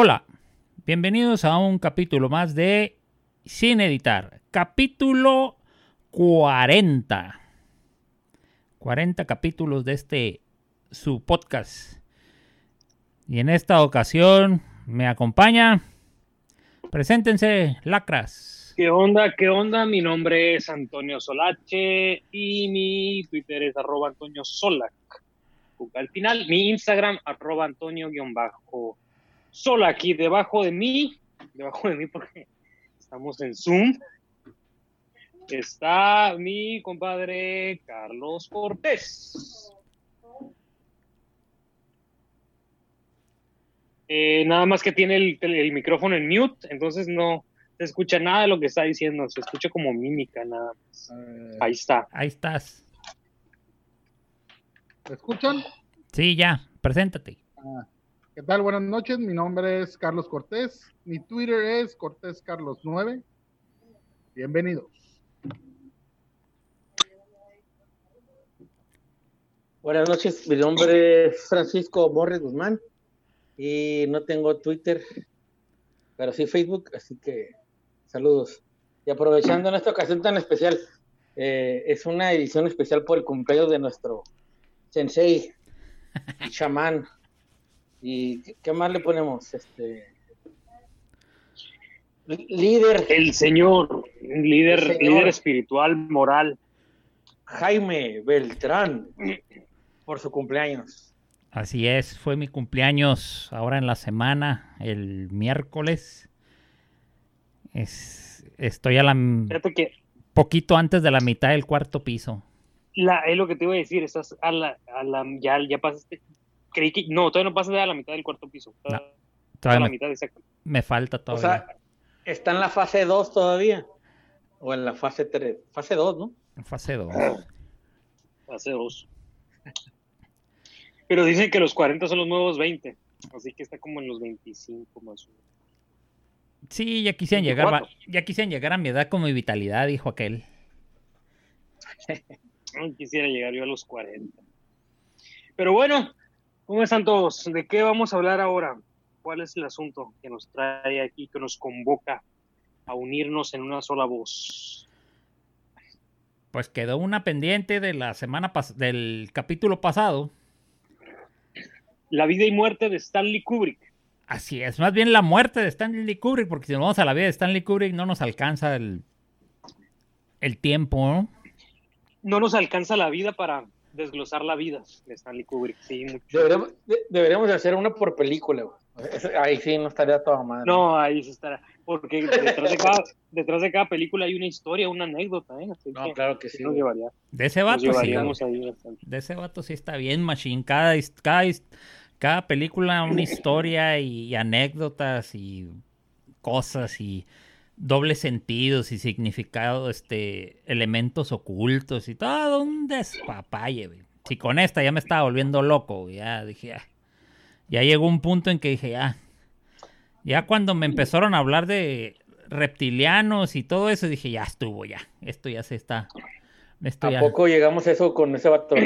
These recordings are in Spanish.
Hola, bienvenidos a un capítulo más de Sin Editar, capítulo 40. 40 capítulos de este su podcast. Y en esta ocasión me acompaña. Preséntense, lacras. ¿Qué onda? ¿Qué onda? Mi nombre es Antonio Solache y mi Twitter es arroba Antonio Solac. Al final, mi Instagram arroba Antonio-Bajo Solac. aquí debajo de mí, debajo de mí porque estamos en Zoom, está mi compadre Carlos Cortés. Eh, nada más que tiene el, micrófono en mute, entonces no se escucha nada de lo que está diciendo, se escucha como mímica nada más. Eh, ahí está. Ahí estás. ¿Me escuchan? Sí, ya, preséntate. Ah, ¿Qué tal? Buenas noches, mi nombre es Carlos Cortés, mi Twitter es Cortés Carlos 9. Bienvenidos. Buenas noches, mi nombre es Francisco Morris Guzmán y no tengo Twitter, pero sí Facebook, así que saludos. Y aprovechando en esta ocasión tan especial, eh, es una edición especial por el cumpleaños de nuestro sensei, chamán. ¿Y qué más le ponemos? Este líder. El señor, líder, líder espiritual, moral. Jaime Beltrán, por su cumpleaños. Así es, fue mi cumpleaños ahora en la semana, el miércoles. Es, estoy a la... Que poquito antes de la mitad del cuarto piso. La, es lo que te iba a decir, estás a la, a la ya, ya pasaste, creí que, no, todavía no pasaste a la mitad del cuarto piso. Todavía, me, mitad, me falta todavía. O sea, ¿está en la fase 2 todavía? ¿O en la fase 3? Fase 2, ¿no? En fase 2. Fase 2. Pero dicen que los 40 son los nuevos 20, así que está como en los 25 más o menos. Sí, ya quisieran llegar, ya quisieran llegar a mi edad con mi vitalidad, dijo aquel. no quisiera llegar yo a los 40. Pero bueno, ¿cómo están todos? ¿De qué vamos a hablar ahora? ¿Cuál es el asunto que nos trae aquí, que nos convoca a unirnos en una sola voz? Pues quedó una pendiente de la semana del capítulo pasado la vida y muerte de Stanley Kubrick. Así es, más bien la muerte de Stanley Kubrick, porque si nos vamos a la vida de Stanley Kubrick no nos alcanza el, el tiempo, ¿no? No nos alcanza la vida para desglosar la vida de Stanley Kubrick, sí. Deberíamos, deberíamos hacer una por película, Ahí sí no estaría toda madre. No, ahí sí estará. Porque detrás de, cada, detrás de cada película hay una historia, una anécdota, ¿eh? no, claro que sí. De ese vato sí. De ese vato sí está bien, Machine. Cada, cada, cada película una historia y, anécdotas y cosas y dobles sentidos y significado, este, elementos ocultos y todo un despapalle, Si con esta ya me estaba volviendo loco, ya dije, ya, ya llegó un punto en que dije, ya, ya cuando me empezaron a hablar de reptilianos y todo eso, dije, ya estuvo, ya, esto ya se está. ¿A poco llegamos a eso con ese vato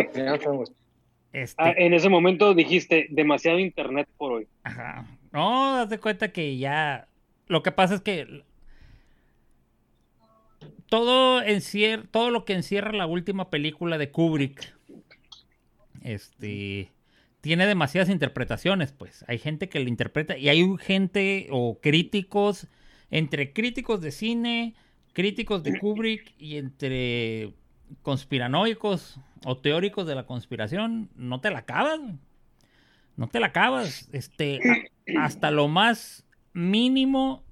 este... Ah, en ese momento dijiste demasiado internet por hoy. Ajá. No, das de cuenta que ya. Lo que pasa es que todo, todo lo que encierra la última película de Kubrick. Este. Tiene demasiadas interpretaciones, pues. Hay gente que lo interpreta. Y hay gente o críticos. Entre críticos de cine, críticos de Kubrick y entre conspiranoicos o teóricos de la conspiración, no te la acabas. No te la acabas. Este, hasta lo más mínimo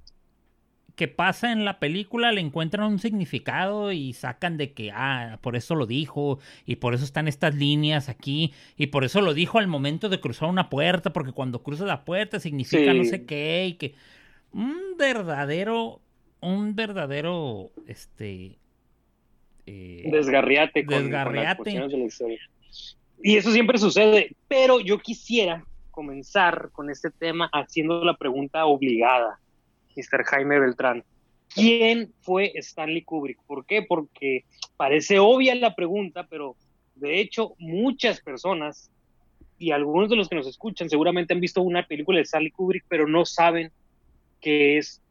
que pasa en la película le encuentran un significado y sacan de que, ah, por eso lo dijo y por eso están estas líneas aquí y por eso lo dijo al momento de cruzar una puerta, porque cuando cruza la puerta significa no sé qué y que un verdadero, un verdadero, este, eh, desgarriate, con, y eso siempre sucede, pero yo quisiera comenzar con este tema haciendo la pregunta obligada, Mr. Jaime Beltrán. ¿Quién fue Stanley Kubrick? ¿Por qué? Porque parece obvia la pregunta, pero de hecho muchas personas y algunos de los que nos escuchan seguramente han visto una película de Stanley Kubrick, pero no saben qué es,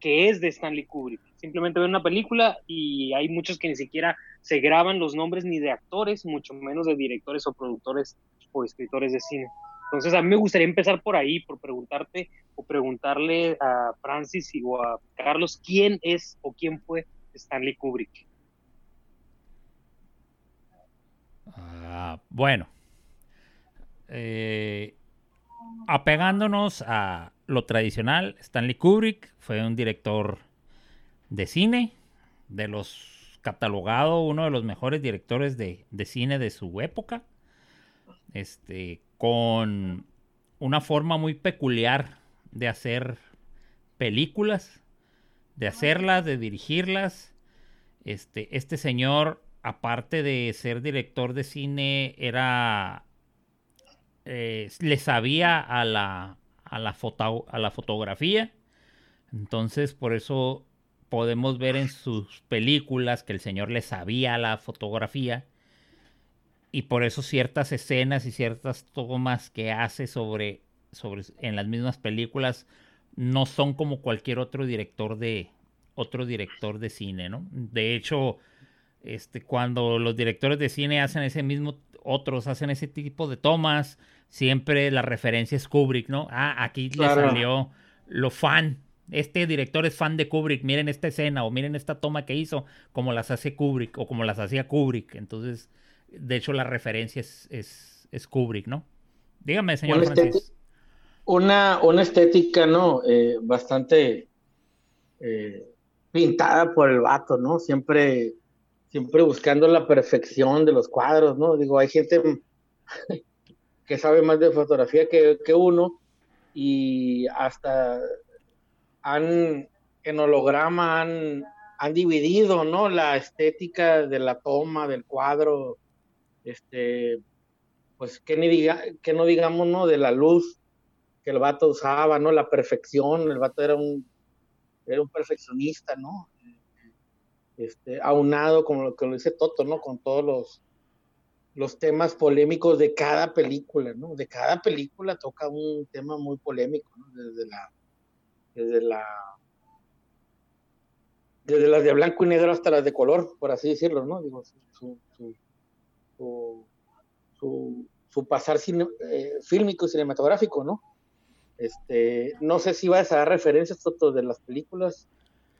qué es de Stanley Kubrick. Simplemente ven una película y hay muchos que ni siquiera se graban los nombres ni de actores, mucho menos de directores o productores o escritores de cine. Entonces a mí me gustaría empezar por ahí, por preguntarte o preguntarle a Francis o a Carlos quién es o quién fue Stanley Kubrick. Ah, bueno, eh, apegándonos a lo tradicional, Stanley Kubrick fue un director de cine, de los catalogado uno de los mejores directores de cine de su época, este, con una forma muy peculiar de hacer películas, de hacerlas, de dirigirlas. Este, este señor, aparte de ser director de cine, era eh, le sabía a la, a la, a la fotografía. Entonces, por eso podemos ver en sus películas que el señor le sabía a la fotografía. Y por eso ciertas escenas y ciertas tomas que hace sobre, sobre en las mismas películas no son como cualquier otro director de otro director de cine, ¿no? De hecho, este, cuando los directores de cine hacen ese mismo, otros hacen ese tipo de tomas, siempre la referencia es Kubrick, ¿no? Ah, aquí le salió lo fan. Este director es fan de Kubrick, miren esta escena o miren esta toma que hizo, como las hace Kubrick o como las hacía Kubrick. Entonces, de hecho, la referencia es, es, Kubrick, ¿no? Dígame, señor una Francis. Una, una estética, ¿no? Eh, bastante eh, pintada por el vato, ¿no? Siempre, siempre buscando la perfección de los cuadros, ¿no? Digo, hay gente que sabe más de fotografía que, uno y hasta han en holograma han, han, dividido no la estética de la toma del cuadro este pues que ni diga que no digamos no de la luz que el vato usaba no la perfección el vato era un era un perfeccionista no este aunado como lo que lo dice Toto no con todos los los temas polémicos de cada película, ¿no? De cada película toca un tema muy polémico, ¿no? Desde la, desde la, desde las de blanco y negro hasta las de color, por así decirlo, ¿no? Digo, su, su, su, pasar cine, eh, fílmico y cinematográfico, ¿no? Este, no sé si vas a dar referencias fotos de las películas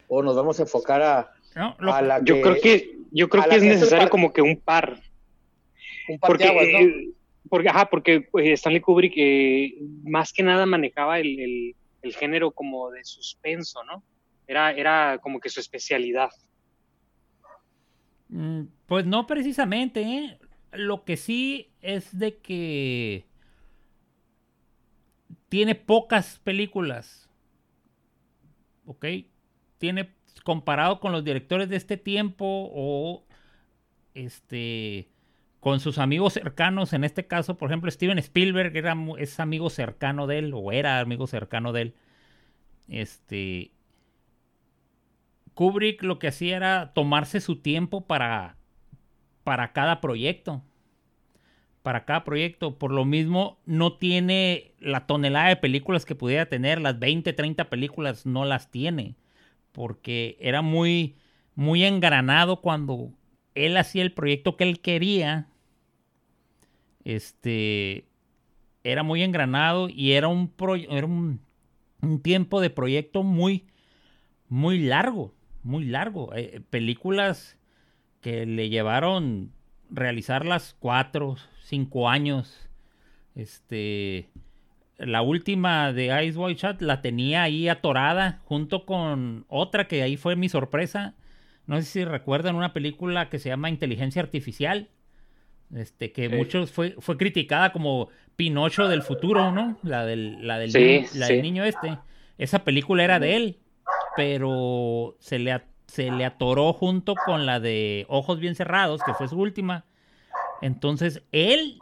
o nos vamos a enfocar a, a la que, yo creo que yo creo que es necesario como que un par porque, eh, porque, ajá, porque pues, Stanley Kubrick eh, más que nada manejaba el, género como de suspenso, ¿no? Era, era como que su especialidad. Mm, pues no precisamente, ¿eh? Lo que sí es de que tiene pocas películas. ¿Ok? Tiene, comparado con los directores de este tiempo o este con sus amigos cercanos, en este caso, por ejemplo, Steven Spielberg era, es amigo cercano de él, o era amigo cercano de él. Este. Kubrick lo que hacía era tomarse su tiempo para, para cada proyecto. Para cada proyecto. Por lo mismo, no tiene la tonelada de películas que pudiera tener. Las 20, 30 películas no las tiene. Porque era muy, muy engranado cuando él hacía el proyecto que él quería este, era muy engranado y era un, era un, tiempo de proyecto muy, muy largo, muy largo. Eh, películas que le llevaron realizarlas cuatro, cinco años. Este, la última de Ice White Shot la tenía ahí atorada junto con otra que ahí fue mi sorpresa. No sé si recuerdan una película que se llama Inteligencia Artificial este, que muchos fue, fue criticada como Pinocho del futuro, ¿no? La del, la del, niño, la del niño este. Esa película era de él, pero se le, se le atoró junto con la de Ojos Bien Cerrados, que fue su última. Entonces, él,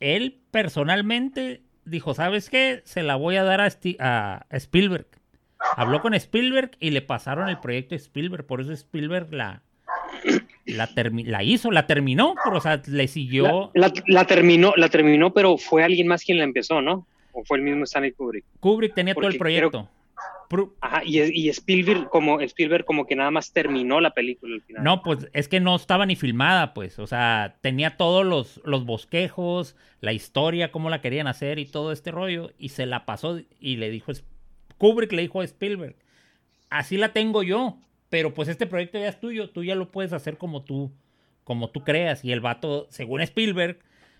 él personalmente dijo, ¿sabes qué? Se la voy a dar a, a Spielberg. Habló con Spielberg y le pasaron el proyecto a Spielberg, por eso Spielberg la, la, la hizo, la terminó, pero o sea, le siguió. La, terminó, la terminó, pero fue alguien más quien la empezó, ¿no? ¿O fue el mismo Stanley Kubrick? Kubrick tenía todo el proyecto. Ajá, y, Spielberg como Spielberg como que nada más terminó la película al final. No, pues es que no estaba ni filmada, pues, o sea, tenía todos los, los bosquejos, la historia, cómo la querían hacer y todo este rollo, y se la pasó y le dijo, Kubrick le dijo a Spielberg, así la tengo yo, pero pues este proyecto ya es tuyo, tú ya lo puedes hacer como tú, como tú creas, y el vato, según Spielberg,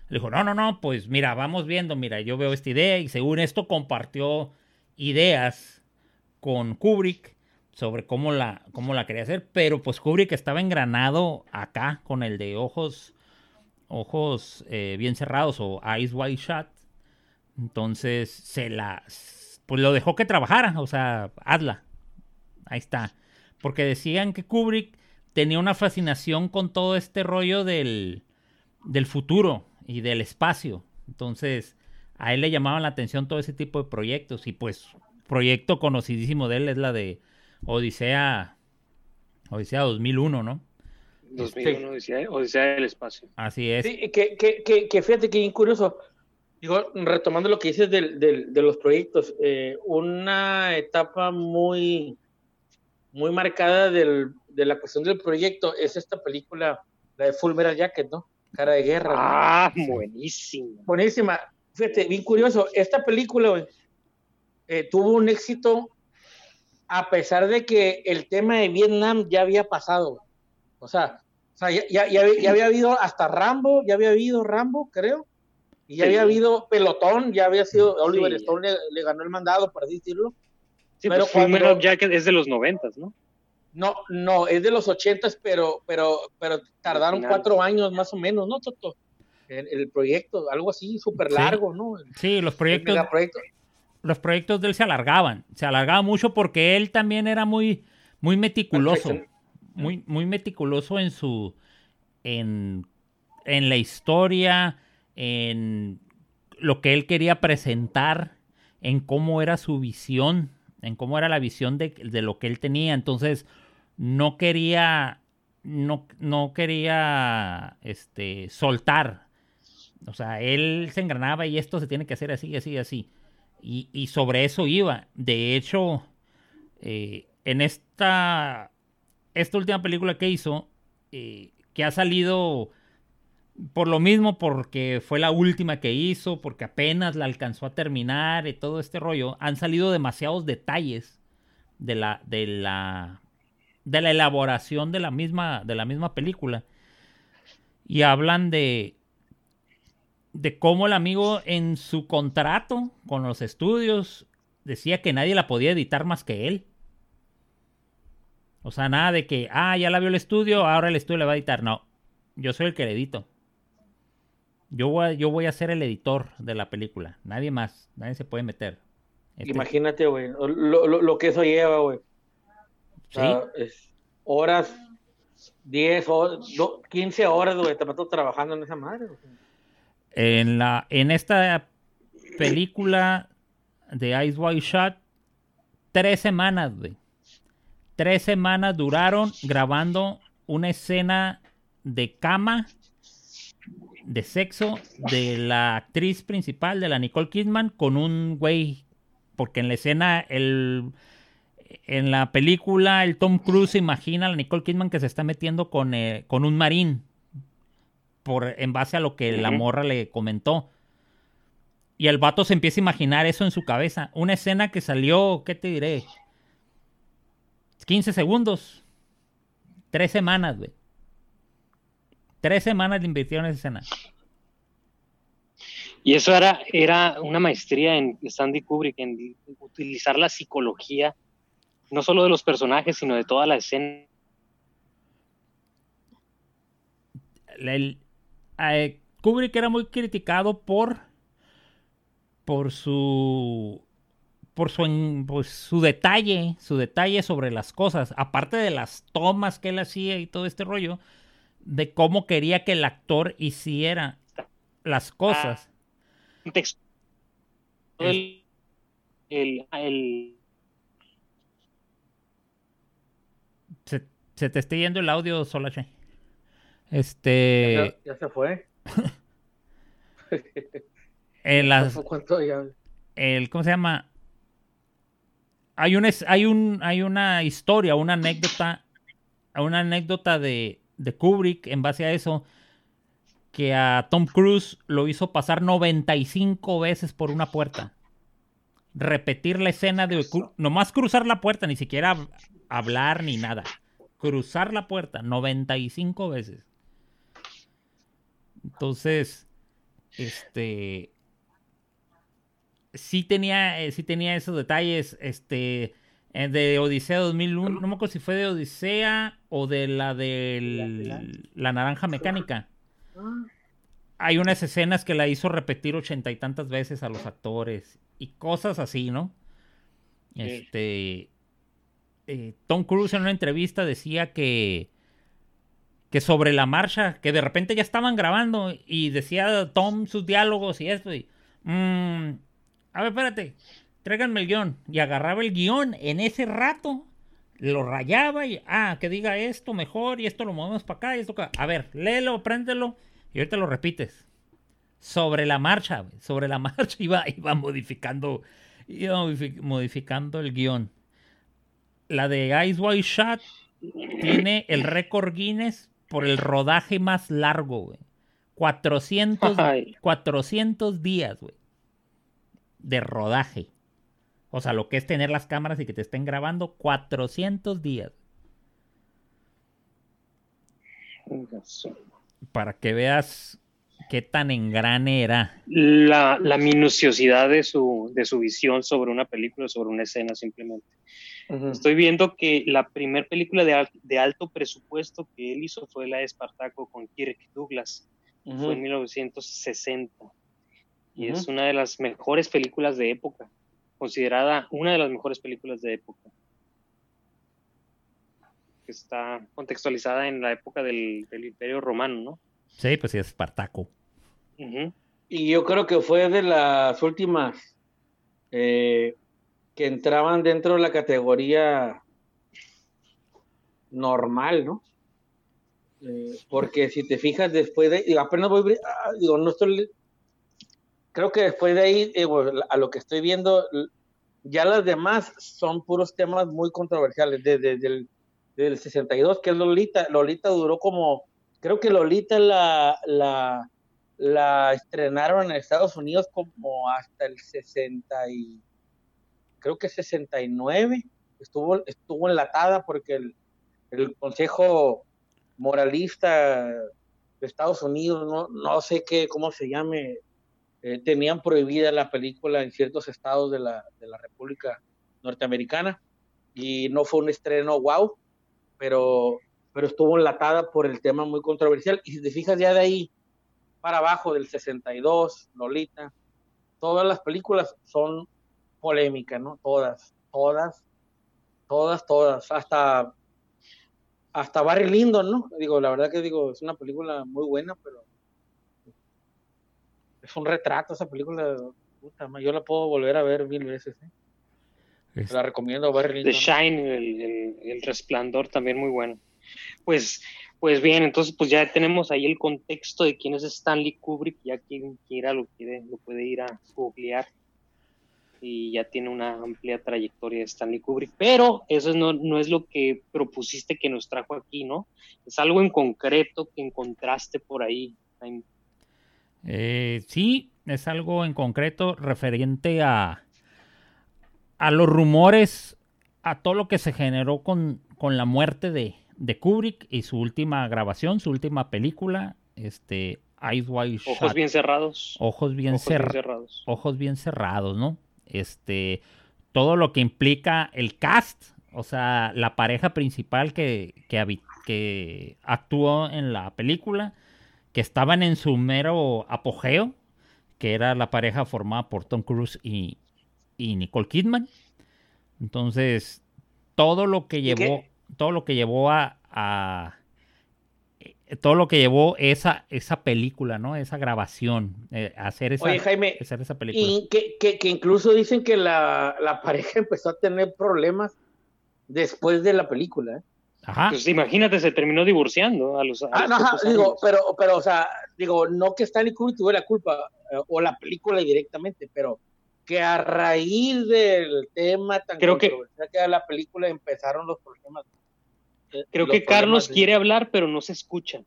le dijo, no, no, no, pues mira, vamos viendo, mira, yo veo esta idea, y según esto compartió ideas con Kubrick sobre cómo la, cómo la quería hacer, pero pues Kubrick estaba engranado acá con el de ojos, ojos eh, bien cerrados o eyes wide shut. Entonces se la, pues lo dejó que trabajara, o sea, hazla. Ahí está. Porque decían que Kubrick tenía una fascinación con todo este rollo del, del futuro y del espacio. Entonces, a él le llamaban la atención todo ese tipo de proyectos y pues proyecto conocidísimo de él es la de Odisea, Odisea 2001, ¿no? 2001, Odisea, del espacio. Así es. Sí, que, que, que, fíjate que curioso. Digo, retomando lo que dices de los proyectos, eh, una etapa muy, muy marcada del, de la cuestión del proyecto es esta película, la de Full Metal Jacket, ¿no? Cara de guerra. Ah, buenísima. Buenísima. Fíjate, bien curioso. Esta película, eh, tuvo un éxito a pesar de que el tema de Vietnam ya había pasado. O sea, ya, había, habido hasta Rambo, ya había habido Rambo, creo. Y ya había habido pelotón, ya había sido Oliver Stone le, ganó el mandado, por así decirlo. Sí, pero pues cuando, ya que es de los noventas, ¿no? No, no, es de los ochentas, pero, pero, pero tardaron cuatro años más o menos, ¿no, Toto? El, proyecto, algo así, súper largo, ¿no? sí, los proyectos los proyectos de él se alargaban. Se alargaba mucho porque él también era muy, muy meticuloso. Muy, muy meticuloso en su. En, en la historia, en lo que él quería presentar, en cómo era su visión, en cómo era la visión de, de lo que él tenía. Entonces, no quería. No, no quería este, soltar. O sea, él se engranaba y esto se tiene que hacer así, así, así. Y, sobre eso iba. De hecho, eh, en esta, esta última película que hizo, eh, que ha salido por lo mismo, porque fue la última que hizo, porque apenas la alcanzó a terminar y todo este rollo, han salido demasiados detalles de la, de la, de la elaboración de la misma, de la misma película. Y hablan de, de cómo el amigo en su contrato con los estudios decía que nadie la podía editar más que él. O sea, nada de que, ah, ya la vio el estudio, ahora el estudio le va a editar. No, yo soy el que le edito. Yo voy, a, yo voy a ser el editor de la película. Nadie más, nadie se puede meter. Este Imagínate, güey, lo, que eso lleva, güey. ¿Sí? horas, 10, o 15 horas, güey, te mato trabajando en esa madre. En, la, en esta película de Ice White Shot, tres semanas. Tres semanas duraron grabando una escena de cama, de sexo, de la actriz principal, de la Nicole Kidman, con un güey. Porque en la escena, el, en la película, el Tom Cruise imagina a la Nicole Kidman que se está metiendo con, eh, con un marín por, en base a lo que la morra le comentó. Y el vato se empieza a imaginar eso en su cabeza. Una escena que salió, ¿qué te diré? 15 segundos. Tres semanas, güey. Tres semanas de invirtieron en esa escena. Y eso era, era una maestría en Sandy Kubrick, en utilizar la psicología, no solo de los personajes, sino de toda la escena. El, eh, Kubrick era muy criticado por por su por su, pues, su detalle, su detalle sobre las cosas, aparte de las tomas que él hacía y todo este rollo, de cómo quería que el actor hiciera las cosas. el, el, Se, se, te está yendo el audio, Solache. Este. Ya, se fue. en las. El, ¿Cómo se llama? Hay, un, hay, un, hay una historia, una anécdota, una anécdota de, de Kubrick en base a eso, que a Tom Cruise lo hizo pasar 95 veces por una puerta. Repetir la escena de nomás cruzar la puerta, ni siquiera hablar ni nada. Cruzar la puerta 95 veces. Entonces, este sí tenía, eh, sí tenía esos detalles. Este, eh, de Odisea 2001, no me acuerdo si fue de Odisea o de la de la naranja mecánica. Hay unas escenas que la hizo repetir ochenta y tantas veces a los actores y cosas así, ¿no? Este, eh, Tom Cruise en una entrevista decía que que sobre la marcha, que de repente ya estaban grabando y decía Tom sus diálogos y esto y mmm, a ver, espérate, tráiganme el guion. Y agarraba el guion en ese rato, lo rayaba y, ah, que diga esto mejor y esto lo movemos para acá y esto acá. A ver, léelo, préndelo y ahorita lo repites. Sobre la marcha, sobre la marcha iba, iba modificando, iba modificando el guion. La de Ice White Shot tiene el récord Guinness por el rodaje más largo, güey. 400, 400 días, güey de rodaje. O sea, lo que es tener las cámaras y que te estén grabando 400 días. Para que veas qué tan engrane era. La, minuciosidad de su, de su visión sobre una película, sobre una escena simplemente. Estoy viendo que la primera película de, de, alto presupuesto que él hizo fue la de Espartaco con Kirk Douglas. Fue en 1960 y es una de las mejores películas de época, considerada una de las mejores películas de época. Está contextualizada en la época del, Imperio Romano, ¿no? Sí, pues sí, es Espartaco. Y yo creo que fue de las últimas eh, que entraban dentro de la categoría normal, ¿no? Eh, porque si te fijas después de, apenas voy, ah, digo, creo que después de ahí, eh, a lo que estoy viendo, ya las demás son puros temas muy controversiales. Desde, el del 62, que es Lolita, Lolita duró como, creo que Lolita la, la, la estrenaron en Estados Unidos como hasta el 60 y, creo que 69, estuvo, estuvo enlatada porque el, el Consejo Moralista de Estados Unidos, no, no sé qué, cómo se llame, eh, tenían prohibida la película en ciertos estados de la, de la República Norteamericana y no fue un estreno wow, pero, pero estuvo enlatada por el tema muy controversial. Y si te fijas ya de ahí para abajo del 62, Lolita, todas las películas son polémicas, ¿no? Todas, todas, todas, todas, hasta hasta Barry Lyndon, ¿no? Digo, la verdad que digo, es una película muy buena, pero es un retrato esa película. Puta, yo la puedo volver a ver mil veces. ¿eh? La recomiendo. The Shine, el, resplandor también muy bueno. Pues, pues bien, entonces pues ya tenemos ahí el contexto de quién es Stanley Kubrick, ya quien quiera lo, quiere, lo puede ir a googlear y ya tiene una amplia trayectoria de Stanley Kubrick, pero eso no, no es lo que propusiste que nos trajo aquí, ¿no? Es algo en concreto que encontraste por ahí, eh, sí, es algo en concreto referente a, a los rumores, a todo lo que se generó con, con la muerte de, de, Kubrick y su última grabación, su última película, este, Eyes Wide Ojos bien cerrados. Ojos bien, cerrados. Ojos bien cerrados, ¿no? Este, todo lo que implica el cast, o sea, la pareja principal que, que, que actuó en la película que estaban en su mero apogeo, que era la pareja formada por Tom Cruise y, Nicole Kidman. Entonces, todo lo que llevó, todo lo que llevó a, todo lo que llevó esa, esa película, ¿no? Esa grabación, eh, hacer, esa, hacer esa película. Y que, incluso dicen que la, pareja empezó a tener problemas después de la película. ¿eh? Ajá. Pues imagínate, se terminó divorciando a los. a Ah, los no, ajá, digo, pero, pero, o sea, digo, no que Stanley Kubrick tuviera la culpa, eh, o la película directamente, pero que a raíz del tema tan Creo que- que era la película empezaron los problemas. Creo que Carlos de- quiere hablar, pero no se escucha.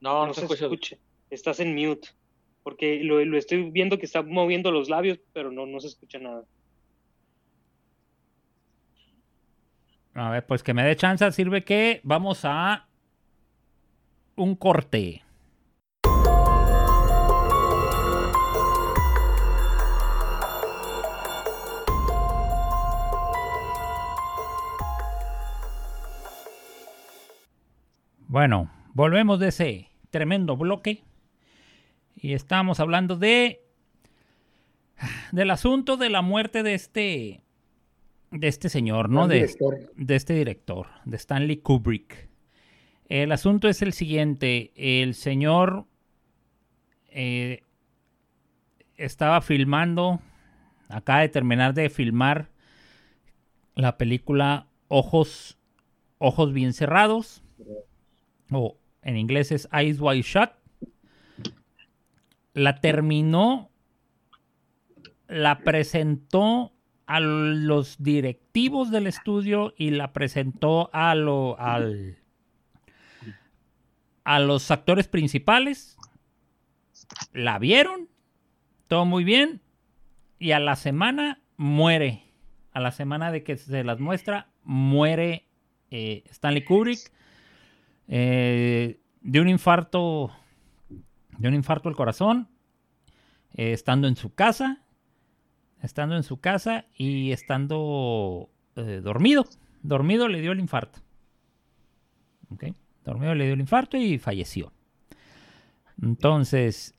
No, No, no, se se escucha. escucha. Estás en mute. Porque lo, lo estoy viendo que está moviendo los labios, pero no, no se escucha nada. A ver, pues que me dé chance, sirve que vamos a un corte. Bueno, volvemos de ese tremendo bloque y estamos hablando de del asunto de la muerte de este de este señor, ¿no? De este director, de Stanley Kubrick. El asunto es el siguiente. El señor eh, estaba filmando, acaba de terminar de filmar la película Ojos, Ojos Bien Cerrados, o en inglés es Eyes Wide Shut. La terminó, la presentó a los directivos del estudio y la presentó a, lo, al, a los actores principales. La vieron, todo muy bien, y a la semana muere. A la semana de que se las muestra, muere eh, Stanley Kubrick eh, de un infarto, de un infarto al corazón, eh, estando en su casa estando en su casa y estando eh, dormido. Dormido le dio el infarto. Dormido le dio el infarto y falleció. Entonces,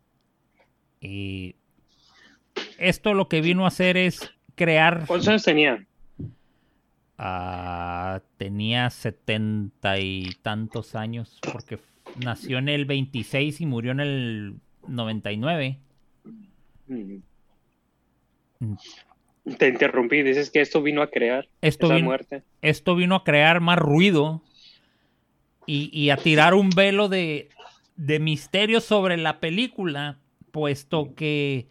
esto lo que vino a hacer es crear... ¿Cuántos años tenía? Ah, tenía setenta y tantos años porque nació en el 26 y murió en el 99. Mm. Te interrumpí, dices que esto vino a crear Esto esa vino, muerte. esto vino a crear más ruido y, y a tirar un velo de, de misterio sobre la película, puesto que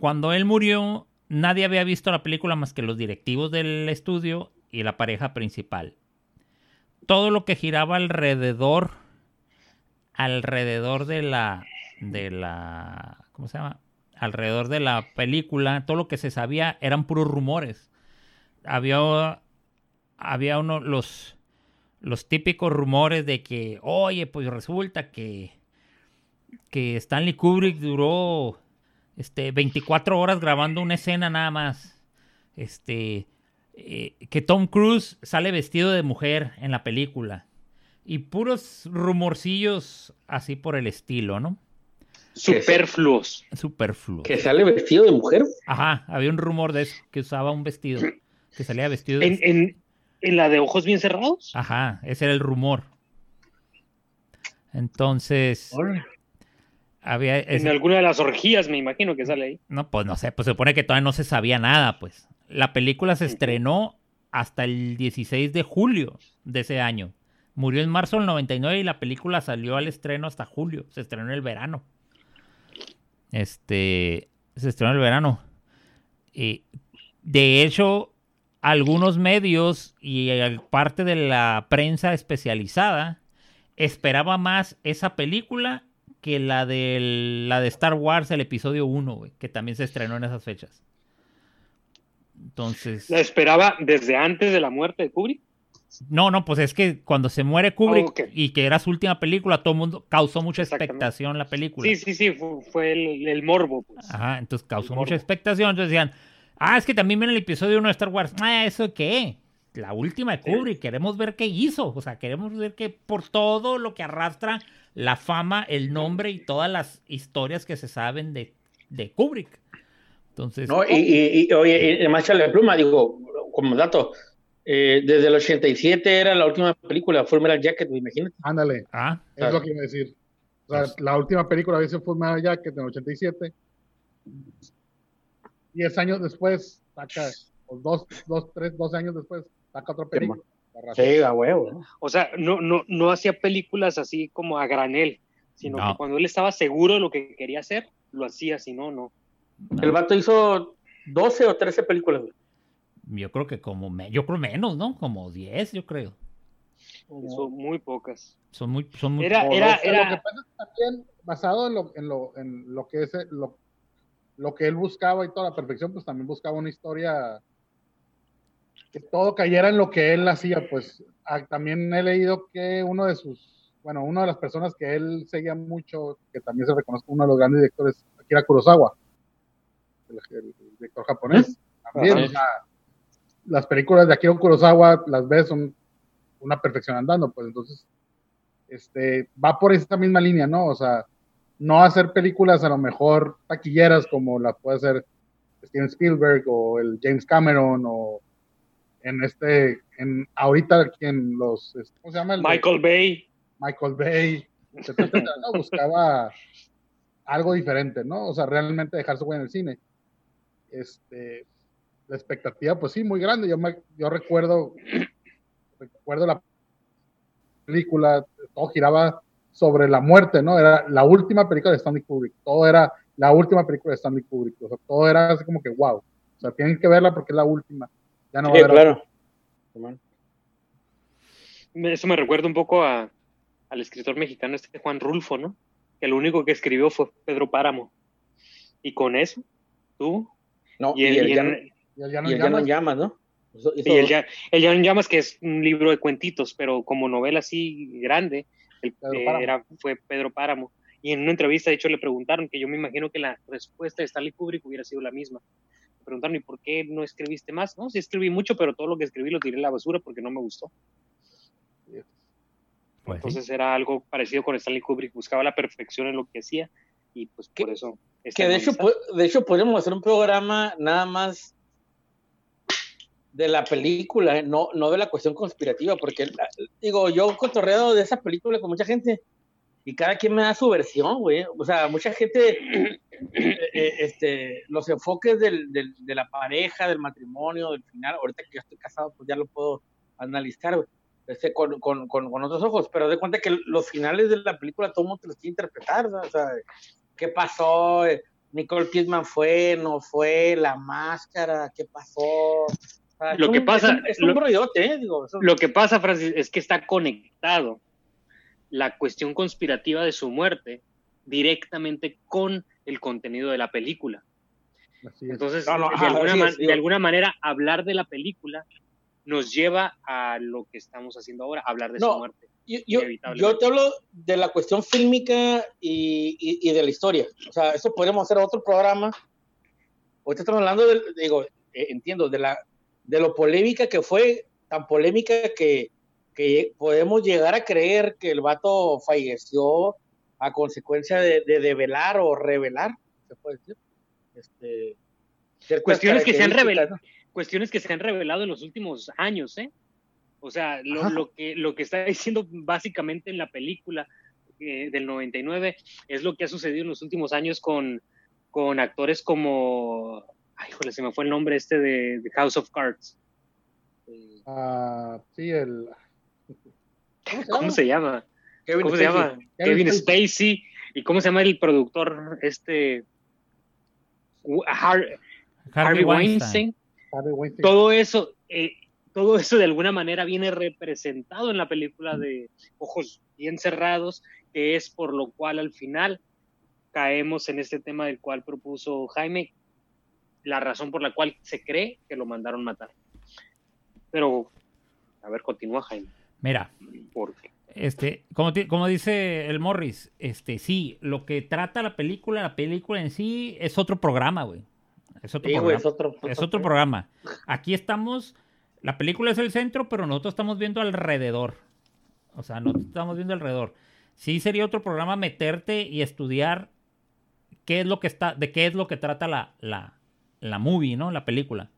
cuando él murió nadie había visto la película más que los directivos del estudio y la pareja principal. Todo lo que giraba alrededor, alrededor de la, de la, ¿cómo se llama? Alrededor de la película, todo lo que se sabía eran puros rumores había, había uno, los, los típicos rumores de que, oye, pues resulta que, que Stanley Kubrick duró este, 24 horas grabando una escena nada más. Este, eh, que Tom Cruise sale vestido de mujer en la película. Y puros rumorcillos así por el estilo, ¿no? Superfluos. Superfluo. Que sale vestido de mujer. Ajá, había un rumor de eso, que usaba un vestido. Que salía vestido de ¿En, en, en la de ojos bien cerrados? Ajá, ese era el rumor. Entonces, había... En alguna de las orgías, me imagino que sale ahí. No, pues no sé, pues se supone que todavía no se sabía nada, pues. La película se estrenó hasta el 16 de julio de ese año. Murió en marzo del 99 y la película salió al estreno hasta julio. Se estrenó en el verano. Este, se estrenó en el verano. Y de hecho, algunos medios y eh, parte de la prensa especializada esperaba más esa película que la de la de Star Wars, el episodio 1, güey, que también se estrenó en esas fechas. Entonces, La esperaba desde antes de la muerte de Kubrick. no, no, pues es que cuando se muere Kubrick y que era su última película, todo el mundo causó mucha expectación la película. Sí, sí, sí, fue, fue el, el morbo. Pues. Ajá, entonces causó El mucha morbo. expectación. Entonces decían, ah, es que también viene el episodio 1 de Star Wars. Ah, ¿eso qué? La última de Kubrick. Queremos ver qué hizo. O sea, queremos ver que por todo lo que arrastra la fama, el nombre y todas las historias que se saben de, de Kubrick. Entonces, No, y, y, y, oye, y más la pluma, digo, como dato, eh, desde el 87 era la última película, Full Metal Jacket, imagínate. Ándale, ah, es lo que iba a decir. O sea, la última película había sido Full Metal Jacket en el 87. Diez años después, saca, o dos, dos, tres, dos años después, saca otra película. Sí, a huevo. O sea, no, no, no hacía películas así como a granel, sino No. que cuando él estaba seguro de lo que quería hacer, lo hacía, si no, no. El vato hizo 12 o 13 películas, güey. Yo creo que como, me- yo creo menos, ¿no? Como 10, yo creo. Hizo muy pocas. Son muy, son muy Era, O era, Lo que era, pasa es que también, basado en lo, en lo, en lo que es eh, lo, lo que él buscaba y toda la perfección, pues también buscaba una historia que todo cayera en lo que él hacía. Pues también he leído que uno de sus, bueno, una de las personas que él seguía mucho, que también se reconoce como uno de los grandes directores, Akira Kurosawa, el, el director japonés. También, Ajá. o sea, las películas de Akira Kurosawa las ves, son una perfección andando, pues entonces este, va por esa misma línea, ¿no? O sea, no hacer películas a lo mejor taquilleras como las puede hacer Steven Spielberg o el James Cameron o en este, en ahorita aquí en los, este, ¿cómo se llama? El de- Michael Bay. Michael Bay, etcétera, etcétera, ¿no? buscaba algo diferente, ¿no? O sea, realmente dejar su huella en el cine. Este, la expectativa, pues sí, muy grande. Yo, me, yo recuerdo, recuerdo la película, todo giraba sobre la muerte, ¿no? Era la última película de Stanley Kubrick. Todo era la última película de Stanley Kubrick. O sea, todo era así como que, wow. O sea, tienen que verla porque es la última. Ya no va Sí, a haber claro. Eso me recuerda un poco a, al escritor mexicano este Juan Rulfo, ¿no? Que lo único que escribió fue Pedro Páramo. Y con eso, tú. No, Y el, y el, y ya, el- Y el ya no y el ya no llamas. ¿no? Hizo y el ya, el Ya no llamas, que es un libro de cuentitos, pero como novela así grande, el, Pedro eh, era, fue Pedro Páramo. Y en una entrevista, de hecho, le preguntaron, que yo me imagino que la respuesta de Stanley Kubrick hubiera sido la misma. Le preguntaron, ¿y por qué no escribiste más? No, sí escribí mucho, pero todo lo que escribí lo tiré a la basura porque no me gustó. Pues sí. Entonces era algo parecido con Stanley Kubrick, buscaba la perfección en lo que hacía y pues por eso... Que de hecho, de hecho podríamos hacer un programa nada más de la película, no, no de la cuestión conspirativa, porque digo, yo he cotorreado de esa película con mucha gente y cada quien me da su versión, güey. O sea, mucha gente, eh, eh, este, los enfoques del, del- de la pareja, del matrimonio, del final, ahorita que ya estoy casado, pues ya lo puedo analizar, güey, este, con, con, con, con otros ojos, pero de cuenta que los finales de la película todo el mundo te los quiere interpretar, ¿no? o sea, ¿qué pasó? Nicole Kidman fue, no fue, la máscara, ¿qué pasó? O sea, Lo es que un- pasa- es un, es un lo- ¿eh? Digo, eso- Lo que pasa, Francis, es que está conectado la cuestión conspirativa de su muerte directamente con el contenido de la película. Así es. Entonces, No, no, de, ajá, alguna así man- es, de digo. alguna manera, hablar de la película nos lleva a lo que estamos haciendo ahora, hablar de No, su muerte. yo, yo, te hablo de la cuestión fílmica y, y- y de la historia. O sea, eso podríamos hacer otro programa. Ahorita estamos hablando, del, digo, eh, entiendo, de, la, de lo polémica que fue, tan polémica que, que podemos llegar a creer que el vato falleció a consecuencia de, de develar o revelar, se puede decir. Este, Cuestiones que se han revelado. Cuestiones que se han revelado en los últimos años, ¿eh? O sea, lo, que, lo que está diciendo básicamente en la película eh, del 99 es lo que ha sucedido en los últimos años con, con actores como. Ay, joder, se me fue el nombre este de, de House of Cards. Ah, sí, el. ¿Cómo se llama? Kevin ¿Cómo se llama? Kevin Kevin Spacey. Spacey. ¿Y cómo se llama el productor? Este. Har- Harvey, Harvey Weinstein. Weinstein. Harvey Weinstein. todo eso, eh, todo eso de alguna manera viene representado en la película de Ojos bien cerrados, que es por lo cual al final caemos en este tema del cual propuso Jaime, la razón por la cual se cree que lo mandaron matar. Pero, a ver, continúa Jaime. Mira, Porque este, como, como dice el Morris, este, sí, lo que trata la película, la película en sí, es otro programa, güey. Es otro Sí, güey, es otro, Es otro programa. Aquí estamos, la película es el centro, pero nosotros estamos viendo alrededor. O sea, nosotros estamos viendo alrededor. Sí sería otro programa meterte y estudiar qué es lo que está, de qué es lo que trata la, la, la movie, ¿no? La película.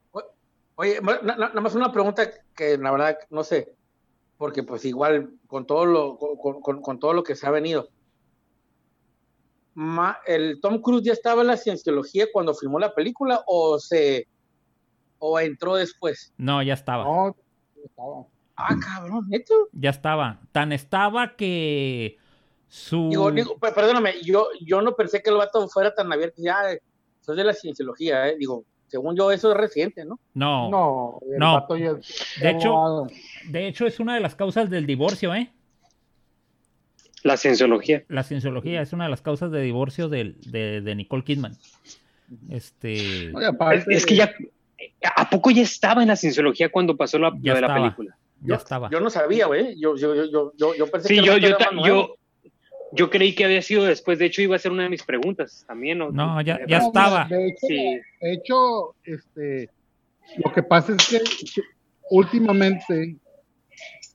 Oye, nada más una pregunta que la verdad no sé, porque pues igual con todo lo con, con- con todo lo que se ha venido. Ma- ¿El Tom Cruise ya estaba en la cienciología cuando filmó la película o se o entró después? No, ya estaba. No, estaba. Ah, cabrón, ¿neto? Ya estaba. Tan estaba que su... Digo, digo, pe- perdóname, yo, yo no pensé que el vato fuera tan abierto. Ya, soy de la cienciología, ¿eh? Digo, según yo, eso es reciente, ¿no? No, No, el No. vato ya- De hecho- de hecho es una de las causas del divorcio, ¿eh? La cienciología. La cienciología es una de las causas de divorcio del- de, de Nicole Kidman. Este... Es, es que ya. ¿A poco ya estaba en la cienciología cuando pasó la, Ya lo de la película? Ya yo, estaba. Yo no sabía, güey. Yo, yo, yo, yo, yo, pensé Sí, que yo, yo, era más yo, yo creí que había sido después. De hecho, iba a ser una de mis preguntas también. ¿no? No, ya- Eh, ya No, estaba. De hecho, Sí. de hecho, este, lo que pasa es que últimamente,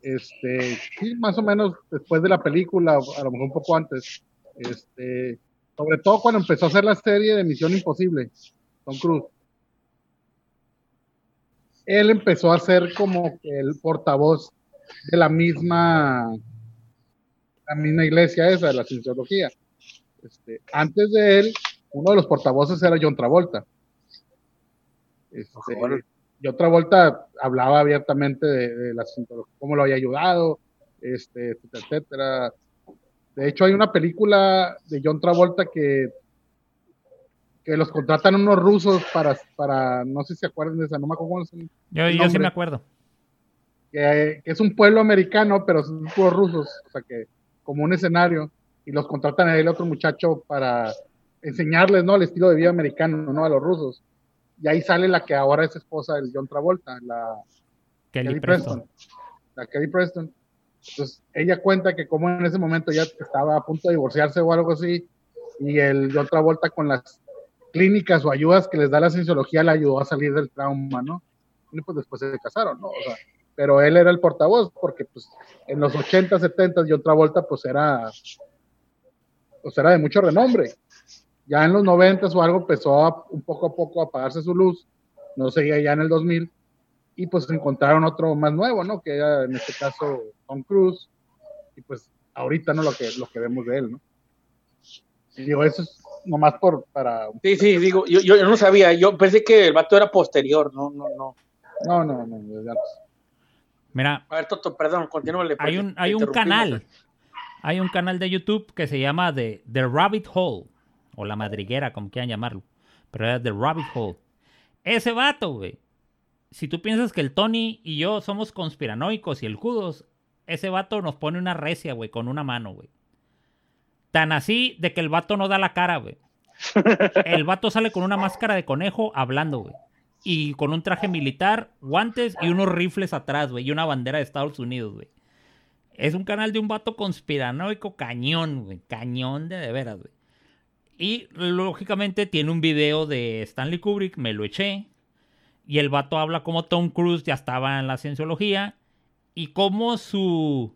este, sí, más o menos después de la película, a lo mejor un poco antes, este, sobre todo cuando empezó a hacer la serie de Misión Imposible, Tom Cruise, él empezó a ser como el portavoz de la misma, la misma iglesia esa, de la cienciología. Este, antes de él, uno de los portavoces era John Travolta. Este, Órale. John Travolta hablaba abiertamente de, de la cómo lo había ayudado, este, etcétera, etcétera. De hecho, hay una película de John Travolta que, que los contratan unos rusos para, para, no sé si se acuerdan de esa, no me acuerdo cómo es el- Yo, el yo sí me acuerdo. que, que es un pueblo americano, pero son puros rusos, o sea que como un escenario, y los contratan a él otro muchacho para enseñarles, ¿no? El estilo de vida americano, ¿no? A los rusos. Y ahí sale la que ahora es esposa del John Travolta, la Kelly, Kelly Preston. Preston. La Kelly Preston. Entonces, ella cuenta que como en ese momento ya estaba a punto de divorciarse o algo así, y el John Travolta con las clínicas o ayudas que les da la cienciología le ayudó a salir del trauma, ¿no? Y pues después se casaron, ¿no? O sea, pero él era el portavoz porque pues en los 80, 70 John Travolta pues era pues era de mucho renombre. Ya en los 90 o algo empezó a, un poco a poco a apagarse su luz, no seguía ya en el 2000 y pues encontraron otro más nuevo, ¿no? Que era en este caso Tom Cruise y pues ahorita no lo que lo que vemos de él, ¿no? Y digo, eso es nomás por para Sí, sí, digo, yo, yo, yo no sabía. Yo pensé que el vato era posterior. No, no, no. no, no, no, antes. Mira, A ver, Toto, perdón, continúale. hay un, hay un canal. Hay un canal de YouTube que se llama The, The Rabbit Hole. O la madriguera, como quieran llamarlo. Pero era The Rabbit Hole. Ese vato, güey. Si tú piensas que el Tony y yo somos conspiranoicos y el Judos, ese vato nos pone una recia, güey, con una mano, güey. Tan así de que el vato no da la cara, güey. El vato sale con una máscara de conejo hablando, güey. Y con un traje militar, guantes y unos rifles atrás, güey. Y una bandera de Estados Unidos, güey. Es un canal de un vato conspiranoico cañón, güey. Cañón de de veras, güey. Y lógicamente tiene un video de Stanley Kubrick, me lo eché. Y el vato habla como Tom Cruise ya estaba en la cienciología. Y como su.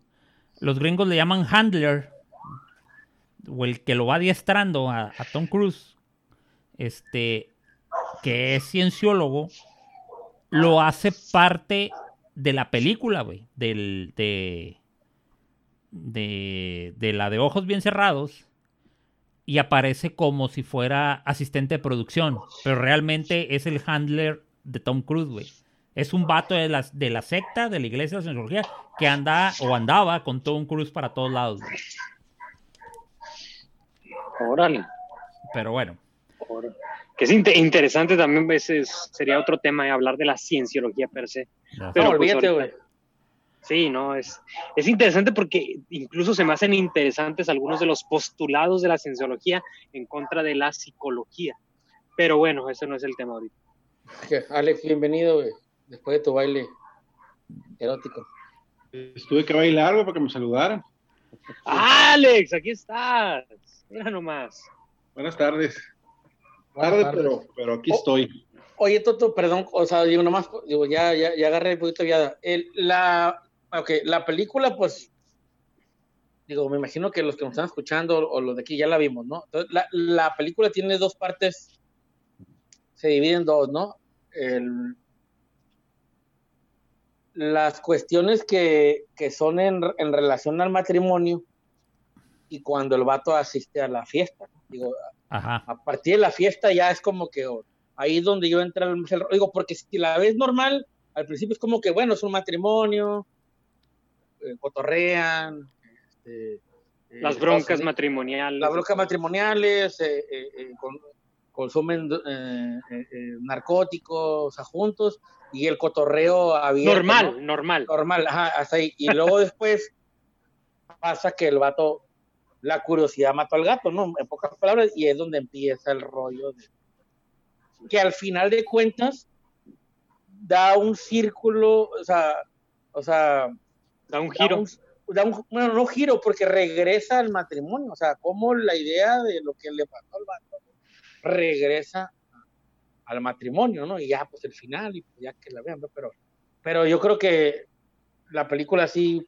Los gringos le llaman handler. O el que lo va adiestrando a, a Tom Cruise. Este. Que es cienciólogo. Lo hace parte de la película, güey. Del. De, de. De la de ojos bien cerrados y aparece como si fuera asistente de producción, pero realmente es el handler de Tom Cruise, güey. Es un vato de la, de la secta, de la iglesia de la cienciología, que anda o andaba con Tom Cruise para todos lados. güey. Órale. Pero bueno, órale. Que es inte- interesante también, ese es- sería otro tema, eh, hablar de la cienciología per se. Pero no, pues olvídate, ahorita- güey. Sí, no, es, es interesante porque incluso se me hacen interesantes algunos de los postulados de la cienciología en contra de la psicología. Pero bueno, ese no es el tema ahorita. Alex, bienvenido, güey. Después de tu baile erótico. Estuve que bailar, güey, para que me saludaran. Alex, aquí estás. Mira nomás. Buenas tardes. Buenas Tarde, tardes. pero, pero aquí Oh. estoy. Oye, Toto, perdón, o sea, digo nomás, digo, ya, ya, ya agarré un poquito ya. El, la, ok, la película, pues, digo, me imagino que los que nos están escuchando o los de aquí ya la vimos, ¿no? Entonces, la, la película tiene dos partes, se divide en dos, ¿no? El, las cuestiones que, que son en, en relación al matrimonio y cuando el vato asiste a la fiesta. Digo, ajá. a partir de la fiesta ya es como que oh, ahí es donde yo entro el- digo porque si la ves normal al principio es como que bueno es un matrimonio eh, cotorrean. Este, eh, Las broncas matrimoniales. las broncas matrimoniales, eh, con- consumen narcóticos, o sea, juntos, y el cotorreo abierto. Normal, ¿no? normal. Normal, ajá, hasta ahí. Y luego después pasa que el vato, la curiosidad mató al gato, ¿no? En pocas palabras, y es donde empieza el rollo de que al final de cuentas da un círculo, o sea, o sea, Da un da giro. un- da un- bueno, no giro, porque regresa al matrimonio, o sea, como la idea de lo que le pasó al vato regresa al matrimonio, ¿no? Y ya, pues el final, y ya que la vean, ¿no? pero, pero yo creo que la película sí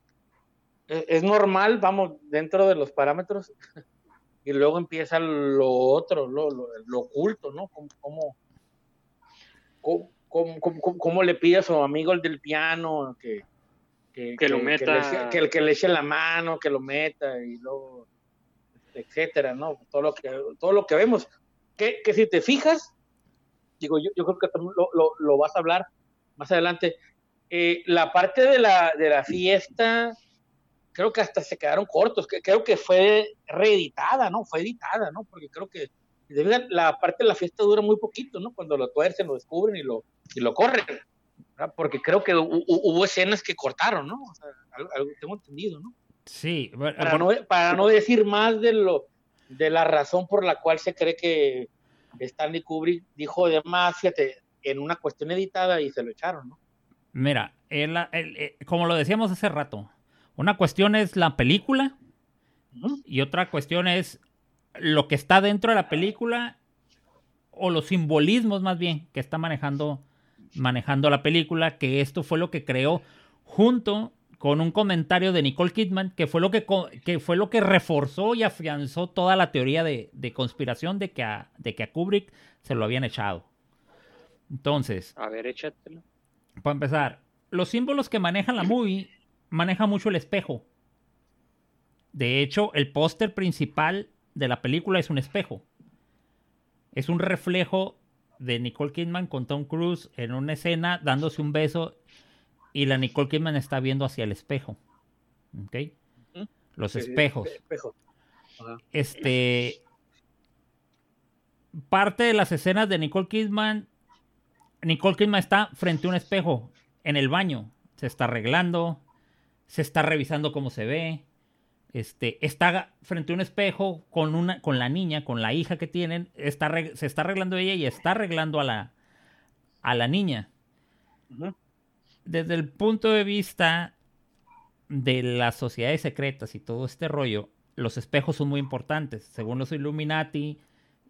es, es normal, vamos, dentro de los parámetros, y luego empieza lo otro, lo, lo, lo oculto, ¿no? Cómo, cómo, cómo, cómo- cómo- cómo le pide a su amigo el del piano que, que, Que lo le meta. que, el que le eche la mano, que lo meta y luego etcétera, ¿no? Todo lo que todo lo que vemos. Que, que si te fijas, digo, yo, yo creo que también lo, lo, lo vas a hablar más adelante. eh, la parte de la, de la fiesta, creo que hasta se quedaron cortos, que creo que fue reeditada, ¿no? Fue editada, ¿no? Porque creo que la parte de la fiesta dura muy poquito, ¿no? Cuando lo tuercen, lo descubren y lo, y lo corren. ¿Verdad? Porque creo que hu- hu- hubo escenas que cortaron, ¿no? O sea, algo, algo tengo entendido, ¿no? Sí, bueno, Para no, para no decir más de lo de la razón por la cual se cree que Stanley Kubrick dijo de más, fíjate, en una cuestión editada y se lo echaron, ¿no? Mira, el- el- eh, como lo decíamos hace rato, una cuestión es la película y otra cuestión es lo que está dentro de la película o los simbolismos más bien que está manejando, manejando la película, que esto fue lo que creó junto con un comentario de Nicole Kidman, que fue lo que, que, fue lo que reforzó y afianzó toda la teoría de, de conspiración de que, a, de que a Kubrick se lo habían echado. Entonces, A ver, échatelo. para empezar, los símbolos que maneja la movie maneja mucho el espejo. De hecho, el póster principal de la película es un espejo. Es un reflejo de Nicole Kidman con Tom Cruise en una escena dándose un beso y la Nicole Kidman está viendo hacia el espejo. ¿Ok? Los espejos. Este. Parte de las escenas de Nicole Kidman. Nicole Kidman está frente a un espejo en el baño. Se está arreglando. Se está revisando cómo se ve. Este, está frente a un espejo con una, con la niña, con la hija que tienen. Está, se está arreglando ella y está arreglando a la, a la niña. Desde el punto de vista de las sociedades secretas y todo este rollo, los espejos son muy importantes. Según los Illuminati,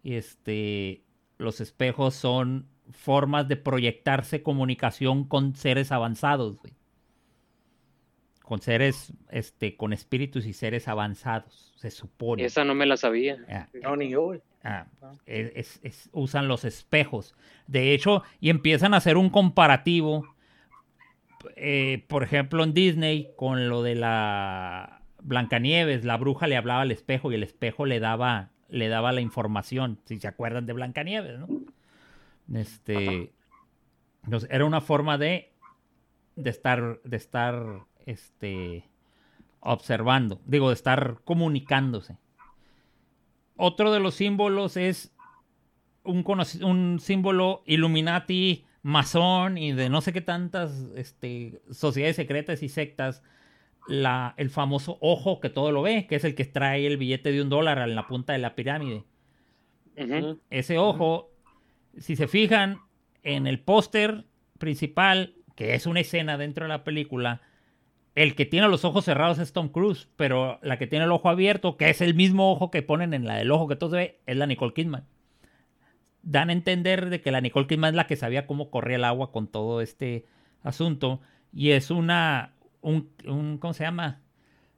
este, los espejos son formas de proyectarse comunicación con seres avanzados, güey. Con seres, este, con espíritus y seres avanzados, se supone. Esa no me la sabía. Ah, No, ni yo. Ah, es- es- es- usan los espejos. De hecho, y empiezan a hacer un comparativo, eh, por ejemplo, en Disney, con lo de la Blancanieves. La bruja le hablaba al espejo y el espejo le daba, le daba la información. Si se acuerdan de Blancanieves, ¿no? Este, entonces, era una forma de, de estar, de estar, este, observando. Digo, de estar comunicándose. Otro de los símbolos es un, símbolo Illuminati, masón y de no sé qué tantas este, sociedades secretas y sectas. La, el famoso ojo que todo lo ve, que es el que trae el billete de un dólar en la punta de la pirámide. Ese ojo, si se fijan en el póster principal, que es una escena dentro de la película, el que tiene los ojos cerrados es Tom Cruise, pero la que tiene el ojo abierto, que es el mismo ojo que ponen en la del ojo que todo se ve, es la Nicole Kidman. Dan a entender de que la Nicole Kidman es la que sabía cómo corría el agua con todo este asunto y es una, un, un- ¿cómo se llama?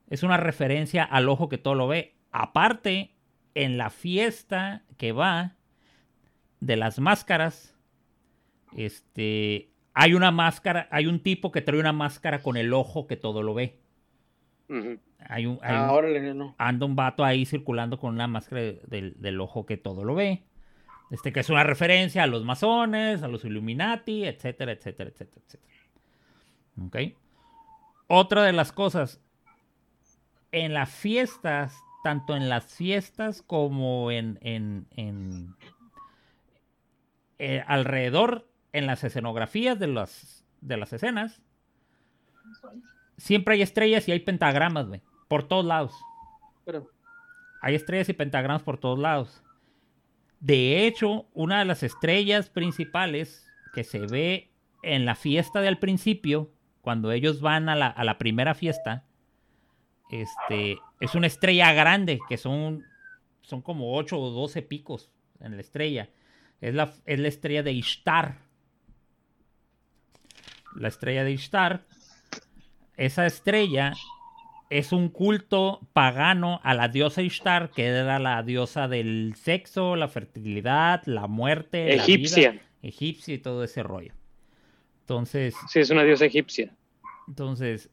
Es una referencia al ojo que todo lo ve. Aparte, en la fiesta que va de las máscaras, este, hay una máscara, hay un tipo que trae una máscara con el ojo que todo lo ve. Hay un, hay un- Ah, órale, no. anda un vato ahí circulando con una máscara de- del, del ojo que todo lo ve. Este que es una referencia a los masones, a los Illuminati, etcétera, etcétera, etcétera, etcétera. ¿Ok? otra de las cosas, en las fiestas, tanto en las fiestas como en, en, en eh, alrededor, en las escenografías de las, de las escenas, siempre hay estrellas y hay pentagramas, güey, por todos lados. Pero, Hay estrellas y pentagramas por todos lados. De hecho, una de las estrellas principales que se ve en la fiesta del principio, cuando ellos van a la, a la primera fiesta, este, es una estrella grande, que son, son como 8 o 12 picos en la estrella. Es la, es la estrella de Ishtar. La estrella de Ishtar. Esa estrella es un culto pagano a la diosa Ishtar, que era la diosa del sexo, la fertilidad, la muerte. la Egipcia. vida, egipcia y todo ese rollo. Entonces, Sí, es una diosa egipcia. entonces,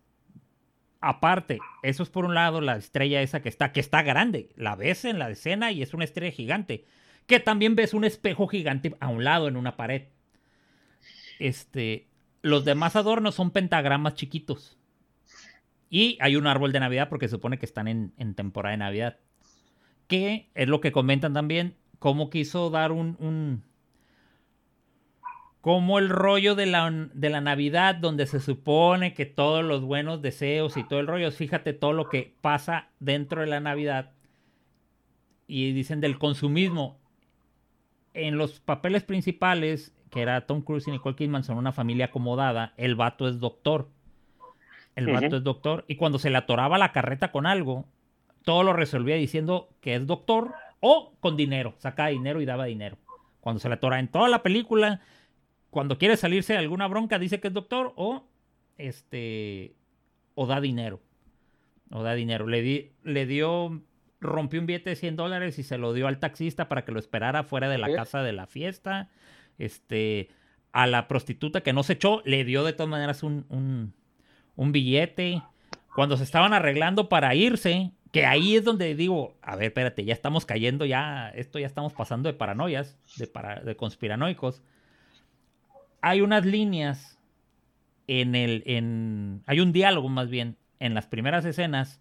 aparte, eso es por un lado la estrella esa que está, que está grande. La ves en la escena y es una estrella gigante. Que también ves un espejo gigante a un lado en una pared. Este, los demás adornos son pentagramas chiquitos. Y hay un árbol de Navidad porque se supone que están en, temporada de Navidad. Que es lo que comentan también, cómo quiso dar un, un como el rollo de la, de la Navidad, donde se supone que todos los buenos deseos y todo el rollo, fíjate todo lo que pasa dentro de la Navidad. Y dicen del consumismo. En los papeles principales, que era Tom Cruise y Nicole Kidman, son una familia acomodada, el vato es doctor. El vato es doctor. Y cuando se le atoraba la carreta con algo, todo lo resolvía diciendo que es doctor o con dinero. Sacaba dinero y daba dinero. Cuando se le atora en toda la película, cuando quiere salirse de alguna bronca, dice que es doctor o este o da dinero. O da dinero. Le, di- le dio, rompió un billete de 100 dólares y se lo dio al taxista para que lo esperara fuera de la casa de la fiesta. Este, a la prostituta que no se echó, le dio de todas maneras un, un, billete. Cuando se estaban arreglando para irse, que ahí es donde digo, a ver, espérate, ya estamos cayendo, ya, esto ya estamos pasando de paranoias, de, para, de conspiranoicos. Hay unas líneas en el, en, hay un diálogo más bien en las primeras escenas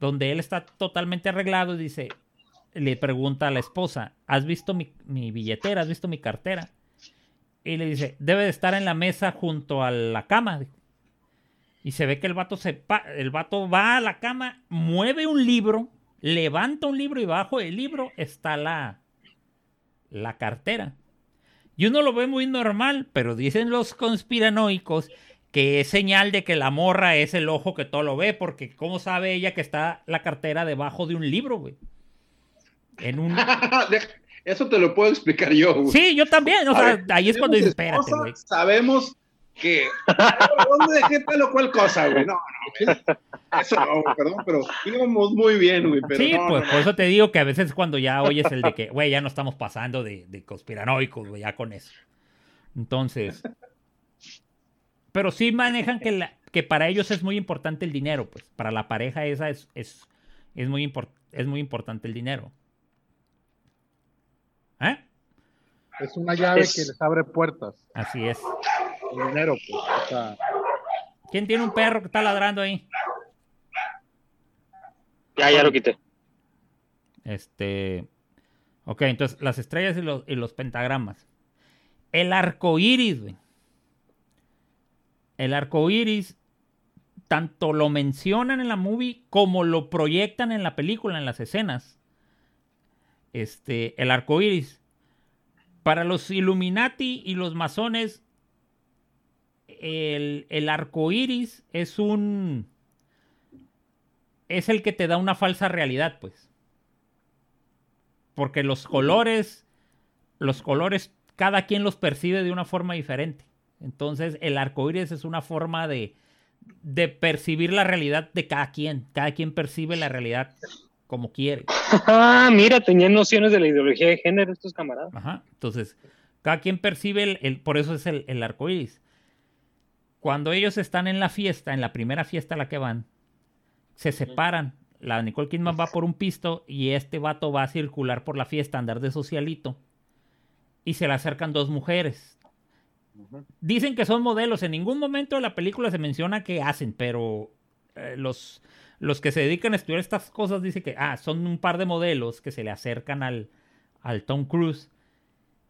donde él está totalmente arreglado y dice, le pregunta a la esposa, ¿has visto mi, mi billetera? ¿Has visto mi cartera? Y le dice, debe de estar en la mesa junto a la cama. Y se ve que el vato, se pa- el vato va a la cama, mueve un libro, levanta un libro y bajo el libro está la, la cartera. Y uno lo ve muy normal, pero dicen los conspiranoicos que es señal de que la morra es el ojo que todo lo ve, porque ¿cómo sabe ella que está la cartera debajo de un libro, güey? En un... Eso te lo puedo explicar yo, güey. Sí, yo también, o sea, ver, ahí es cuando dices, espérate, güey. Sabemos que. ¿Dónde dejé tal o cual cosa, güey? No, no, güey. Eso no, güey, perdón, pero íbamos muy bien, güey. Pero Sí, no, pues no, por eso te digo que a veces cuando ya oyes el de que, güey, ya no estamos pasando de, de conspiranoicos, güey, ya con eso. Entonces, pero sí manejan que, la, que para ellos es muy importante el dinero, pues para la pareja esa es, es, es, muy, import- es muy importante el dinero. ¿Eh? Es una llave Es- que les abre puertas. Así es. El dinero, pues. O sea, ¿Quién tiene un perro que está ladrando ahí? Ya, ya lo quité. Este. Ok, entonces las estrellas y los, y los pentagramas. El arco iris, güey. El arco iris, tanto lo mencionan en la movie como lo proyectan en la película, en las escenas. Este, el arco iris. Para los Illuminati y los masones, el, el arco iris es un. Es el que te da una falsa realidad, pues. Porque los colores, los colores, cada quien los percibe de una forma diferente. Entonces, el arco iris es una forma de, de percibir la realidad de cada quien. Cada quien percibe la realidad como quiere. Ah, mira, tenían nociones de la ideología de género estos camaradas. Ajá. Entonces, cada quien percibe el, el- por eso es el, el arco iris. Cuando ellos están en la fiesta, en la primera fiesta a la que van, se separan. La Nicole Kidman va por un pisto y este vato va a circular por la fiesta, andar de socialito. Y se le acercan dos mujeres. Dicen que son modelos. En ningún momento de la película se menciona qué hacen, pero eh, los, los que se dedican a estudiar estas cosas dicen que ah, son un par de modelos que se le acercan al, al Tom Cruise.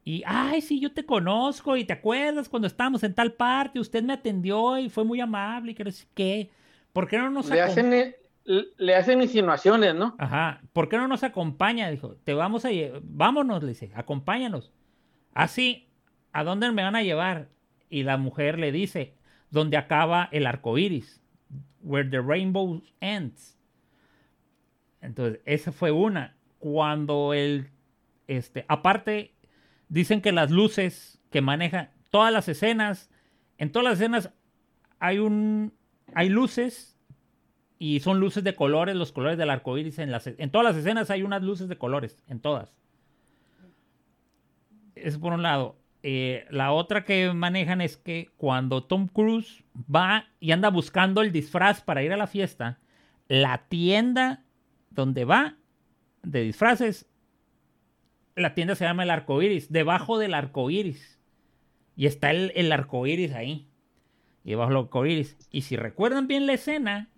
Y, ay, sí, yo te conozco y te acuerdas cuando estábamos en tal parte, usted me atendió y fue muy amable y que no sé qué. ¿Por qué no nos Le hacen, eh, le hacen insinuaciones, ¿no? Ajá. ¿Por qué no nos acompaña? Dijo, te vamos a vámonos, le dice, acompáñanos. Así, ¿a dónde me van a llevar? Y la mujer le dice, donde acaba el arco iris, where the rainbow ends. Entonces, esa fue una. Cuando el, este, aparte, dicen que las luces que maneja, todas las escenas, en todas las escenas hay un, hay luces y son luces de colores, los colores del arco iris. En, las, en todas las escenas hay unas luces de colores, en todas. Es por un lado. Eh, la otra que manejan es que cuando Tom Cruise va y anda buscando el disfraz para ir a la fiesta, la tienda donde va de disfraces, la tienda se llama el arco iris, debajo del arco iris. Y está el, el arco iris ahí. Y debajo del arco iris. Y si recuerdan bien la escena,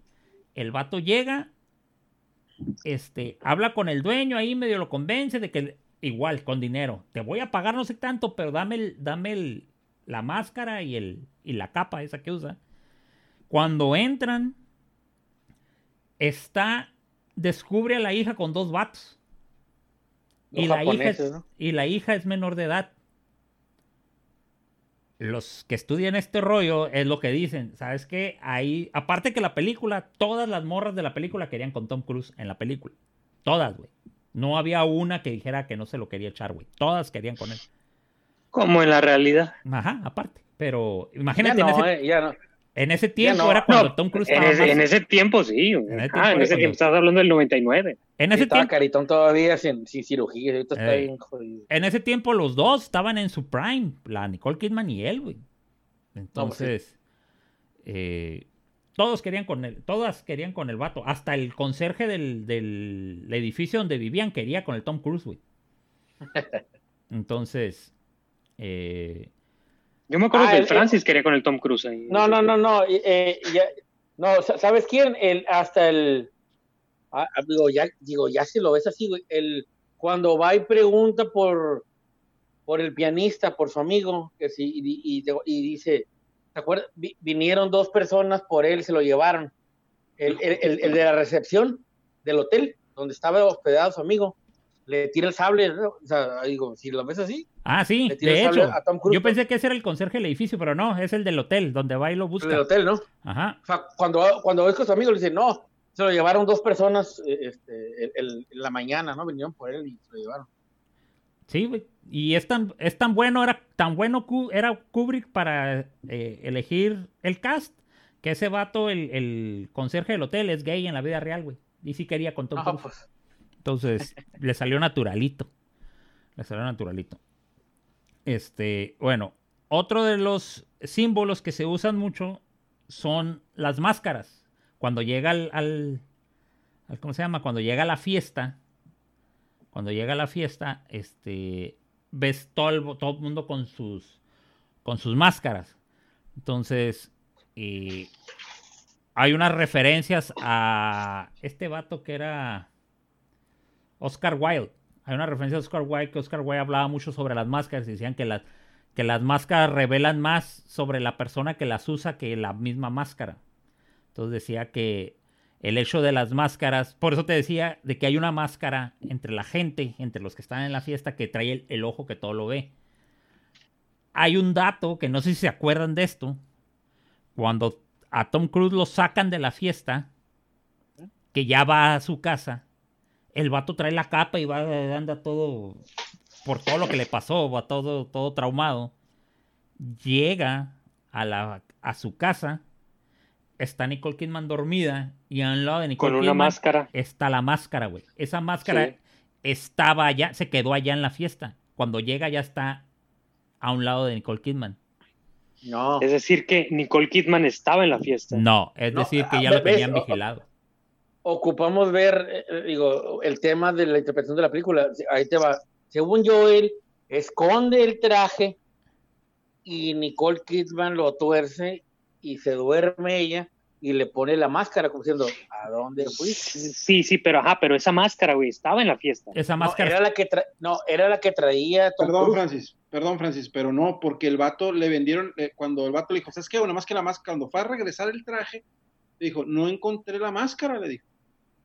el vato llega, este, habla con el dueño ahí, medio lo convence de que igual, con dinero, te voy a pagar no sé tanto, pero dame, el, dame el, la máscara y, el, y la capa esa que usa. Cuando entran, está, descubre a la hija con dos vatos. Y la, hija es, ¿no? y la hija es menor de edad los que estudian este rollo es lo que dicen, ¿sabes qué? Ahí, aparte que la película, todas las morras de la película querían con Tom Cruise en la película. Todas, güey. No había una que dijera que no se lo quería echar, güey. Todas querían con él. Como en la realidad. Ajá, aparte. Pero imagínate, Ya en, no, ese, eh, ya no. en ese tiempo no. era cuando No, Tom Cruise En estaba ese, más- en ese tiempo sí. güey. En ese ah, tiempo en ese cuando- tiempo estás hablando del 99. en ese estaba tiempo, caritón todavía sin, sin cirugía. Ahorita está Ey. bien jodido. en ese tiempo los dos estaban en su prime, la Nicole Kidman y él, güey. Entonces, eh, todos querían con él, todas querían con el vato. Hasta el conserje del, del edificio donde vivían quería con el Tom Cruise, güey. Entonces, eh, Yo me acuerdo Ah, que el- el Francis quería con el Tom Cruise ahí. No, no, no, no. eh, ya- no, sa- ¿sabes quién? El, hasta el. ah, ah, digo, ya, digo, ya si lo ves así, güey. El, cuando va y pregunta por, por el pianista, por su amigo, que sí, y dice, ¿te acuerdas? Vi- vinieron dos personas por él, se lo llevaron. El, el, el- el de la recepción del hotel, donde estaba hospedado su amigo, le tira el sable, ¿no? O sea, digo, si lo ves así, ah, sí, le tira de el sable hecho, a Tom Cruise. yo pensé que ese era el conserje del edificio, pero no, es el del hotel, donde va y lo el busca. del hotel, ¿no? Ajá. O sea, cuando, cuando ves con su amigo, le dice, no, se lo llevaron dos personas eh, este, el- el- en la mañana, ¿no? Vinieron por él y se lo llevaron. Sí, güey. Y es tan, es tan bueno, era tan bueno era Kubrick para eh, elegir el cast, que ese vato, el, el conserje del hotel, es gay en la vida real, güey. Y sí quería con Tom Cruise. pues, Entonces, le salió naturalito. Le salió naturalito. Este, bueno, otro de los símbolos que se usan mucho son las máscaras. Cuando llega al, al- al- ¿cómo se llama? Cuando llega a la fiesta, cuando llega a la fiesta, este, ves todo el, todo mundo con sus, con sus máscaras. Entonces, eh, hay unas referencias a este vato que era Oscar Wilde. Hay una referencia a Oscar Wilde que Oscar Wilde hablaba mucho sobre las máscaras decían que las, que las máscaras revelan más sobre la persona que las usa que la misma máscara. Entonces decía que el hecho de las máscaras, por eso te decía de que hay una máscara entre la gente, entre los que están en la fiesta, que trae el, ojo que todo lo ve. Hay un dato que no sé si se acuerdan de esto. Cuando a Tom Cruise lo sacan de la fiesta, que ya va a su casa, el vato trae la capa y va, anda todo, por todo lo que le pasó, va todo, todo traumado. Llega a, la, a su casa, está Nicole Kidman dormida y al lado de Nicole Con una Kidman máscara. está la máscara, güey. Esa máscara Sí. estaba allá, se quedó allá en la fiesta. Cuando llega ya está a un lado de Nicole Kidman. no. Es decir, que Nicole Kidman estaba en la fiesta. No, es No, decir, que ah, ya lo tenían vigilado. Ocupamos ver, eh, eh, digo, el tema de la interpretación de la película. Ahí te va. Según yo, él esconde el traje y Nicole Kidman lo tuerce y se duerme ella y le pone la máscara como diciendo, ¿a dónde fuiste? Sí, sí, pero ajá, pero esa máscara, güey, estaba en la fiesta. Esa No, máscara. era la que tra- no, era la que traía Tom Perdón. Francis, perdón, Francis, pero no, porque el vato le vendieron, eh, cuando el vato le dijo, ¿sabes qué? Bueno, más que la máscara, cuando fue a regresar el traje, le dijo, no encontré la máscara, le dijo.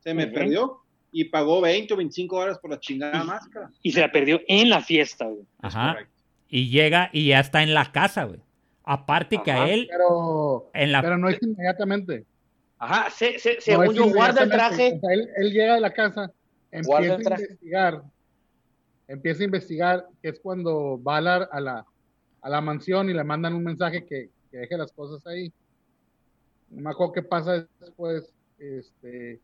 Se me perdió y pagó 20 o 25 horas por la chingada máscara. Y se la perdió en la fiesta, güey. Es Ajá. correcto. Y llega y ya está en la casa, güey. Aparte que a Ajá. él, Pero, en la. pero no es inmediatamente. Ajá, se, se- No según yo, guarda el traje. O sea, él, él llega de la casa, empieza a investigar, empieza a investigar, que es cuando va a la, a la, a la mansión y le mandan un mensaje que, que deje las cosas ahí. No me acuerdo qué pasa después. Este,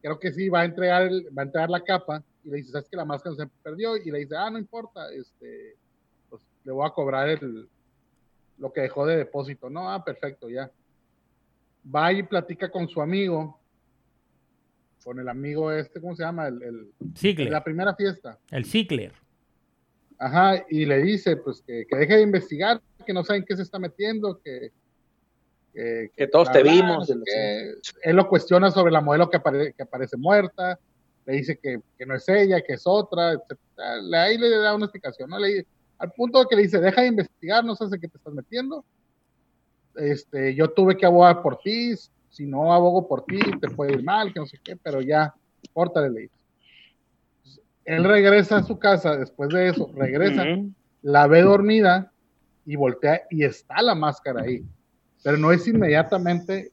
creo que sí, va a entregar, el- va a entregar la capa y le dice, ¿sabes que la máscara se perdió? Y le dice, ah, no importa, este, pues le voy a cobrar el, lo que dejó de depósito. No, ah, perfecto, ya. Va y platica con su amigo, con el amigo este, ¿cómo se llama? El, el- la primera fiesta. El Ziegler. Ajá, y le dice, pues, que, que deje de investigar, que no saben qué se está metiendo, que... Que, Que todos te vimos. Él lo cuestiona sobre la modelo que, apare- que aparece muerta, le dice que, que no es ella, que es otra, etc. Le- Ahí le da una explicación, ¿no? Le, al punto de que le dice, deja de investigar, no sabes en qué te estás metiendo. Este, yo tuve que abogar por ti, si no abogo por ti, te puede ir mal, que no sé qué, pero ya, córtale, le dice. Él regresa a su casa después de eso, regresa, Ujú. la ve dormida y voltea y está la máscara ahí. Pero no es inmediatamente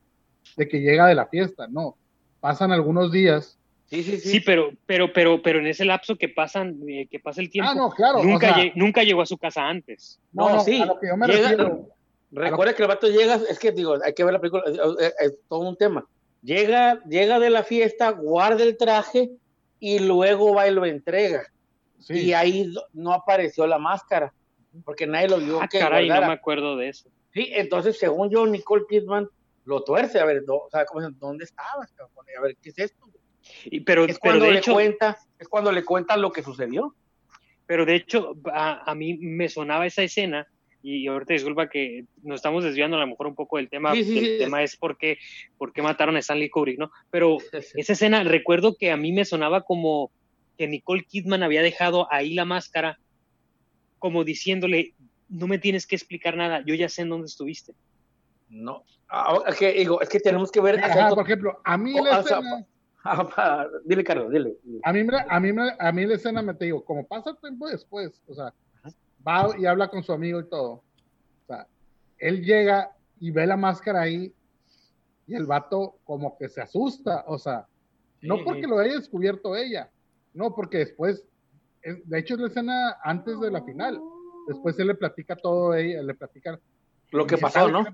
de que llega de la fiesta, no. Pasan algunos días. Sí, sí, sí. Sí, pero, pero, pero, pero en ese lapso que pasan, eh, que pasa el tiempo, Ah, no, claro. nunca, o sea, lle- nunca llegó a su casa antes. no, No, no, sí, a lo que yo me llega- refiero. Recuerda que el vato llega, es que digo, hay que ver la película, es, todo un tema. Llega, llega de la fiesta, guarda el traje y luego va y lo entrega. Sí, Y ahí no apareció la máscara, porque nadie lo vio Ah, que caray, no guardara. me acuerdo de eso. Sí, entonces, según yo, Nicole Kidman lo tuerce, a ver, do- o sea, ¿dónde estabas? A ver, ¿qué es esto? Y- pero, Es pero cuando de le hecho, cuenta, es cuando le cuenta lo que sucedió. pero de hecho, a, a mí me sonaba esa escena, y ahorita disculpa que nos estamos desviando a lo mejor un poco del tema, Sí, sí, que sí, el tema es por qué, por qué mataron a Stanley Kubrick, ¿no? Pero esa escena, recuerdo que a mí me sonaba como que Nicole Kidman había dejado ahí la máscara, como diciéndole, no me tienes que explicar nada, yo ya sé en dónde estuviste. No, Ah, es que, digo, es que tenemos que ver. Ajá, por ejemplo, a mí Oh, la sea, dile, Carlos, dile. dile. a mí, a mí, a mí la escena me te digo, como pasa tiempo después, o sea, va y habla con su amigo y todo. O sea, él llega y ve la máscara ahí y el vato como que se asusta, o sea, no Sí. porque lo haya descubierto ella, no, porque después, es- de hecho es la escena antes de la final, después él le platica todo a ella, le platica Lo que pasó, ¿no?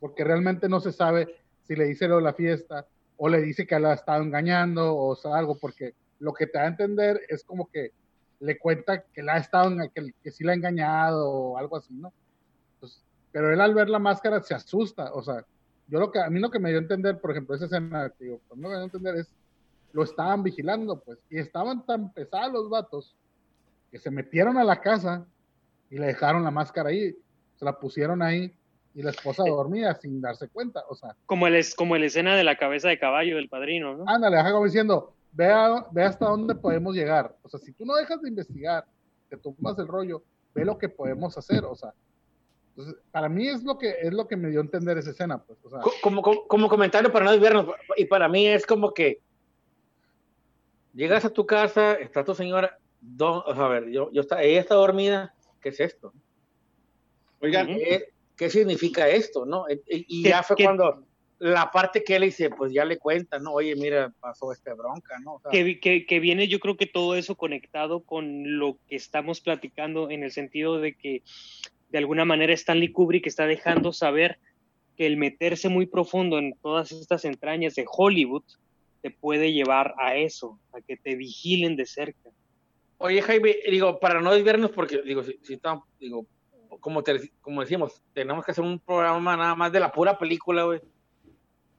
Porque realmente no se sabe si le dice lo de la fiesta o le dice que la ha estado engañando o sea, algo, porque lo que te da a entender es como que le cuenta que la ha estado, que, sí la ha engañado o algo así, ¿no? Pues, pero él al ver la máscara se asusta, o sea, yo lo que, a mí lo que me dio a entender, por ejemplo, esa escena, que me dio a entender es, lo estaban vigilando, pues, y estaban tan pesados los vatos que se metieron a la casa y le dejaron la máscara ahí, se la pusieron ahí y la esposa dormía sin darse cuenta, o sea, Como el, es- como la escena de la cabeza de caballo del padrino, ¿no? ándale, deja como diciendo, ve, a- ve hasta dónde podemos llegar, o sea, si tú no dejas de investigar, te tomas el rollo, ve lo que podemos hacer, o sea, entonces, para mí es lo que es lo que me dio a entender esa escena, pues, o sea, Co- Como, como, como comentario para no desviarnos, y para mí es como que llegas a tu casa, está tu señora, do- o sea, a ver, yo, yo está, ella está dormida, ¿qué es esto? Oigan. ¿Qué, qué significa esto? ¿no? Y, y ¿Qué- ya fue cuando la parte que él dice, pues ya le cuenta, ¿no? Oye, mira, pasó esta bronca, ¿no? O sea, que, vi- que, que viene yo creo que todo eso conectado con lo que estamos platicando en el sentido de que de alguna manera Stanley Kubrick está dejando saber que el meterse muy profundo en todas estas entrañas de Hollywood te puede llevar a eso, a que te vigilen de cerca. Oye, Jaime, digo, para no desviarnos, porque, digo, si, si estamos, digo, como, te- como decimos, tenemos que hacer un programa nada más de la pura película, güey,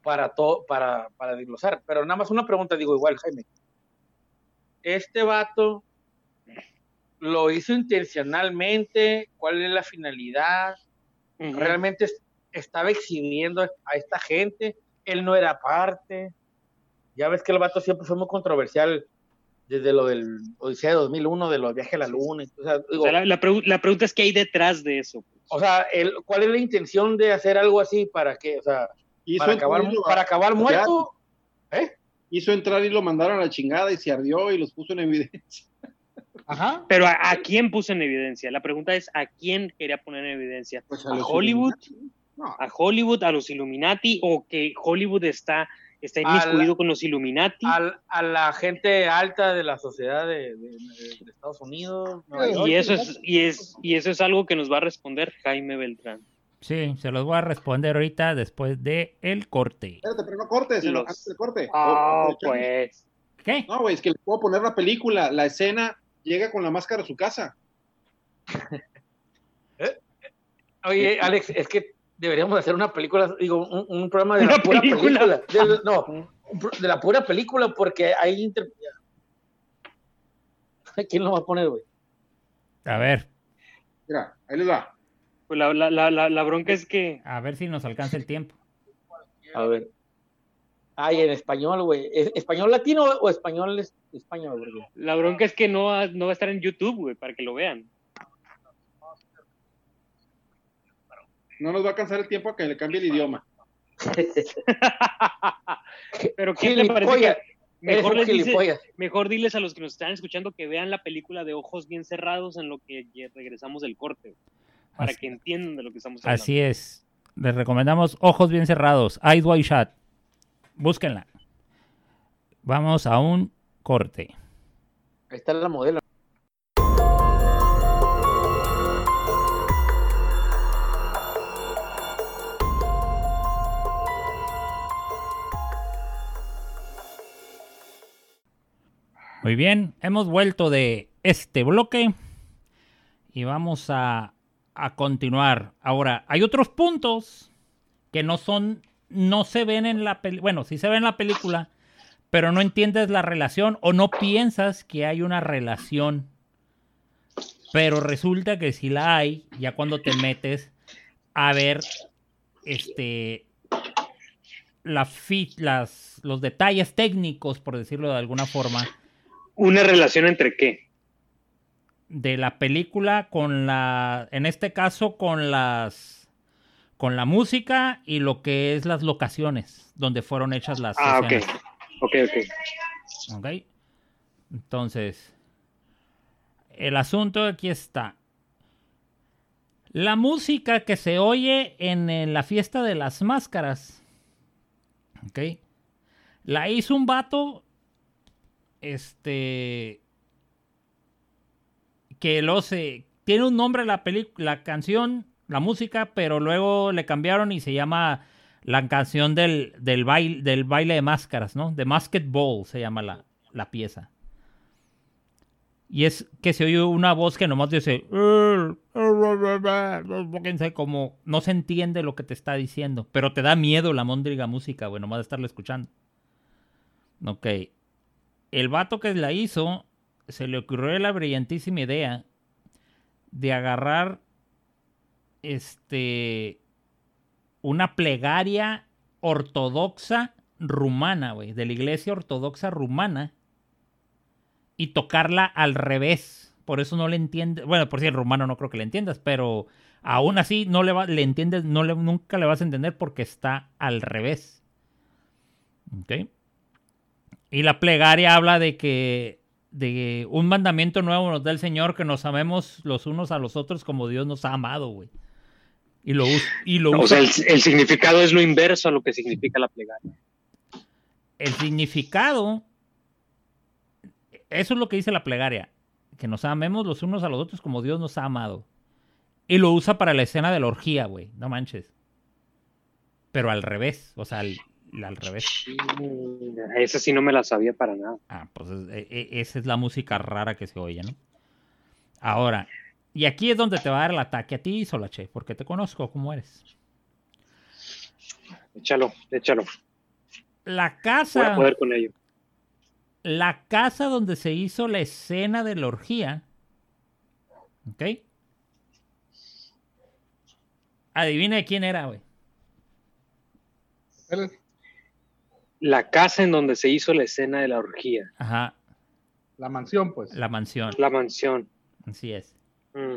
para todo, para, para desglosar. Pero nada más una pregunta, digo, igual, Jaime. Este vato lo hizo intencionalmente, cuál es la finalidad, Ujú. realmente es- estaba exhibiendo a esta gente, él no era parte. Ya ves que el vato siempre fue muy controversial desde lo del Odisea de 2001, de los viajes a la luna. O sea, digo, O sea, la, la pregu- la pregunta es qué hay detrás de eso. pues. o sea, el- ¿cuál es la intención de hacer algo así para que, o sea, para acabar, para muerto? Hizo entrar y lo mandaron a la chingada y se ardió y los puso en evidencia. Ajá. Pero ¿a, a quién puso en evidencia? La pregunta es ¿a quién quería poner en evidencia? Pues ¿A Hollywood? No, ¿A Hollywood? ¿A los Illuminati? ¿O que Hollywood está, está la- inmiscuido con los Illuminati? Al- a la gente alta de la sociedad de, de- de- de Estados Unidos. Nueva Sí, York. Y eso, es, y, es, y eso es algo que nos va a responder Jaime Beltrán. Sí, se los voy a responder ahorita después de el corte. espérate, pero no cortes, Los- antes del corte. Ah, O- o- pues. ¿Qué? No, güey, es que le puedo poner la película, la escena, llega con la máscara a su casa. Oye, Alex, es que deberíamos hacer una película, digo, un, un programa de la pura película. película. de- no, de la pura película, porque hay. inter- ¿Quién lo va a poner, güey? A ver, Mira, ahí les va. Pues la, la, la, la, la bronca es que a ver si nos alcanza el tiempo. A ver. Ay, en español, güey. ¿Es- ¿Español latino o español es- español, güey? la bronca es que no, va- no va a estar en YouTube, güey, para que lo vean. No nos va a alcanzar el tiempo a que le cambie el idioma. Pero ¿qué te parece que mejor les dice, mejor diles a los que nos están escuchando que vean la película de Ojos Bien Cerrados en lo que regresamos del corte, para Así- que entiendan de lo que estamos hablando. Así es. Les recomendamos Ojos Bien Cerrados, Eyes Wide Shut. Búsquenla. Vamos a un corte. Ahí está la modelo. Muy bien, hemos vuelto de este bloque y vamos a, a continuar. Ahora, hay otros puntos que no son, no se ven en la película, bueno, sí se ven en la película, pero no entiendes la relación o no piensas que hay una relación. Pero resulta que sí la hay, ya cuando te metes a ver este la las, los detalles técnicos, por decirlo de alguna forma, ¿Una relación entre qué? de la película con la, en este caso con las, con la música y lo que es las locaciones donde fueron hechas las Ah, ok. Ok, ok. ¿ok? Entonces, el asunto aquí está. La música que se oye en, en la fiesta de las máscaras, ¿ok? La hizo un vato, este, que lo sé, tiene un nombre la película, la canción, la música, pero luego le cambiaron y se llama la canción del, del, baile, del baile de máscaras, ¿no? De Masked Ball se llama la, la pieza. Y es que se oye una voz que nomás dice, como no se entiende lo que te está diciendo, pero te da miedo la móndriga música, güey, nomás de estarla escuchando. Ok. El vato que la hizo, se le ocurrió la brillantísima idea de agarrar este una plegaria ortodoxa rumana, güey, de la iglesia ortodoxa rumana y tocarla al revés. Por eso no le entiendes. Bueno, por si el rumano no creo que le entiendas, pero aún así no le, va, le entiendes, no nunca le vas a entender porque está al revés. ¿Ok? Y la plegaria habla de que de un mandamiento nuevo nos da el Señor que nos amemos los unos a los otros como Dios nos ha amado, güey. Y lo, us- y lo O usa- sea, el, el significado es lo inverso a lo que significa la plegaria. el significado, eso es lo que dice la plegaria, que nos amemos los unos a los otros como Dios nos ha amado. Y lo usa para la escena de la orgía, güey, no manches. Pero al revés, o sea, al, al revés. Esa sí no me la sabía para nada. Ah, pues es- e- e- esa es la música rara que se oye, ¿no? Ahora, y aquí es donde te va a dar el ataque a ti, Solache, porque te conozco como eres. Échalo, échalo. La Voy a casa, poder con ello. la casa donde se hizo la escena de la orgía ¿Ok? Adivina de quién era, güey. La casa en donde se hizo la escena de la orgía. Ajá, La mansión, pues. la mansión. La mansión. Así es. Mm.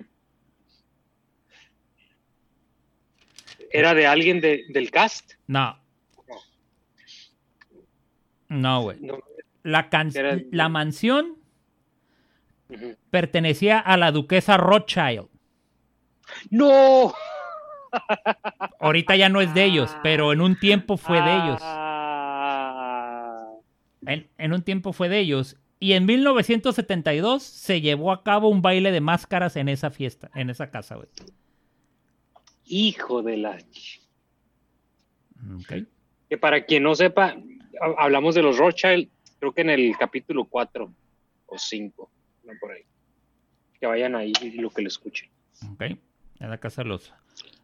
¿Era de alguien de- del cast? No. No, güey. No. La, can- Era- la mansión pertenecía a la duquesa Rothschild. ¡No! Ahorita ya no es de ellos, pero en un tiempo fue de ellos. En, en un tiempo fue de ellos. Y en 1972 se llevó a cabo un baile de máscaras en esa fiesta, en esa casa, güey. Hijo de la... ch- Ok. Que para quien no sepa, ha- hablamos de los Rothschild, creo que en el capítulo 4 o 5, no por ahí. Que vayan ahí y lo que lo escuchen. Ok. En la casa de los,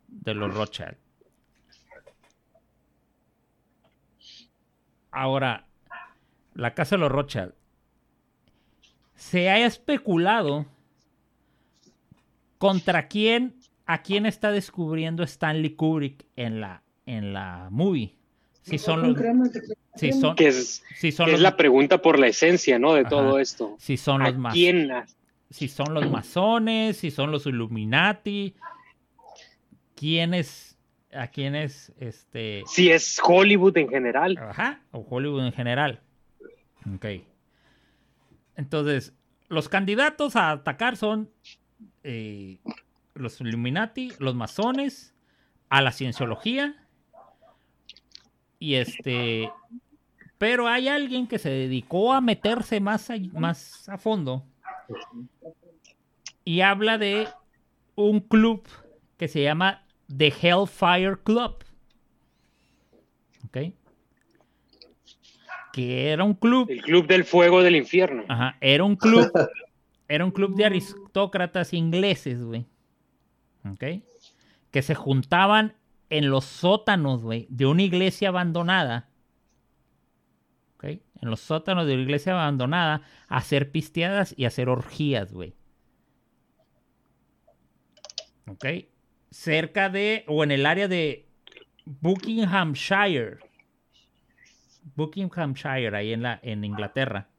de los Rothschild. Ahora, la casa de los Rothschild. Se ha especulado contra quién, a quién está descubriendo Stanley Kubrick en la, en la movie. Si son los, si son, Que es, si son que es la pregunta por la esencia, ¿no? De Ajá. todo esto. si son ¿A los más, quién? si son los masones, si son los Illuminati, quiénes, a quiénes, este, Si es Hollywood en general. ajá, o Hollywood en general. Ok. Entonces, los candidatos a atacar son eh, los Illuminati, los masones, a la cienciología y este, pero hay alguien que se dedicó a meterse más a, más a fondo y habla de un club que se llama The Hellfire Club. ¿Ok? Que era un club, El Club del Fuego del Infierno. ajá, era un club, era un club de aristócratas ingleses, güey. ¿Ok? Que se juntaban en los sótanos, güey, de una iglesia abandonada. ¿Ok? En los sótanos de una iglesia abandonada a hacer pisteadas y hacer orgías, güey. ¿Ok? Cerca de, o en el área de Buckinghamshire. Buckinghamshire, ahí en, la, en Inglaterra.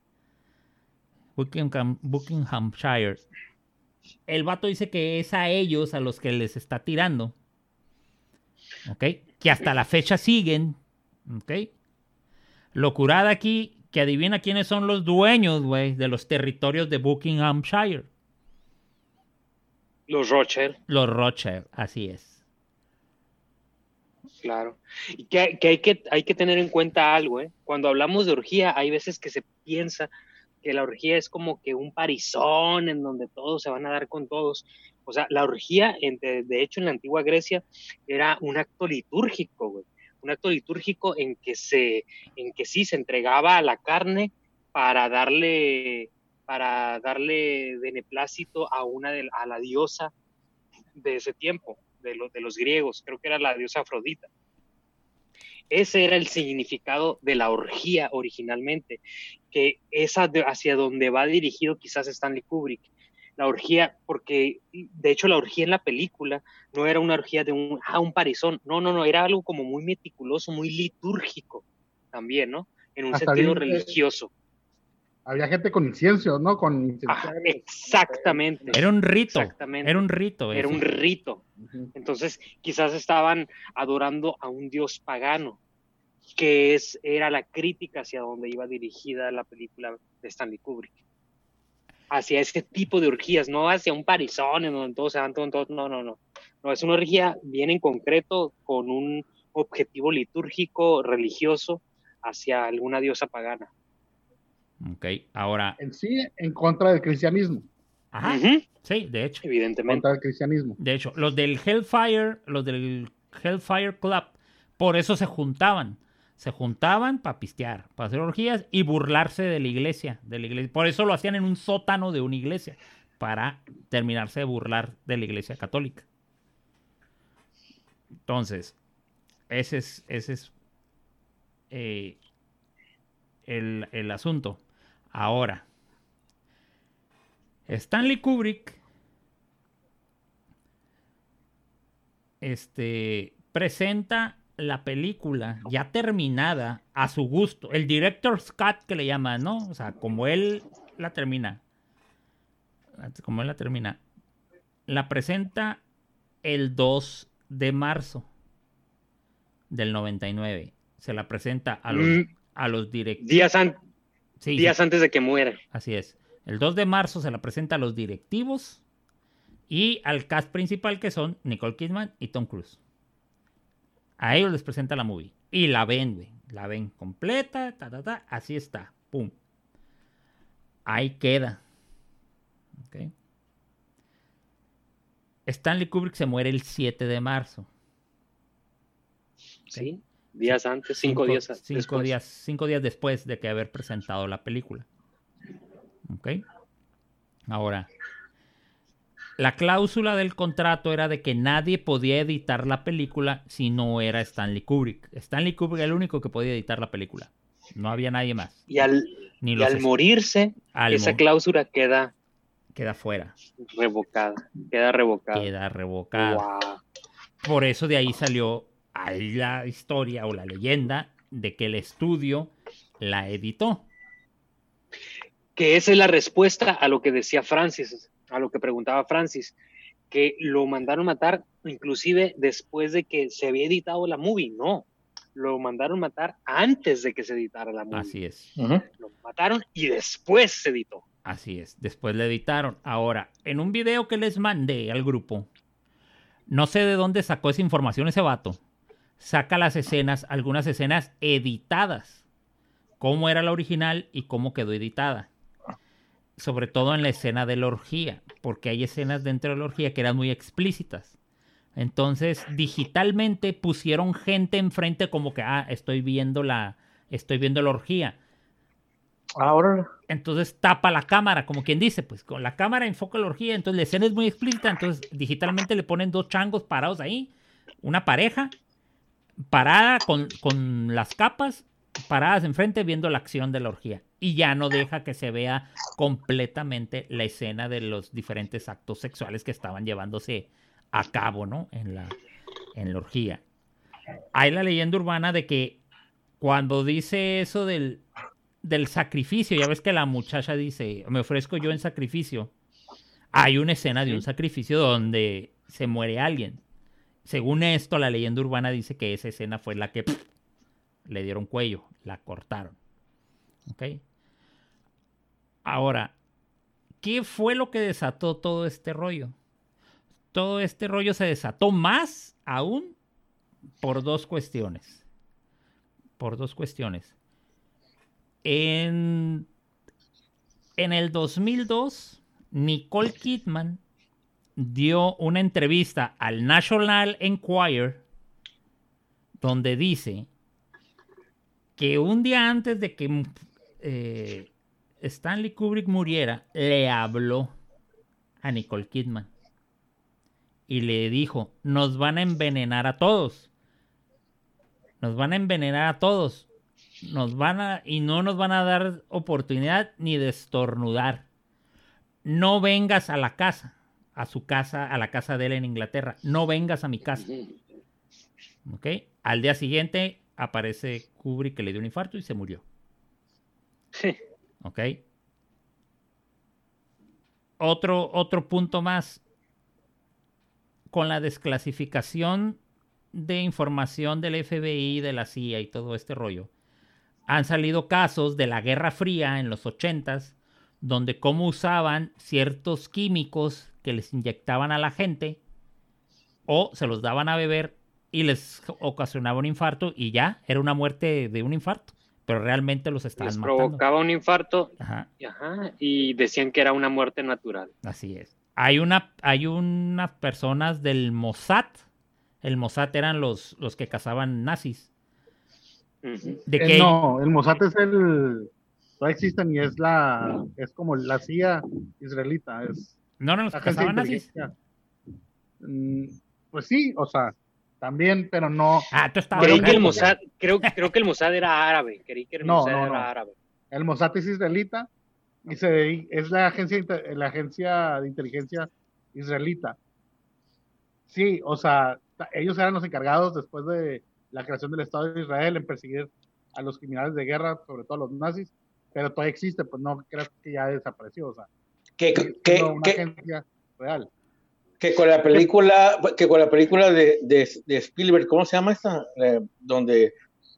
Buckingham, Buckinghamshire. El vato dice que es a ellos a los que les está tirando. ¿Ok? Que hasta la fecha siguen. ¿Ok? Locurada aquí, que adivina quiénes son los dueños, güey, de los territorios de Buckinghamshire. Los Rothschild, Los Rothschild, así es. Claro. Y que, que hay que hay que tener en cuenta algo, ¿eh? Cuando hablamos de orgía, hay veces que se piensa que la orgía es como que un parizón en donde todos se van a dar con todos. O sea, la orgía, de, hecho, en la antigua Grecia, era un acto litúrgico. Un acto litúrgico en que se, en que sí se entregaba a la carne para darle, para darle beneplácito a una de, a la diosa de ese tiempo, de los, de los griegos, creo que era la diosa Afrodita. Ese era el significado de la orgía originalmente, que es hacia donde va dirigido quizás Stanley Kubrick. La orgía, porque de hecho la orgía en la película no era una orgía de un, ah, un parizón, no, no, no, era algo como muy meticuloso, muy litúrgico también, ¿no? En un Hasta sentido bien, eh, religioso. Había gente con incienso, ¿no? Con exactamente. Era un rito. Exactamente. Era un rito. Era un rito. Entonces, quizás estaban adorando a un dios pagano, que es, era la crítica hacia donde iba dirigida la película de Stanley Kubrick. Hacia ese tipo de orgías, no hacia un parizón en donde todos se van todos, todos, no, no, no. No, es una orgía bien en concreto con un objetivo litúrgico, religioso, hacia alguna diosa pagana. Ok, ahora. En sí, en contra del cristianismo. Ajá. Sí, de hecho. evidentemente. Contra el cristianismo. De hecho, los del Hellfire, los del Hellfire Club, por eso se juntaban. Se juntaban para pistear, para hacer orgías y burlarse de la iglesia, de la iglesia. Por eso lo hacían en un sótano de una iglesia, para terminarse de burlar de la iglesia católica. Entonces, ese es, ese es eh, el, el asunto. Ahora, Stanley Kubrick este, presenta la película ya terminada a su gusto. El director's cut que le llaman, ¿no? O sea, como él la termina. Como él la termina. La presenta el 2 de marzo del 99. Se la presenta a los, Mm. a los directivos. Días, an- Sí, días sí, antes de que muera. así es. El 2 de marzo se la presenta a los directivos y al cast principal que son Nicole Kidman y Tom Cruise. A ellos les presenta la movie. Y la ven, güey. La ven completa, ta, ta, ta. Así está. Pum. Ahí queda. Ok. Stanley Kubrick se muere el 7 de marzo. Sí. Días antes, cinco, días antes. cinco días, cinco días después de que haber presentado la película. ¿Ok? Ahora, la cláusula del contrato era de que nadie podía editar la película si no era Stanley Kubrick. Stanley Kubrick era el único que podía editar la película. No había nadie más. Y al, Ni y al morirse, al esa cláusula queda queda fuera, revocada. Queda revocada. queda revocada. Wow. Por eso de ahí salió ahí la historia o la leyenda de que el estudio la editó. Que esa es la respuesta a lo que decía Francis, a lo que preguntaba Francis, que lo mandaron matar inclusive después de que se había editado la movie. No, lo mandaron matar antes de que se editara la movie. Así es. Lo mataron y después se editó. Así es, después le editaron. Ahora, en un video que les mandé al grupo, no sé de dónde sacó esa información ese vato. Saca las escenas, algunas escenas editadas. Cómo era la original y cómo quedó editada. Sobre todo en la escena de la orgía, porque hay escenas dentro de la orgía que eran muy explícitas. Entonces, digitalmente pusieron gente enfrente como que, ah, estoy viendo la, estoy viendo la orgía Ahora, entonces tapa la cámara, como quien dice, pues con la cámara enfoca la orgía, entonces la escena es muy explícita, entonces digitalmente le ponen dos changos parados ahí, una pareja parada con, con las capas paradas enfrente viendo la acción de la orgía y ya no deja que se vea completamente la escena de los diferentes actos sexuales que estaban llevándose a cabo, ¿no? En la, en la orgía. Hay la leyenda urbana de que cuando dice eso del, del sacrificio, ya ves que la muchacha dice, me ofrezco yo en sacrificio. Hay una escena de un sacrificio donde se muere alguien. Según esto, la leyenda urbana dice que esa escena fue la que le dieron cuello, la cortaron. ¿Ok? Ahora, ¿qué fue lo que desató todo este rollo? Todo este rollo se desató más aún por dos cuestiones. Por dos cuestiones. En, en el 2002, Nicole Kidman dio una entrevista al National Enquirer donde dice que un día antes de que eh, Stanley Kubrick muriera, le habló a Nicole Kidman y le dijo, nos van a envenenar a todos. Nos van a envenenar a todos. Nos van a y no nos van a dar oportunidad ni de estornudar. No vengas a la casa, a su casa, a la casa de él en Inglaterra. No vengas a mi casa. ¿Ok? Al día siguiente aparece Kubrick que le dio un infarto y se murió. ¿Ok? Otro, otro punto más. Con la desclasificación de información del FBI, de la CIA y todo este rollo, han salido casos de la Guerra Fría en los 80s, donde cómo usaban ciertos químicos que les inyectaban a la gente o se los daban a beber y les ocasionaba un infarto y ya, era una muerte de un infarto, pero realmente los estaban Les matando. provocaba un infarto Ajá, y, ajá, y decían que era una muerte natural. así es. Hay, una, hay unas personas del Mossad, el Mossad eran los, los que cazaban nazis. De Eh, que no, el Mossad es el. No existen y es la. Es como la CIA israelita. Es no eran los que agencia de cazaban nazis. inteligencia. Mm, Pues sí, o sea, también, pero no. Ah, tú estabas Creí que el. Mossad, creo, creo que el Mossad era árabe. Creí que el No, Mossad no, era no. árabe. El Mossad es israelita y se es la agencia, la agencia de inteligencia israelita. Sí, o sea, ellos eran los encargados después de la creación del Estado de Israel en perseguir a los criminales de guerra, sobre todo a los nazis, pero todavía existe, pues no creas que ya desapareció, o sea, Que, que, que, real. que con la película, que con la película de, de, de Spielberg, ¿cómo se llama esta? Eh, donde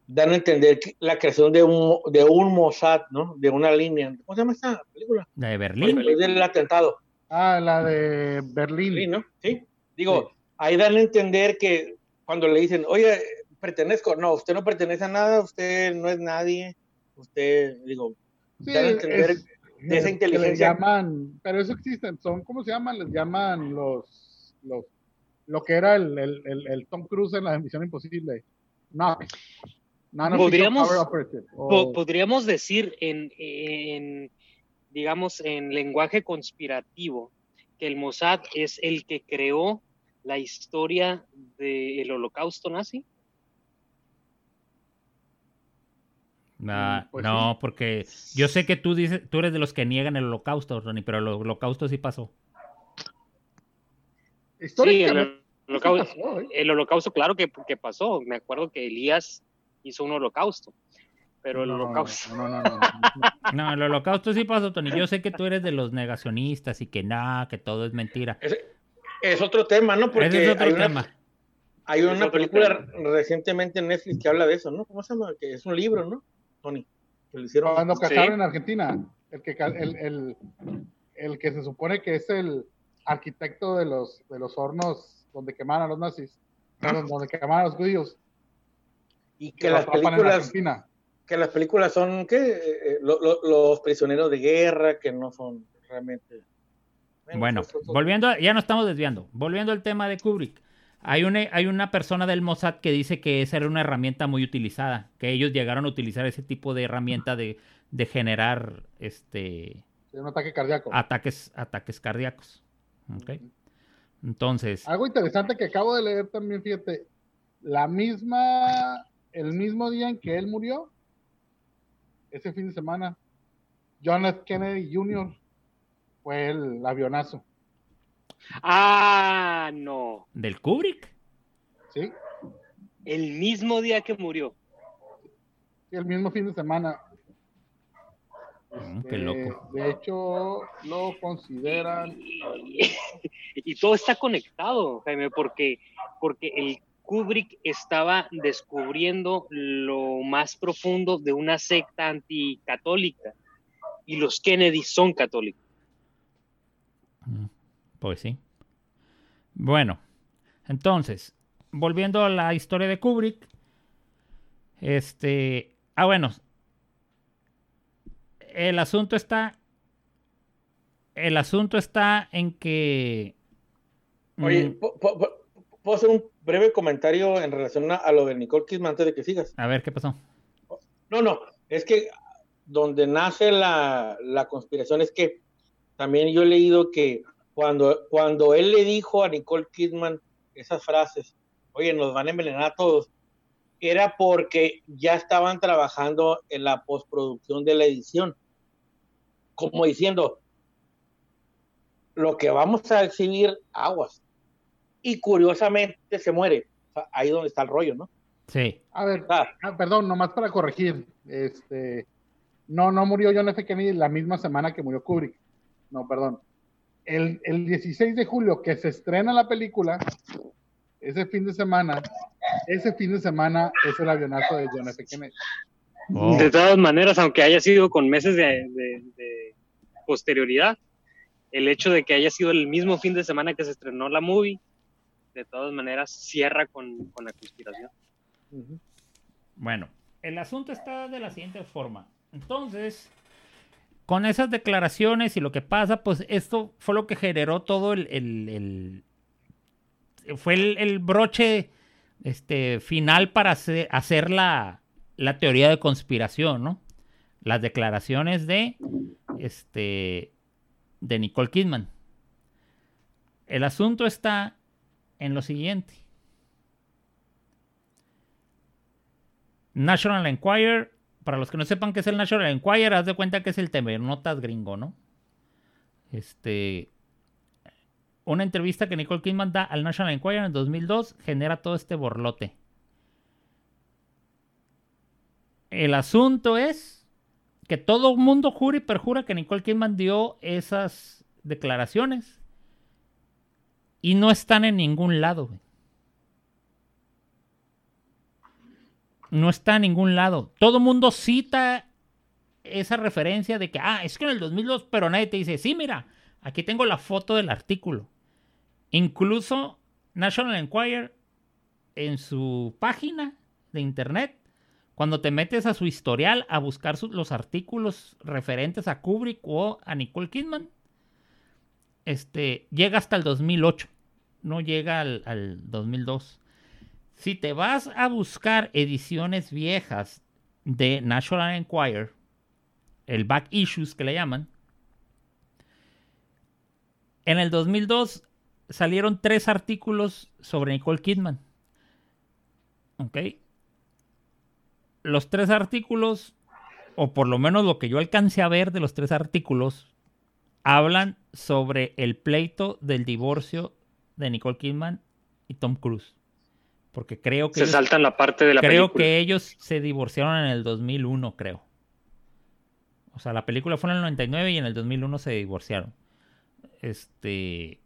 dan a entender la creación de un, de un Mossad, ¿no? De una línea. ¿Cómo se llama esta película? La de Berlín. Después del atentado. Ah, la de Berlín. Sí, ¿no? Sí. Digo, ahí dan a entender que cuando le dicen, oye, pertenezco, no, usted no pertenece a nada, usted no es nadie, usted, digo, Sí, dan a entender es- de esa inteligencia. Les llaman, pero eso existen, son, ¿cómo se llaman? Les llaman los, los lo que era el, el, el, el Tom Cruise en la Misión Imposible. No. Podríamos- o- Po- podríamos decir en, en, digamos, en lenguaje conspirativo, que el Mossad es el que creó la historia del holocausto nazi. Ah, pues no, porque yo sé que tú dices, tú eres de los que niegan el holocausto, Ronnie, pero el holocausto sí pasó. Sí, el holocausto, pasó, ¿eh? el holocausto, claro que, que pasó. Me acuerdo que Elías hizo un holocausto, pero el No, holocausto... No, no, no, no, no. No, el holocausto sí pasó, Tony. Yo sé que tú eres de los negacionistas y que nada, que todo es mentira. Es, es otro tema, ¿no? Porque Ese es otro hay una, tema. hay Es una película recientemente en Netflix que habla de eso, ¿no? ¿Cómo se llama? Que es un libro, ¿no? Tony, que lo hicieron. Cuando Sí. cazaron en Argentina, el que, el, el, el que se supone que es el arquitecto de los, de los hornos donde quemaban a los nazis, donde quemaban a los judíos, y que las en películas, Argentina. que las películas son, ¿qué? Eh, eh, lo- lo- los prisioneros de guerra, que no son realmente. Bueno, otro- volviendo, a- ya nos estamos desviando. Volviendo al tema de Kubrick. Hay una, hay una persona del Mossad que dice que esa era una herramienta muy utilizada, que ellos llegaron a utilizar ese tipo de herramienta de, de generar este, un ataque cardíaco. ataques, ataques cardíacos. ¿ok? Entonces, Algo interesante que acabo de leer también, fíjate, la misma, el mismo día en que él murió, ese fin de semana, John F. Kennedy Jr. fue el avionazo, Ah, no. ¿del Kubrick? ¿sí? El mismo día que murió. El mismo fin de semana. Mm, qué Eh, loco. de hecho, lo consideran. Y, y todo está conectado, Jaime, porque, porque el Kubrick estaba descubriendo lo más profundo de una secta anticatólica y los Kennedy son católicos. Pues sí. Bueno, entonces, volviendo a la historia de Kubrick. Este. Ah, bueno. El asunto está. El asunto está en que. Oye, mm, ¿po- po- po- ¿puedo hacer un breve comentario en relación a, a lo de Nicole Kidman antes de que sigas? a ver qué pasó. No, no, es que donde nace la, la conspiración es que también yo he leído que cuando, cuando él le dijo a Nicole Kidman esas frases, oye, nos van a envenenar a todos, era porque ya estaban trabajando en la postproducción de la edición. Como diciendo, lo que vamos a exhibir, aguas. Y curiosamente se muere. O sea, ahí donde está el rollo, ¿no? Sí. A ver, Ah, ah, perdón, nomás para corregir. Este, no, no murió John F. Kennedy la misma semana que murió Kubrick. No, perdón. El, el 16 de julio que se estrena la película, ese fin de semana, ese fin de semana es el avionazo de John F. Kennedy. Oh, De todas maneras, aunque haya sido con meses de, de- de posterioridad, el hecho de que haya sido el mismo fin de semana que se estrenó la movie, de todas maneras cierra con, con la conspiración. Bueno, el asunto está de la siguiente forma. Entonces, con esas declaraciones y lo que pasa, pues esto fue lo que generó todo el... el- fue el, el broche este, final para hacer, hacer la, la teoría de conspiración, ¿no? Las declaraciones de, este, de Nicole Kidman. El asunto está en lo siguiente. National Enquirer, para los que no sepan qué es el National Enquirer, haz de cuenta que es el notas gringo, ¿no? Este. una entrevista que Nicole Kidman da al National Enquirer en 2002 genera todo este borlote. El asunto es que todo el mundo jura y perjura que Nicole Kidman dio esas declaraciones y no están en ningún lado. güey. No está en ningún lado. Todo mundo cita esa referencia de que, ah, es que en el 2002, pero nadie te dice, sí, mira, aquí tengo la foto del artículo. Incluso National Enquirer en su página de internet, cuando te metes a su historial a buscar los artículos referentes a Kubrick o a Nicole Kidman, este, llega hasta el 2008, no llega al, al 2002. Si te vas a buscar ediciones viejas de National Enquirer, el back issues que le llaman, en el 2002 salieron tres artículos sobre Nicole Kidman. ¿Ok? Los tres artículos, o por lo menos lo que yo alcancé a ver de los tres artículos, hablan sobre el pleito del divorcio de Nicole Kidman y Tom Cruise. Porque creo que Se ellos- saltan la parte de la creo película. que ellos se divorciaron en el 2001, creo. O sea, la película fue en el 99 y en el 2001 se divorciaron. Este.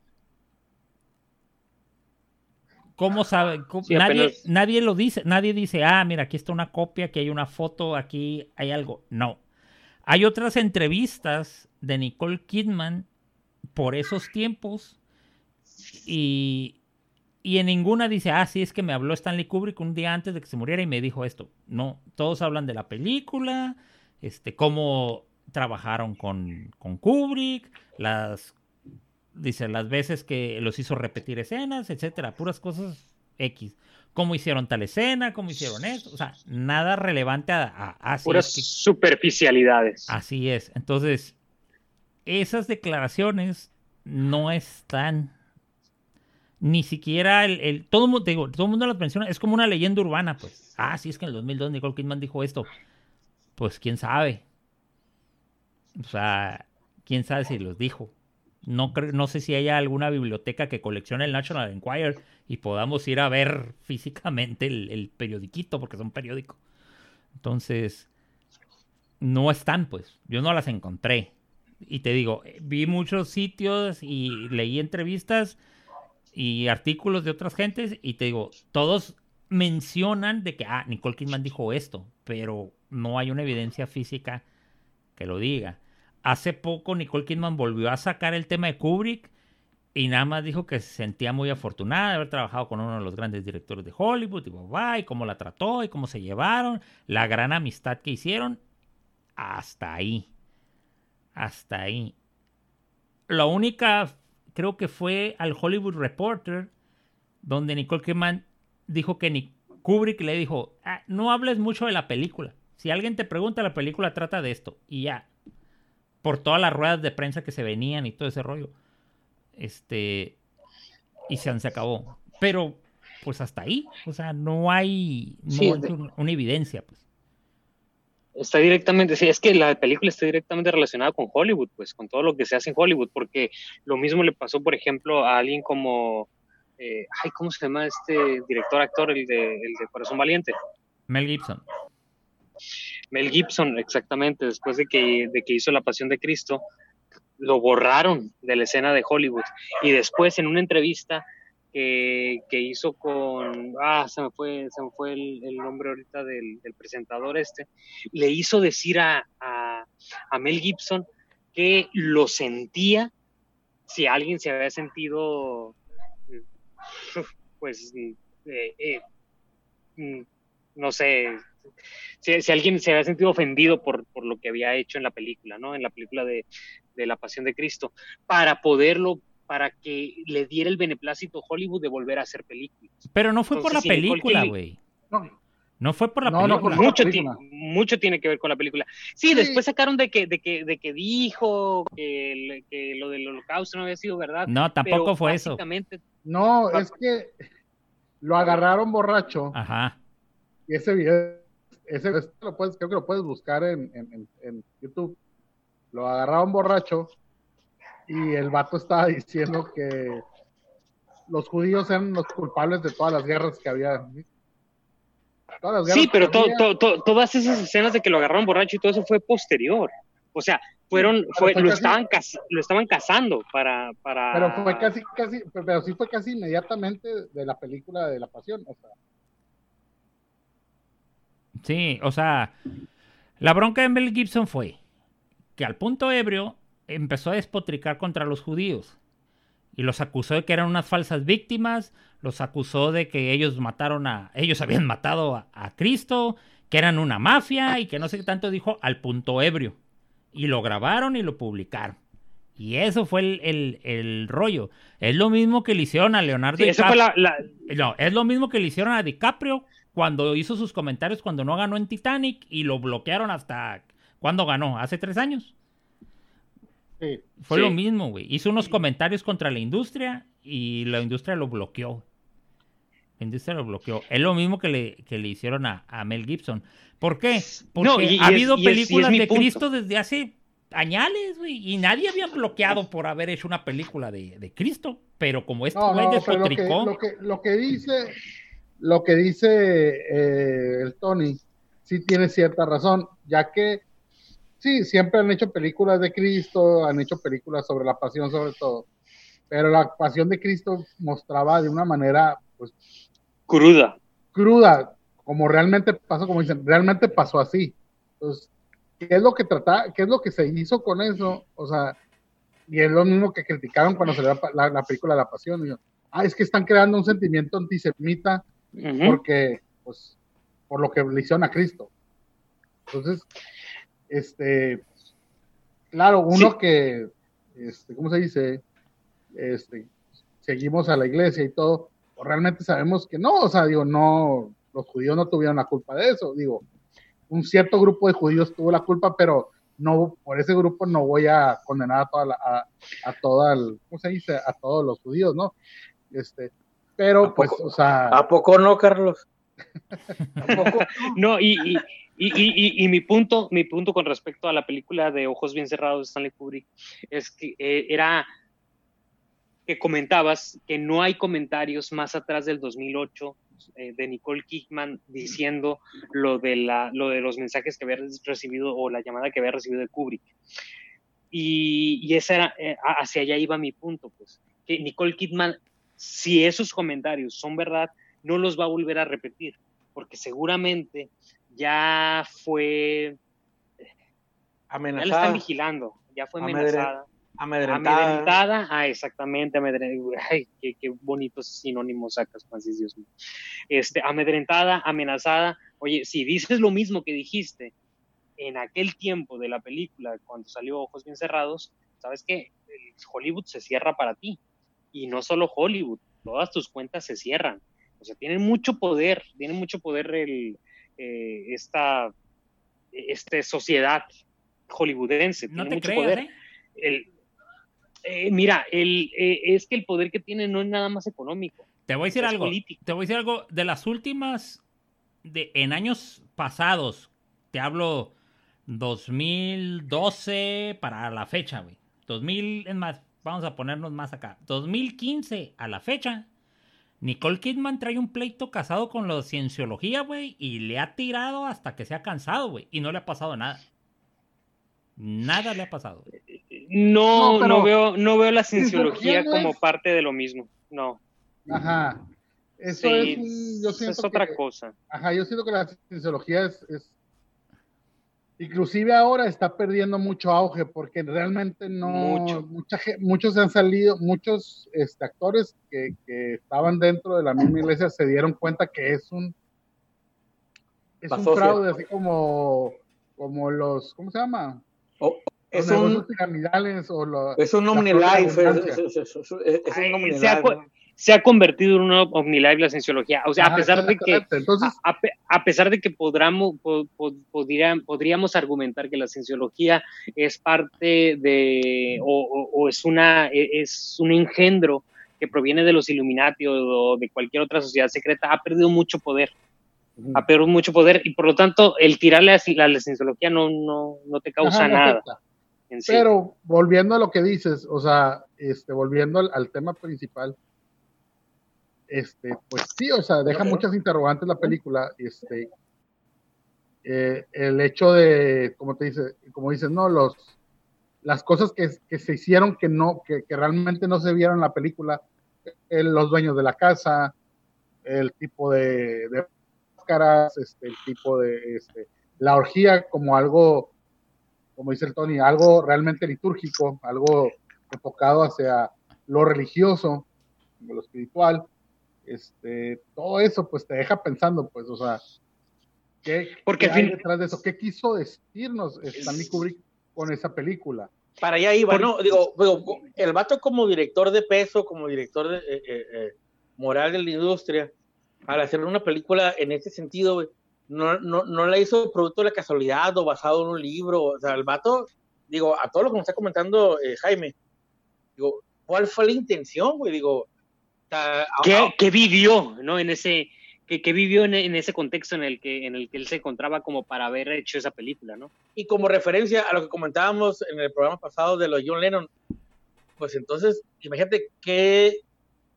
¿Cómo sabe? ¿Cómo- Sí, nadie, apenas- nadie lo dice. Nadie dice, ah, mira, aquí está una copia, aquí hay una foto, aquí hay algo. No. Hay otras entrevistas de Nicole Kidman por esos tiempos y, y en ninguna dice, ah, sí, es que me habló Stanley Kubrick un día antes de que se muriera y me dijo esto. No, todos hablan de la película, este, cómo trabajaron con, con Kubrick, las, dice, las veces que los hizo repetir escenas, etcétera, puras cosas X. Cómo hicieron tal escena, cómo hicieron esto, o sea, nada relevante a, a, Puras es que- superficialidades. Así es. Entonces, esas declaraciones no están. Ni siquiera el. el- todo, mundo, digo, todo el mundo las menciona. Es como una leyenda urbana, pues. Ah, sí, es que en el 2002 Nicole Kidman dijo esto. Pues quién sabe. O sea, quién sabe si los dijo. No, no sé si haya alguna biblioteca que coleccione el National Enquirer y podamos ir a ver físicamente el, el periodiquito, porque es un periódico. Entonces, no están, pues. Yo no las encontré. Y te digo, eh, vi muchos sitios y leí entrevistas y artículos de otras gentes y te digo, todos mencionan de que, ah, Nicole Kidman dijo esto, pero no hay una evidencia física que lo diga. Hace poco Nicole Kidman volvió a sacar el tema de Kubrick y nada más dijo que se sentía muy afortunada de haber trabajado con uno de los grandes directores de Hollywood y, bla, y cómo la trató y cómo se llevaron, la gran amistad que hicieron. Hasta ahí. Hasta ahí. La única, creo que fue al Hollywood Reporter, donde Nicole Kidman dijo que ni Kubrick le dijo, "Ah, no hables mucho de la película. Si alguien te pregunta, la película trata de esto. Y ya. Por todas las ruedas de prensa que se venían y todo ese rollo. Este. Y se, se acabó. Pero, pues hasta ahí. O sea, no hay, no Sí, hay una evidencia, pues. Está directamente, sí, es que la película está directamente relacionada con Hollywood, pues, con todo lo que se hace en Hollywood, porque lo mismo le pasó, por ejemplo, a alguien como, eh, ay, ¿cómo se llama este director, actor, el de, el de Corazón Valiente? Mel Gibson. Mel Gibson, exactamente, después de que, de que hizo La Pasión de Cristo, lo borraron de la escena de Hollywood. Y después en una entrevista que, que hizo con, ah, se me fue, se me fue el, el nombre ahorita del, presentador este, le hizo decir a, a, Mel Gibson que lo sentía si alguien se había sentido, pues, eh, eh, mm, no sé, si, si alguien se había sentido ofendido por, por lo que había hecho en la película, ¿no? En la película de, de La Pasión de Cristo, para poderlo, para que le diera el beneplácito Hollywood de volver a hacer películas. Pero no fue por la película, güey. No, No fue por la No, no, película. por- Mucho, película. mucho tiene que ver con la película. Sí, Sí. después sacaron de que, de que, de que dijo que, el- que lo del holocausto no había sido verdad. No, tampoco pero fue eso. no, es que lo agarraron borracho Ajá. y ese video, ese ese lo puedes, creo que lo puedes buscar en, en- en- en YouTube. Lo agarraron borracho y el vato estaba diciendo que los judíos eran los culpables de todas las guerras que había. Todas las guerras sí, pero todas esas escenas de que lo agarraron borracho y todo eso fue posterior. O sea, fueron, fue, lo, estaban lo estaban cazando para, para... Pero fue casi, casi, pero sí fue casi inmediatamente de la película de La Pasión. O sea. Sí, o sea, la bronca de Mel Gibson fue que al punto ebrio empezó a despotricar contra los judíos y los acusó de que eran unas falsas víctimas, los acusó de que ellos mataron a, ellos habían matado a, Cristo, que eran una mafia y que no sé qué tanto dijo al punto ebrio. Y lo grabaron y lo publicaron. Y eso fue el, rollo. Es lo mismo que le hicieron a Leonardo DiCaprio. No, es lo mismo que le hicieron a DiCaprio cuando hizo sus comentarios cuando no ganó en Titanic y lo bloquearon hasta... ¿Cuándo ganó? ¿Hace tres años? Fue lo mismo, güey. Hizo unos comentarios contra la industria y la industria lo bloqueó. La industria lo bloqueó. Es lo mismo que le, que le hicieron a, Mel Gibson. ¿Por qué? Porque ha habido películas de Cristo desde hace añales, güey, y nadie había bloqueado por haber hecho una película de, Cristo. Pero como despotricó... Lo que, lo, que, dice, lo que dice eh, el Tony, sí tiene cierta razón, ya que sí, siempre han hecho películas de Cristo, han hecho películas sobre la pasión sobre todo, pero la pasión de Cristo mostraba de una manera, pues... Cruda. Cruda, como realmente pasó, como dicen, realmente pasó así. Entonces, ¿qué es lo que trata, qué es lo que se hizo con eso? O sea, y es lo mismo que criticaron cuando salió la, la, película La Pasión. ah, es que están creando un sentimiento antisemita porque, pues, por lo que le hicieron a Cristo. Entonces, este, claro, uno que, este, ¿cómo se dice? Este, seguimos a la iglesia y todo, pues realmente sabemos que no, o sea, digo, no, los judíos no tuvieron la culpa de eso, digo, un cierto grupo de judíos tuvo la culpa, pero no, por ese grupo no voy a condenar a toda la, a, toda el, ¿cómo se dice? A todos los judíos, ¿no? Este, pero pues, o sea. ¿A poco no, Carlos? ¿A poco? no, y, y, y, mi punto, mi punto con respecto a la película de Ojos Bien Cerrados de Stanley Kubrick es que eh, era que comentabas que no hay comentarios más atrás del 2008 eh, de Nicole Kidman diciendo lo de, la, lo de los mensajes que había recibido o la llamada que había recibido de Kubrick. Y, y esa era, eh, hacia allá iba mi punto, pues, que Nicole Kidman, si esos comentarios son verdad, no los va a volver a repetir, porque seguramente ya fue amenazada. Ya la están vigilando, ya fue amenazada. Amedrentada. Amedrentada, ah, exactamente, amedrentada. Ay, qué, qué bonitos sinónimos sacas, Francis, Dios mío. Este, amedrentada, amenazada. Oye, si dices lo mismo que dijiste en aquel tiempo de la película, cuando salió Ojos Bien Cerrados, ¿sabes qué? Hollywood se cierra para ti. Y no solo Hollywood, todas tus cuentas se cierran. O sea, tienen mucho poder, tienen mucho poder el, eh, esta, este sociedad hollywoodense. No te mucho poder. ¿eh? Eh, mira, el, es que el poder que tiene no es nada más económico. Te voy a decir algo. Te voy a decir algo. De las últimas, de, en años pasados, te hablo 2012 para la fecha, güey. 2000, es más, vamos a ponernos más acá. 2015 a la fecha, Nicole Kidman trae un pleito casado con la cienciología, güey, y le ha tirado hasta que se ha cansado, güey, y no le ha pasado nada. Nada le ha pasado. No, no, veo, no veo la cienciología como parte de lo mismo. No. Ajá. Eso es, yo siento es otra cosa. Ajá, yo siento que la cienciología es Inclusive ahora está perdiendo mucho auge porque realmente no, mucha, muchos han salido, muchos este, actores que, estaban dentro de la misma iglesia se dieron cuenta que es un, es un fraude, así como, como los, ¿cómo se llama? es, un, o los, es un omnilife, es, es, un omnilife se ha convertido en una OmniLive la cienciología. O sea, a pesar de que, a, pesar de que podríamos, podríamos argumentar que la cienciología es parte de, o, es, una, e, es un engendro que proviene de los Illuminati o de cualquier otra sociedad secreta, ha perdido mucho poder. Ha perdido mucho poder y por lo tanto el tirarle a la, cienciología no, no, no te causa nada. Pero volviendo a lo que dices, o sea, este, volviendo al tema principal, este, pues sí, o sea, deja muchas interrogantes la película, este, eh, el hecho de, como te dice, como dices, no, los, las cosas que, que se hicieron que no, que, que, realmente no se vieron en la película, el, los dueños de la casa, el tipo de, de máscaras, este, el tipo de, este, la orgía como algo, como dice el Tony, algo realmente litúrgico, algo enfocado hacia lo religioso, lo espiritual, este, todo eso pues te deja pensando, pues, o sea, ¿qué, Porque qué hay detrás de eso? ¿Qué quiso decirnos Stanley Kubrick con esa película? Para allá iba, ¿no? Digo, digo, el vato como director de peso, como director de, eh, eh, moral de la industria, al hacer una película en ese sentido, no, no, no la hizo producto de la casualidad o basado en un libro. O sea, el vato, digo, a todo lo que me está comentando eh, Jaime, digo, ¿cuál fue la intención, güey? Digo, ¿Qué, ¿Qué, vivió, no? En ese, que, que vivió en, en, ese contexto en el, que, en el que él se encontraba como para haber hecho esa película, ¿no? Y como referencia a lo que comentábamos en el programa pasado de los John Lennon, pues entonces, imagínate qué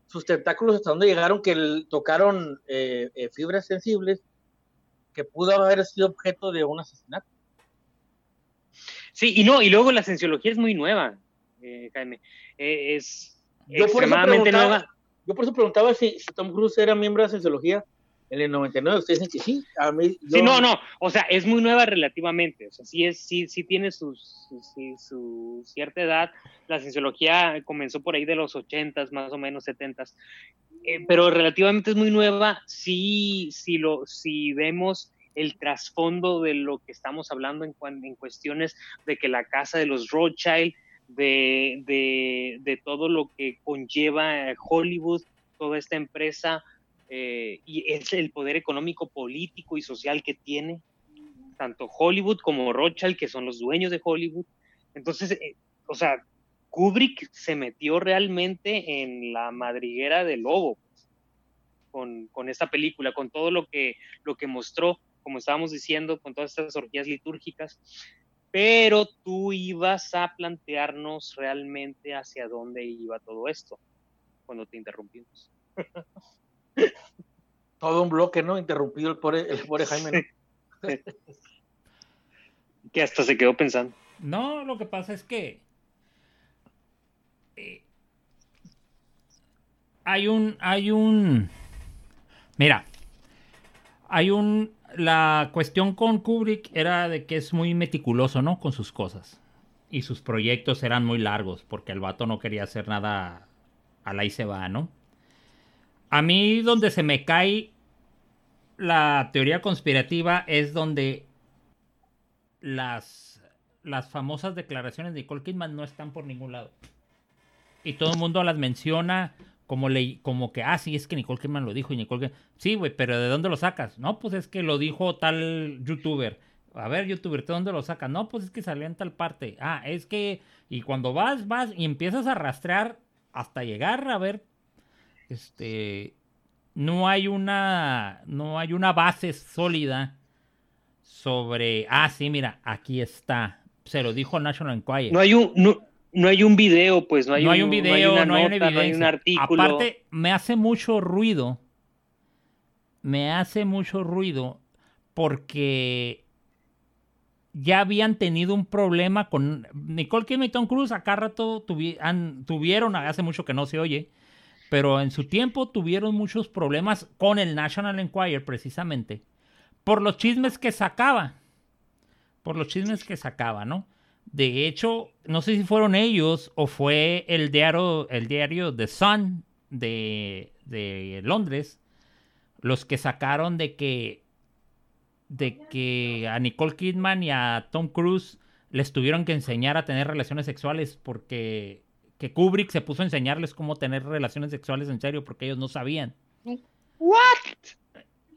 sus tentáculos hasta dónde llegaron que el, tocaron eh, eh, fibras sensibles que pudo haber sido objeto de un asesinato. Sí, y no, y luego la cienciología es muy nueva, eh, Jaime. es yo extremadamente nueva. Yo por eso preguntaba si, Tom Cruise era miembro de Cienciología en el 99. Ustedes dicen que sí. Sí, no, no. O sea, es muy nueva relativamente. O sea, sí, es, sí, sí tiene sí, su cierta edad. La Cienciología comenzó por ahí de los 80s, más o menos 70s. Eh, pero relativamente es muy nueva. Sí, sí lo, si vemos el trasfondo de lo que estamos hablando en, en cuestiones de que la casa de los Rothschild de, de, de, todo lo que conlleva Hollywood, toda esta empresa, eh, y es el poder económico, político y social que tiene, tanto Hollywood como Rothschild, que son los dueños de Hollywood. Entonces, eh, o sea, Kubrick se metió realmente en la madriguera del lobo pues, con, con, esta película, con todo lo que, lo que mostró, como estábamos diciendo, con todas estas orgías litúrgicas pero tú ibas a plantearnos realmente hacia dónde iba todo esto cuando te interrumpimos. todo un bloque, ¿no? Interrumpido el pobre, el pobre Jaime. que hasta se quedó pensando. No, lo que pasa es que eh, hay un, hay un, mira, hay un la cuestión con Kubrick era de que es muy meticuloso, ¿no? Con sus cosas. Y sus proyectos eran muy largos, porque el vato no quería hacer nada a la y se va, ¿no? A mí donde se me cae la teoría conspirativa es donde las, las famosas declaraciones de Nicole Kidman no están por ningún lado. Y todo el mundo las menciona como, le, como que, ah, sí, es que Nicole Kidman lo dijo y Nicole Kidman... Sí, güey, pero ¿de dónde lo sacas? No, pues es que lo dijo tal youtuber. A ver, youtuber, ¿de dónde lo sacas? No, pues es que salió en tal parte. Ah, es que... Y cuando vas, vas y empiezas a rastrear hasta llegar a ver, este... No hay una... No hay una base sólida sobre... Ah, sí, mira, aquí está. Se lo dijo National Enquirer. No hay un... No no hay un video, pues no hay, no un, hay un video, no hay, una no hay, nota, no hay un artículo. Aparte, me hace mucho ruido. Me hace mucho ruido porque ya habían tenido un problema con Nicole Kidman y Tom Cruise. Acá rato tuvi han, tuvieron, hace mucho que no se oye, pero en su tiempo tuvieron muchos problemas con el National Enquirer precisamente por los chismes que sacaba. Por los chismes que sacaba, ¿no? De hecho, no sé si fueron ellos o fue el diario, el diario The Sun de, de Londres los que sacaron de que de que a Nicole Kidman y a Tom Cruise les tuvieron que enseñar a tener relaciones sexuales porque que Kubrick se puso a enseñarles cómo tener relaciones sexuales en serio porque ellos no sabían. What?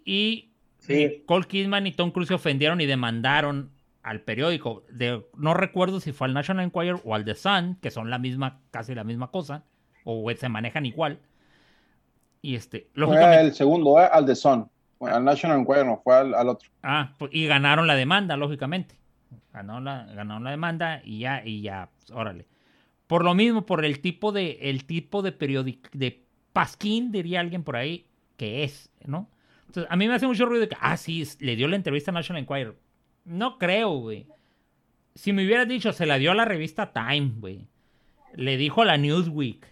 Y sí. Nicole Kidman y Tom Cruise se ofendieron y demandaron al periódico, de, no recuerdo si fue al National Enquirer o al The Sun, que son la misma, casi la misma cosa, o se manejan igual. Y este, lógicamente, fue el segundo, ¿eh? al The Sun. Bueno, al National Enquirer no, fue al, al, otro. Ah, pues, y ganaron la demanda, lógicamente. Ganó la, ganaron la demanda y ya, y ya, pues, órale. Por lo mismo, por el tipo de, el tipo de, periodic, de pasquín, diría alguien por ahí, que es, ¿no? Entonces, a mí me hace mucho ruido que, ah, sí, le dio la entrevista a National Enquirer. No creo, güey. Si me hubieras dicho, se la dio a la revista Time, güey. Le dijo a la Newsweek.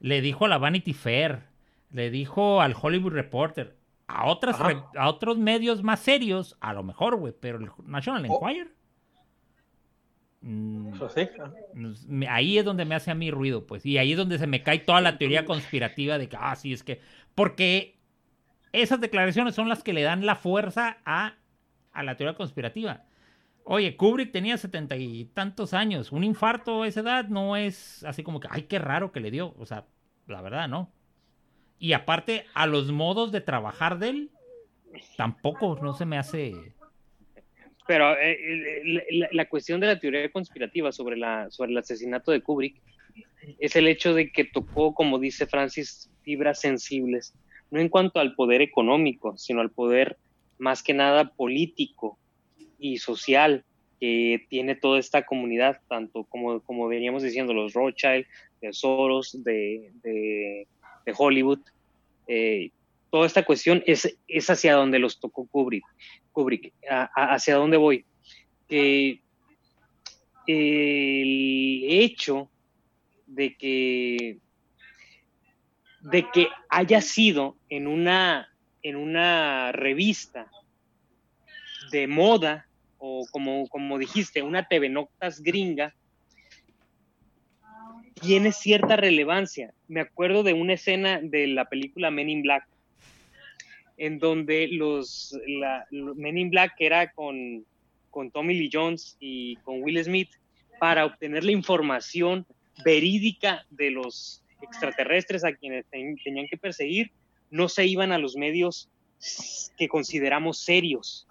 Le dijo a la Vanity Fair. Le dijo al Hollywood Reporter. A, otras, a otros medios más serios, a lo mejor, güey. Pero el National Oh. Enquirer. mm, ahí es donde me hace a mí ruido, pues. Y ahí es donde se me cae toda la teoría conspirativa de que, ah, sí, es que. Porque esas declaraciones son las que le dan la fuerza a, a la teoría conspirativa. Oye, Kubrick tenía setenta y tantos años. Un infarto a esa edad no es así como que, ay, qué raro que le dio. O sea, la verdad, no. Y aparte, a los modos de trabajar de él, tampoco no se me hace. Pero eh, la, la cuestión de la teoría conspirativa sobre, la, sobre el asesinato de Kubrick es el hecho de que tocó, como dice Francis, fibras sensibles, no en cuanto al poder económico, sino al poder más que nada político y social que tiene toda esta comunidad, tanto como, como veníamos diciendo, los Rothschild, de Soros, de, de, Hollywood. Eh, toda esta cuestión es, es hacia donde los tocó Kubrick. Kubrick. ¿Hacia dónde voy? Que el hecho de que, de que haya sido en una, en una revista de moda, o como, como dijiste, una TV Noctas gringa, tiene cierta relevancia. Me acuerdo de una escena de la película Men in Black, en donde los, Men in Black era con, con Tommy Lee Jones y con Will Smith para obtener la información verídica de los extraterrestres a quienes ten, tenían que perseguir, no se iban a los medios que consideramos serios,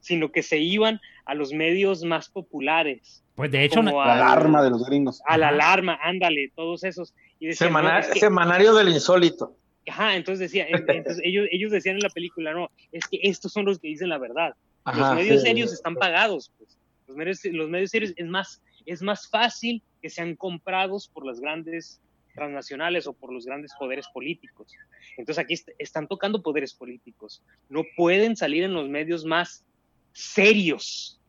sino que se iban a los medios más populares. Pues de hecho, como la alarma de los gringos. A la alarma, ándale, todos esos. Y decían, Semana, no, es que, semanario del insólito. Ajá, entonces decía, entonces ellos, ellos decían en la película, no, es que estos son los que dicen la verdad. Ajá, los medios sí, serios sí. están pagados, pues. Los medios, los medios serios es más, es más fácil que sean comprados por las grandes transnacionales o por los grandes poderes políticos. Entonces aquí est están tocando poderes políticos. No pueden salir en los medios más serios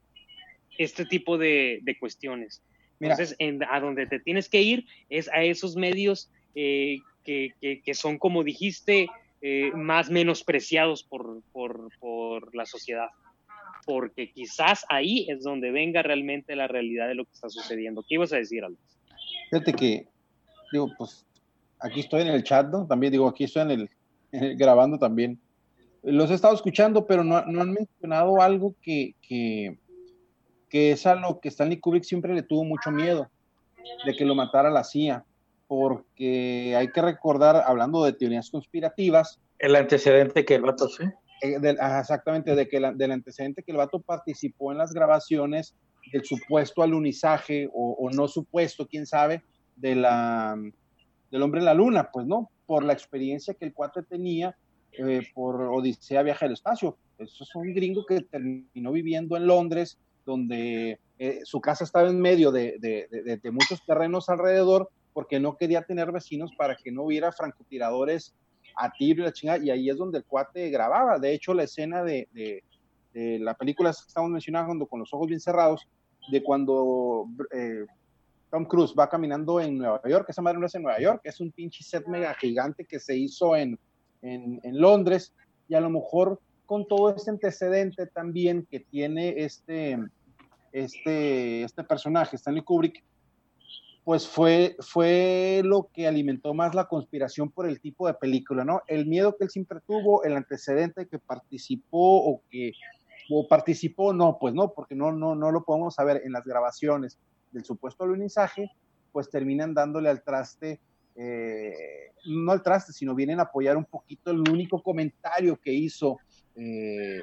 este tipo de, de cuestiones. Mira. Entonces, en, a donde te tienes que ir es a esos medios eh, que, que, que, son, como dijiste, eh, más menospreciados por, por, por, la sociedad. Porque quizás ahí es donde venga realmente la realidad de lo que está sucediendo. ¿Qué ibas a decir, Alex? Fíjate que, digo, pues aquí estoy en el chat, ¿no? También digo, aquí estoy en el, en el grabando también. Los he estado escuchando, pero no, no han mencionado algo que, que, que es a lo que Stanley Kubrick siempre le tuvo mucho miedo, de que lo matara la CIA, porque hay que recordar, hablando de teorías conspirativas, el antecedente que el vato, sí. Eh, exactamente, de que la, del antecedente que el vato participó en las grabaciones del supuesto alunizaje o, o no supuesto, quién sabe, de la, del hombre en la luna, pues no, por la experiencia que el cuate tenía eh, por Odisea Viaje al Espacio. Eso es un gringo que terminó viviendo en Londres, donde eh, su casa estaba en medio de, muchos terrenos alrededor, porque no quería tener vecinos para que no hubiera francotiradores a tiro y la chingada, y ahí es donde el cuate grababa. De hecho, la escena de, la película que estamos mencionando, con los ojos bien cerrados, de cuando eh, Tom Cruise va caminando en Nueva York, esa madre no es en Nueva York, es un pinche set mega gigante que se hizo en, en, en Londres, y a lo mejor con todo este antecedente también que tiene este, este, este personaje, Stanley Kubrick, pues fue, fue lo que alimentó más la conspiración por el tipo de película, ¿no? El miedo que él siempre tuvo, el antecedente que participó o que o participó, no, pues no, porque no, no, no lo podemos saber en las grabaciones del supuesto alunizaje, pues terminan dándole al traste, eh, no al traste, sino vienen a apoyar un poquito el único comentario que hizo eh,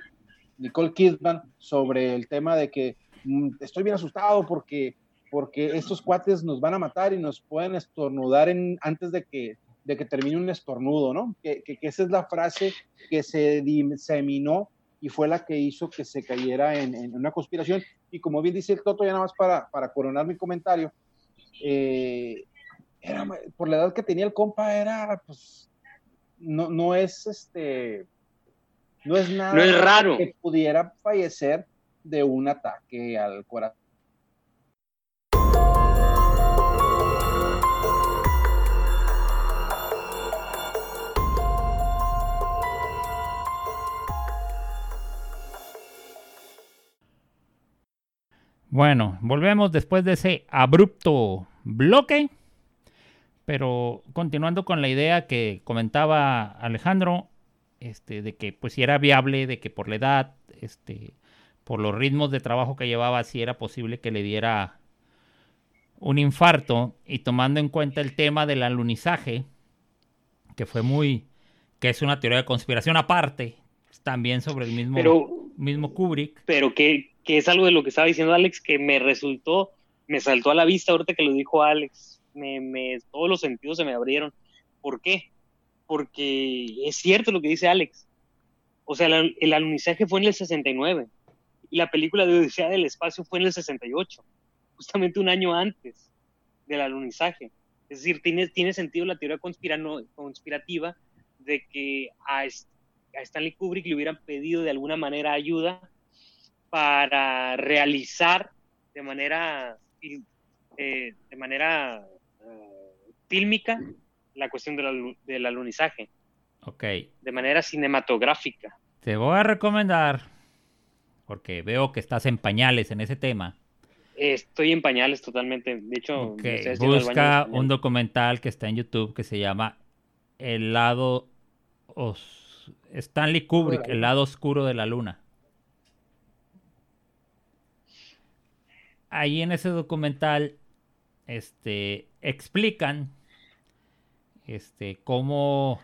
Nicole Kidman sobre el tema de que mmm, estoy bien asustado porque porque estos cuates nos van a matar y nos pueden estornudar en, antes de que, de que termine un estornudo, ¿no? Que, esa es la frase que se diseminó y fue la que hizo que se cayera en, en una conspiración. Y como bien dice el Toto, ya nada más para, para coronar mi comentario, eh, era, por la edad que tenía el compa, era, pues, no, no es este, no es nada No es raro. que pudiera fallecer de un ataque al corazón. Bueno, volvemos después de ese abrupto bloque. Pero continuando con la idea que comentaba Alejandro, este, de que pues si era viable, de que por la edad, este, por los ritmos de trabajo que llevaba, si era posible que le diera un infarto y tomando en cuenta el tema del alunizaje, que fue muy, que es una teoría de conspiración aparte, también sobre el mismo, Pero, mismo Kubrick. pero que, que es algo de lo que estaba diciendo Alex que me resultó, me saltó a la vista ahorita que lo dijo Alex. Me, me, todos los sentidos se me abrieron. ¿Por qué? Porque es cierto lo que dice Alex. O sea, el, el alunizaje fue en el 69 y la película de Odisea del Espacio fue en el 68, justamente un año antes del alunizaje. Es decir, tiene, tiene sentido la teoría conspirano, conspirativa de que a, a Stanley Kubrick le hubieran pedido de alguna manera ayuda para realizar de manera, eh, de manera uh, fílmica la cuestión del, del alunizaje. Ok. De manera cinematográfica. Te voy a recomendar, porque veo que estás en pañales en ese tema. Estoy en pañales totalmente. De hecho, okay. busca un documental que está en YouTube que se llama El lado os... Stanley Kubrick, El lado oscuro de la luna. Ahí en ese documental este, explican este, cómo,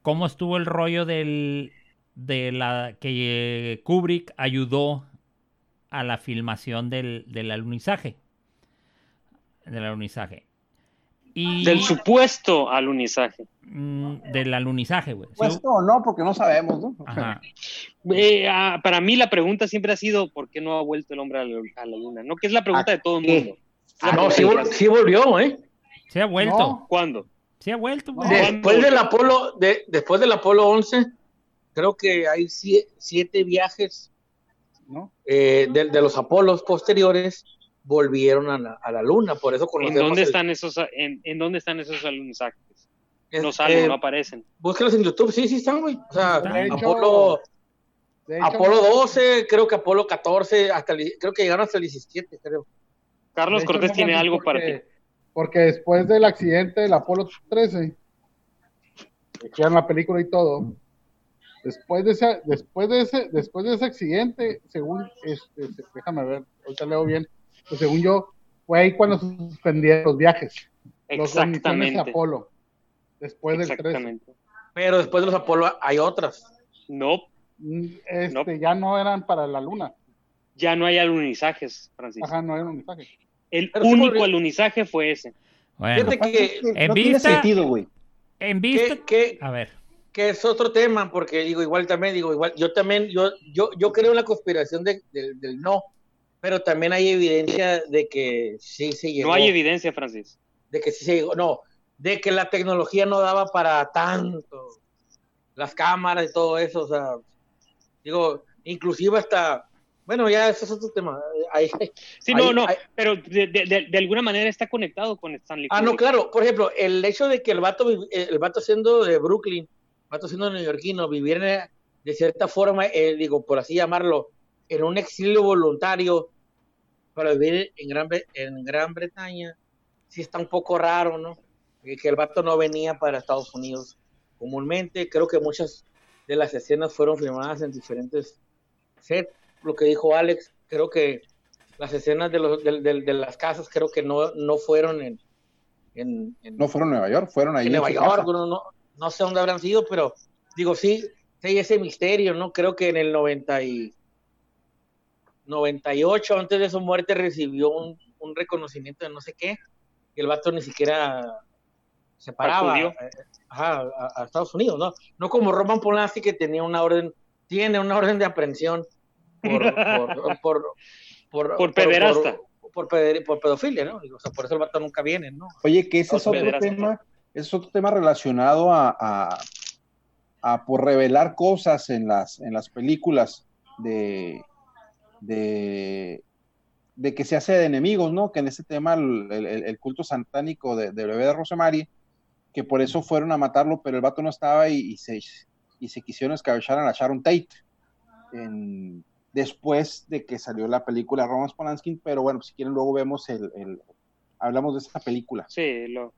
cómo estuvo el rollo del, de la que Kubrick ayudó a la filmación del, del alunizaje. Del alunizaje. Y, del supuesto alunizaje. mm, Del alunizaje, güey. Supuesto o no, porque no sabemos, ¿no? Ajá. Eh, ah, para mí la pregunta siempre ha sido ¿por qué no ha vuelto el hombre a la, a la luna? No, que es la pregunta de todo el mundo. Ah, no, sí, vol- sí volvió, ¿eh? Se ha vuelto. No. ¿Cuándo? Se ha vuelto, güey. Después del Apolo, de, después del Apolo 11, creo que hay sie- siete viajes ¿no? eh, de, de los Apolos posteriores volvieron a la, a la Luna, por eso ¿En conocemos dónde el- están esos en, en dónde están esos es- No salen, eh, no aparecen. Búscalos en YouTube, sí, sí están, güey. O sea, hecho, Apolo, hecho, Apolo 12, creo que Apolo 14, hasta el- creo que llegaron hasta el 17, creo. Carlos hecho, Cortés no, tiene algo para ti. porque- después del accidente del Apolo 13, que hicieron la película y todo, después de ese, después de ese, después de ese accidente, según, este, déjame ver, ahorita leo bien, pues según yo, fue ahí cuando suspendieron los viajes, los- las misiones de Exactamente. Apolo, después del 13. Exactamente. Pero después de los Apolo hay otras. No, Mm, Este, No. ya no eran para la luna, ya no hay alunizajes, Francisco. ajá, no un mensaje. El Pero sí único volvió. alunizaje fue ese. Bueno, Fíjate que, En no tiene vista- sentido, güey. en vista. que, que, A ver. que es otro tema, porque digo, igual también, digo, igual, yo también, yo, yo, yo creo en la conspiración de- del- del no, pero también hay evidencia de que sí se llegó. No hay evidencia, Francis. de que sí se llegó, no, de que la tecnología no daba para tanto, las cámaras y todo eso, o sea, digo, inclusive hasta, bueno, ya eso es otro tema. Ahí- Sí, ahí- no, no, ahí- pero de, de- de- alguna manera está conectado con Stanley ah, no, claro, por ejemplo, el hecho de que el vato, el vato siendo de Brooklyn, el vato siendo neoyorquino, viviera de cierta forma, eh, digo, por así llamarlo, en un exilio voluntario para vivir en Gran, en Gran Bretaña, sí está un poco raro, ¿no? Que el vato no venía para Estados Unidos comúnmente. Creo que muchas de las escenas fueron filmadas en diferentes sets. Lo que dijo Alex, creo que las escenas de, los, de, de- de las casas creo que no, no fueron en, en, en- No fueron a Nueva York, fueron ahí en en Nueva York, no, no, no sé dónde habrán sido, pero digo, sí, sí hay ese misterio, ¿no? Creo que en el 90 y 98, antes de su muerte, recibió un, un reconocimiento de no sé qué, y el vato ni siquiera se paraba eh, ajá, a, a Estados Unidos, ¿no? No como Roman Polanski que tenía una orden, tiene una orden de aprehensión por, por, por, por, Por pederasta. por- por, peder- por pedofilia, ¿no? O sea, por eso el vato nunca viene, ¿no? Oye, que ese es Otro pederasta. tema, ese es otro tema relacionado a, a, a por revelar cosas en las, en las películas de, de, de que se hace de enemigos, ¿no? Que en ese tema el, el- el culto satánico de, de bebé de Rosemary, que por eso fueron a matarlo, pero el vato no estaba y, y se, y se quisieron escabechar a la Sharon Tate. en- después de que salió la película Roman Polanski, pero bueno, si quieren luego vemos el, el- hablamos de esa película. Sí, lo.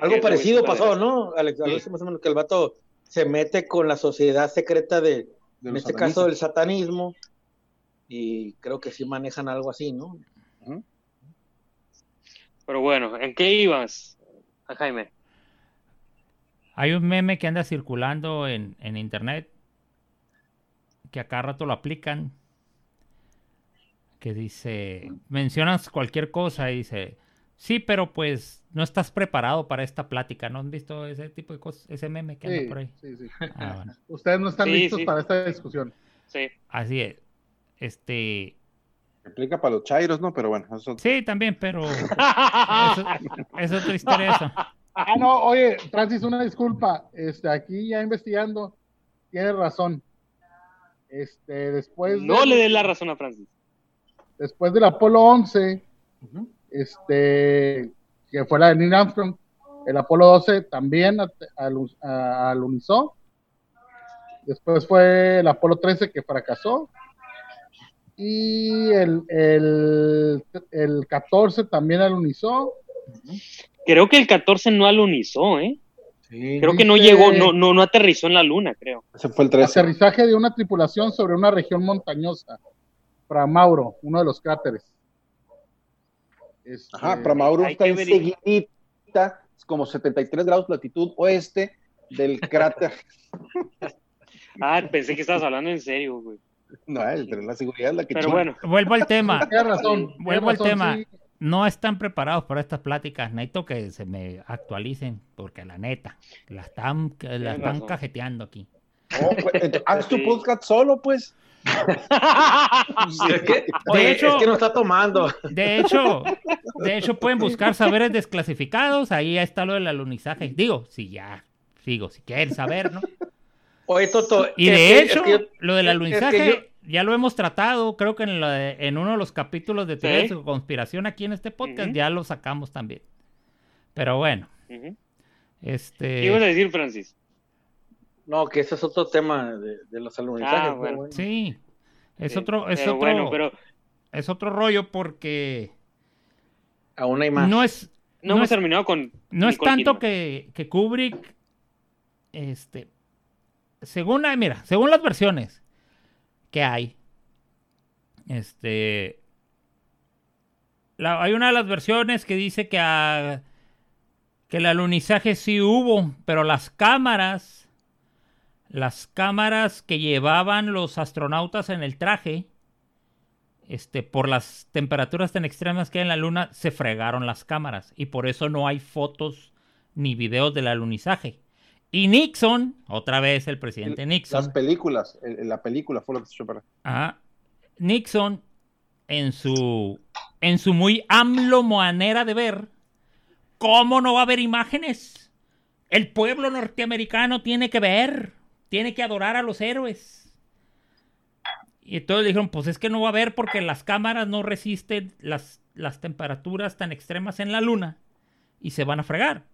Algo parecido pasó, ¿no? Alex, algo así más o menos que el vato se mete con la sociedad secreta de, de en los este caso, del satanismo. Y creo que sí manejan algo así, ¿no? Pero bueno, ¿en qué ibas, Jaime? Hay un meme que anda circulando en, en internet que a cada rato lo aplican. Que dice, mencionas cualquier cosa y dice, sí, pero pues no estás preparado para esta plática. ¿No han visto ese tipo de cosas? Ese meme que anda Sí, por ahí. sí, sí. Ah, bueno. Ustedes no están Sí, listos sí. para esta discusión. Sí. Así es. Este, Aplica para los chairos, ¿no? Pero bueno, eso sí, también, pero eso, es otra historia eso. Ah, no, oye, Francis, una disculpa. Este, aquí ya investigando, tienes razón. Este, después no le des la razón a Francis. después del Apolo 11, este, que fue la de Neil Armstrong, el Apolo 12 también alunizó. Después fue el Apolo 13 que fracasó. Y el, el, el 14 también alunizó. Creo que el 14 no alunizó, ¿eh? Sí. Creo que no Dice- llegó, no, no, no aterrizó en la luna, creo. ese fue el 13. Aterrizaje de una tripulación sobre una región montañosa. Para Mauro, uno de los cráteres. Este, Ajá, para Mauro hay está enseguidita, es como 73 grados latitud oeste del cráter. Ah, pensé que estabas hablando en serio, güey. No, el de la seguridad es la que Pero bueno, Vuelvo al tema. Tienes razón. Vuelvo al razón, tema. sí. No están preparados para estas pláticas. Necesito que se me actualicen, porque la neta, la están, la están razón. cajeteando aquí. No, pues, entonces, haz tu Sí. podcast solo, pues. Es que, oye, hecho- es que no está tomando. De hecho, de hecho pueden buscar saberes desclasificados. Ahí está lo del alunizaje. Digo, si ya, digo, si quieren saber, ¿no? Oye, Toto. Y es de que- hecho, es que- lo del es que alunizaje ya lo hemos tratado, creo que en, la de- en uno de los capítulos de teorías Sí. de conspiración aquí en este podcast ya lo sacamos también. Pero bueno, este... ¿Qué ibas a decir, Francis? No, que ese es otro tema de, de los alunizajes. Ah, pero bueno. bueno. Sí, es Sí, otro, es pero otro, bueno, pero es otro rollo porque Aún hay más. no es, no, no hemos es- terminado con. no es tanto que, que Kubrick, este, según, hay- mira, según las versiones que hay, este, hay una de las versiones que dice que, a- que el alunizaje sí hubo, pero las cámaras, las cámaras que llevaban los astronautas en el traje, este, por las temperaturas tan extremas que hay en la luna, se fregaron las cámaras. Y por eso no hay fotos ni videos del alunizaje. Y Nixon, otra vez el presidente Las Nixon, películas, el- el- la película fue lo que se echó para. ajá, Nixon, en su, en su muy AMLO manera de ver, ¿cómo no va a haber imágenes? El pueblo norteamericano tiene que ver, tiene que adorar a los héroes. Y entonces dijeron, pues es que no va a haber porque las cámaras no resisten las, las temperaturas tan extremas en la luna y se van a fregar.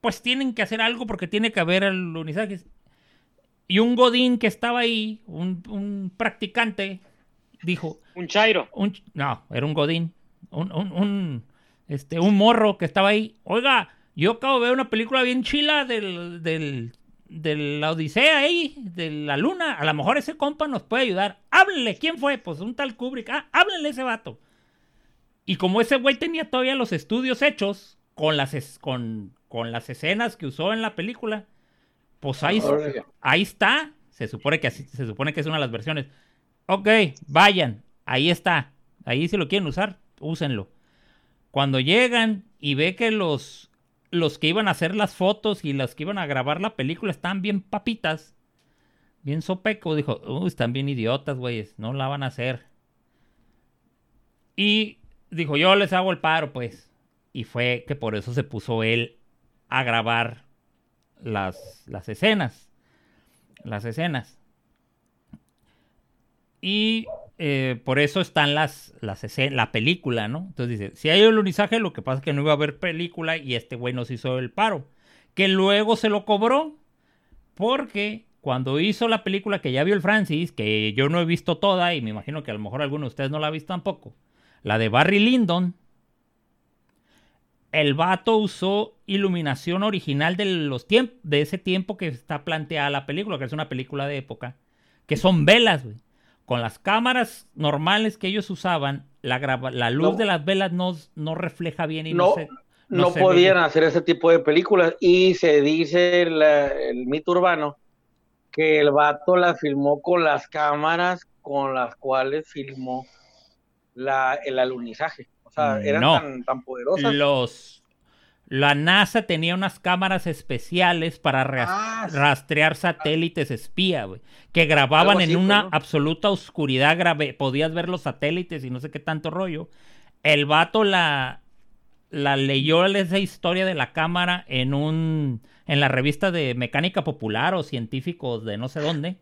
Pues tienen que hacer algo porque tiene que haber alunizajes. Y un godín que estaba ahí, un, un practicante, dijo, Un Chairo. un no, era un godín, un, un, un, este, un morro que estaba ahí. Oiga, yo acabo de ver una película bien chila del, del, de la Odisea ahí, de la luna. A lo mejor ese compa nos puede ayudar. Háblenle, ¿quién fue? Pues un tal Kubrick. Ah, háblenle a ese vato. Y como ese güey tenía todavía los estudios hechos con las, con, con las escenas que usó en la película, pues ahí, ahí está. Se supone que así- se supone que es una de las versiones. Ok, vayan. Ahí está. Ahí si lo quieren usar, úsenlo. Cuando llegan y ve que los, los que iban a hacer las fotos y los que iban a grabar la película están bien papitas, bien sopeco, dijo, "Uh, están bien idiotas, güeyes, no la van a hacer. Y dijo, yo les hago el paro, pues. Y fue que por eso se puso él a grabar las, las escenas. Las escenas. Y eh, por eso están las, las escenas, la película, ¿no? Entonces dice, si hay alunizaje, lo que pasa es que no iba a haber película y este güey nos hizo el paro. Que luego se lo cobró porque cuando hizo la película que ya vio el Francis, que yo no he visto toda y me imagino que a lo mejor alguno de ustedes no la ha visto tampoco, la de Barry Lyndon, el vato usó iluminación original de, los de ese tiempo que está planteada la película, que es una película de época, que son velas, güey. Con las cámaras normales que ellos usaban, la, la luz de las velas no, no refleja bien y no, no, podían hacer ese tipo de películas. Y se dice el mito urbano que el vato la filmó con las cámaras con las cuales filmó la, el alunizaje. O sea, eran tan, tan poderosas. Los la NASA tenía unas cámaras especiales para ah, rastrear satélites espía, güey, que grababan en una absoluta oscuridad, podías ver los satélites y no sé qué tanto rollo. El vato la, la leyó esa historia de la cámara en un en la revista de mecánica popular o científicos de no sé dónde.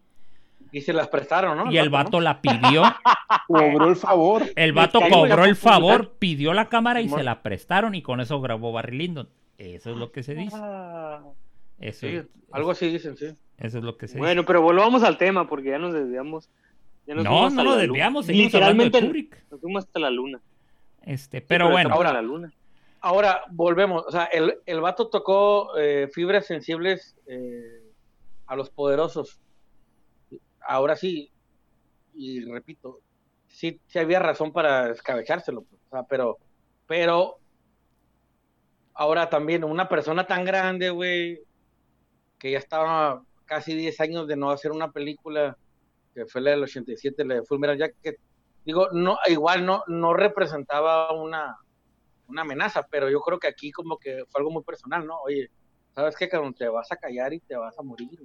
Y se las prestaron, ¿no? Y el vato la pidió. cobró el favor. El vato cobró el favor, pidió la cámara y se la prestaron y con eso grabó Barry Lyndon. Eso es lo que se dice. Ah. eso, algo así dicen, sí. Eso es lo que se bueno, pero volvamos al tema porque ya nos desviamos. no, no lo desviamos. Literalmente nos fuimos hasta la luna. Este, pero, bueno. Ahora, la luna. ahora volvemos. O sea, el, el vato tocó eh, fibras sensibles eh, a los poderosos ahora sí, y repito, sí, sí había razón para escabechárselo, pues, o sea, pero, pero ahora también una persona tan grande, güey, que ya estaba casi 10 años de no hacer una película, que fue la del 87, la de Fullmetal Jack, que digo, no, igual no, no representaba una, una amenaza, pero yo creo que aquí como que fue algo muy personal, ¿no? Oye, ¿sabes qué? Que te vas a callar y te vas a morir.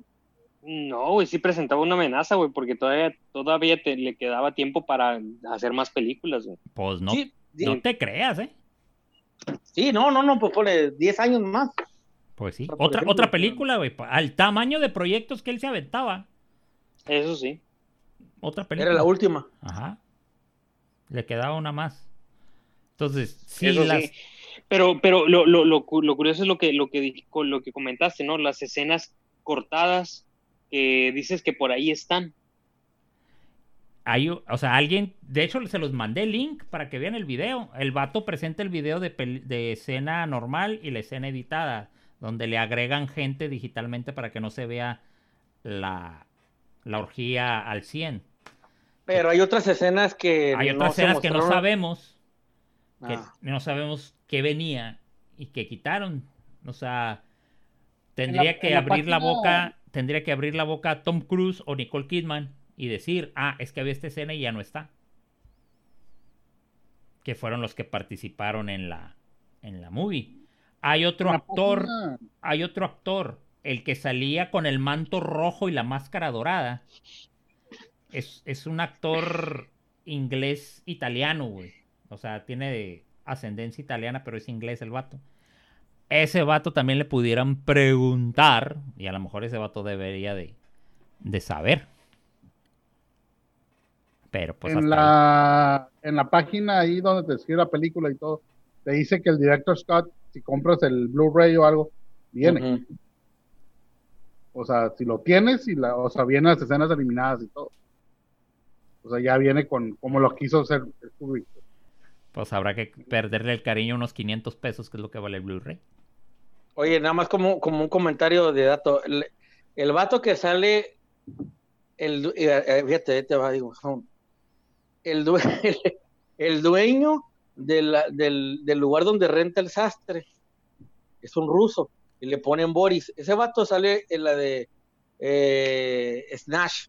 No, güey, sí presentaba una amenaza, güey, porque todavía, todavía le quedaba tiempo para hacer más películas, güey. Pues no, no te creas, ¿eh? Sí, no, no, no, pues pone 10 años más. Pues sí, otra, otra película, güey, al tamaño de proyectos que él se aventaba. Eso sí. Otra película. Era la última. Ajá. Le quedaba una más. Entonces, sí, Pero, pero lo, lo, lo, curioso es lo que, lo, que, lo que comentaste, ¿no? Las escenas cortadas que dices que por ahí están. Hay, o sea, alguien, de hecho se los mandé el link para que vean el video. El vato presenta el video de, de escena normal y la escena editada, donde le agregan gente digitalmente para que no se vea la, la orgía al 100. Pero hay otras escenas que... Hay otras escenas que no sabemos, que ah. no sabemos qué venía y que quitaron. O sea, tendría que abrir la boca tendría que abrir la boca Tom Cruise o Nicole Kidman y decir, ah, es que había esta escena y ya no está. Que fueron los que participaron en la, en la movie. Hay otro actor, hay otro actor, el que salía con el manto rojo y la máscara dorada. Es, es un actor inglés italiano, güey. O sea, tiene ascendencia italiana, pero es inglés el vato ese vato también le pudieran preguntar, y a lo mejor ese vato debería de, saber. Pero pues en la, en la página ahí donde te escribe la película y todo, te dice que el director Scott, si compras el Blu-ray o algo, viene. O sea, si lo tienes, y la, o sea, vienen las escenas eliminadas y todo. O sea, ya viene con como lo quiso hacer el público. Pues habrá que perderle el cariño unos 500 pesos, que es lo que vale el Blu-ray. Oye, nada más como, como un comentario de dato. El, vato que sale, el, eh, eh, fíjate, te va, digo, el, el dueño del, del, lugar donde renta el sastre es un ruso y le ponen Boris. Ese vato sale en la de eh, Snatch.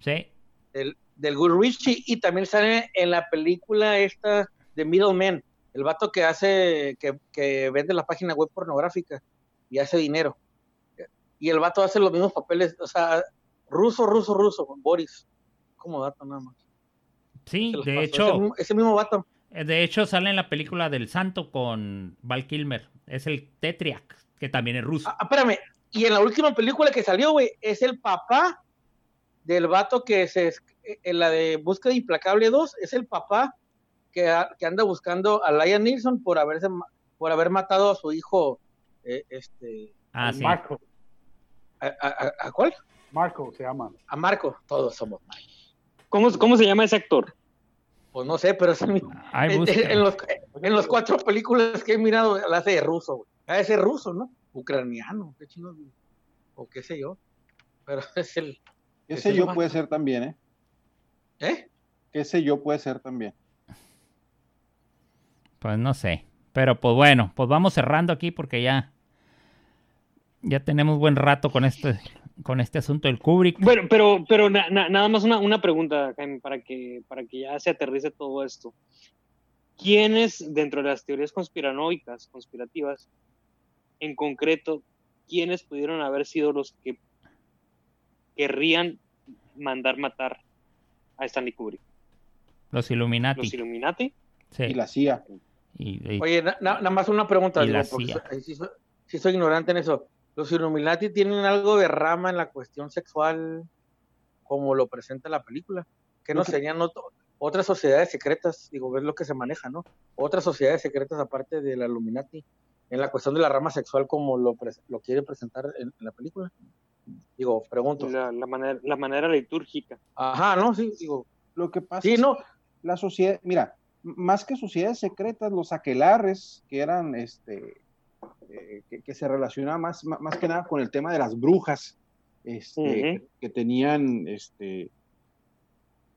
Sí. Del, del Good Richie y también sale en la película esta de Middleman el vato que hace, que, vende la página web pornográfica y hace dinero. Y el vato hace los mismos papeles, o sea, ruso, ruso, ruso, Boris. Como dato nada más. Sí, de hecho. Ese, mismo vato. Eh, De hecho, sale en la película del Santo con Val Kilmer. Es el Tetriak, que también es ruso. Ah, espérame, y en la última película que salió, güey, es el papá del vato que se en la de Búsqueda Implacable 2, es el papá que, a- que anda buscando a Liam Neeson por haberse por haber matado a su hijo eh, este Ah, sí. Marco, a, a- a- ¿a cuál? Marco se llama. A Marco, todos somos Marco. ¿Cómo, ¿Cómo se llama ese actor? Pues no sé, pero es en, busca. en los, en los cuatro películas que he mirado, la hace de ruso, güey. Ha de ser ruso, ¿no? Ucraniano, qué chino, o qué sé yo. Pero es el, Ese Ese yo puede ser también, ¿eh? ¿eh? Ese yo puede ser también. Pues no sé. Pero pues bueno, pues vamos cerrando aquí porque ya. Ya tenemos buen rato con este, con este asunto del Kubrick. Bueno, pero, pero na- na- nada más una, una pregunta, Jaime, para que, para que ya se aterrice todo esto. ¿Quiénes, dentro de las teorías conspiranoicas, conspirativas, en concreto, quiénes pudieron haber sido los que querrían mandar matar a Stanley Kubrick? Los Illuminati. ¿Los Illuminati? sí. Y la CIA. Y- y- Oye, na- na- nada más una pregunta, Y digo, la porque sí, soy, sí soy ignorante en eso. ¿Los Illuminati tienen algo de rama en la cuestión sexual como lo presenta la película? ¿Que no que- serían otro- otras sociedades secretas? Digo, es lo que se maneja, ¿no? Otras sociedades secretas aparte de la Illuminati en la cuestión de la rama sexual como lo, quiere presentar en, en la película. Digo, pregunto. La, la manera, la manera litúrgica. Ajá, ¿no? Sí, digo. Lo que pasa Sí, es no. la sociedad, mira, más que sociedades secretas, los aquelarres, que eran, este, eh, que, que se relacionaba más, más que nada con el tema de las brujas, este, que, que tenían, este,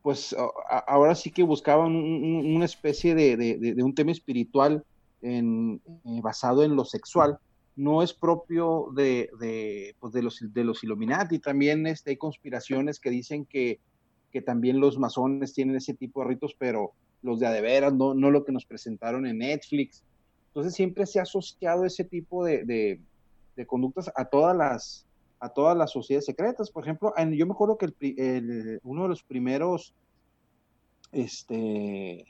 pues a- ahora sí que buscaban un- un- una especie de, de- de- de un tema espiritual en- eh, basado en lo sexual. No es propio de, de, pues, de los, de los Illuminati. También este, hay conspiraciones que dicen que, que también los masones tienen ese tipo de ritos, pero los de a de veras, no, no lo que nos presentaron en Netflix. Entonces siempre se ha asociado ese tipo de, de- conductas a todas las a todas las sociedades secretas. Por ejemplo, yo me acuerdo que el uno de los primeros, este,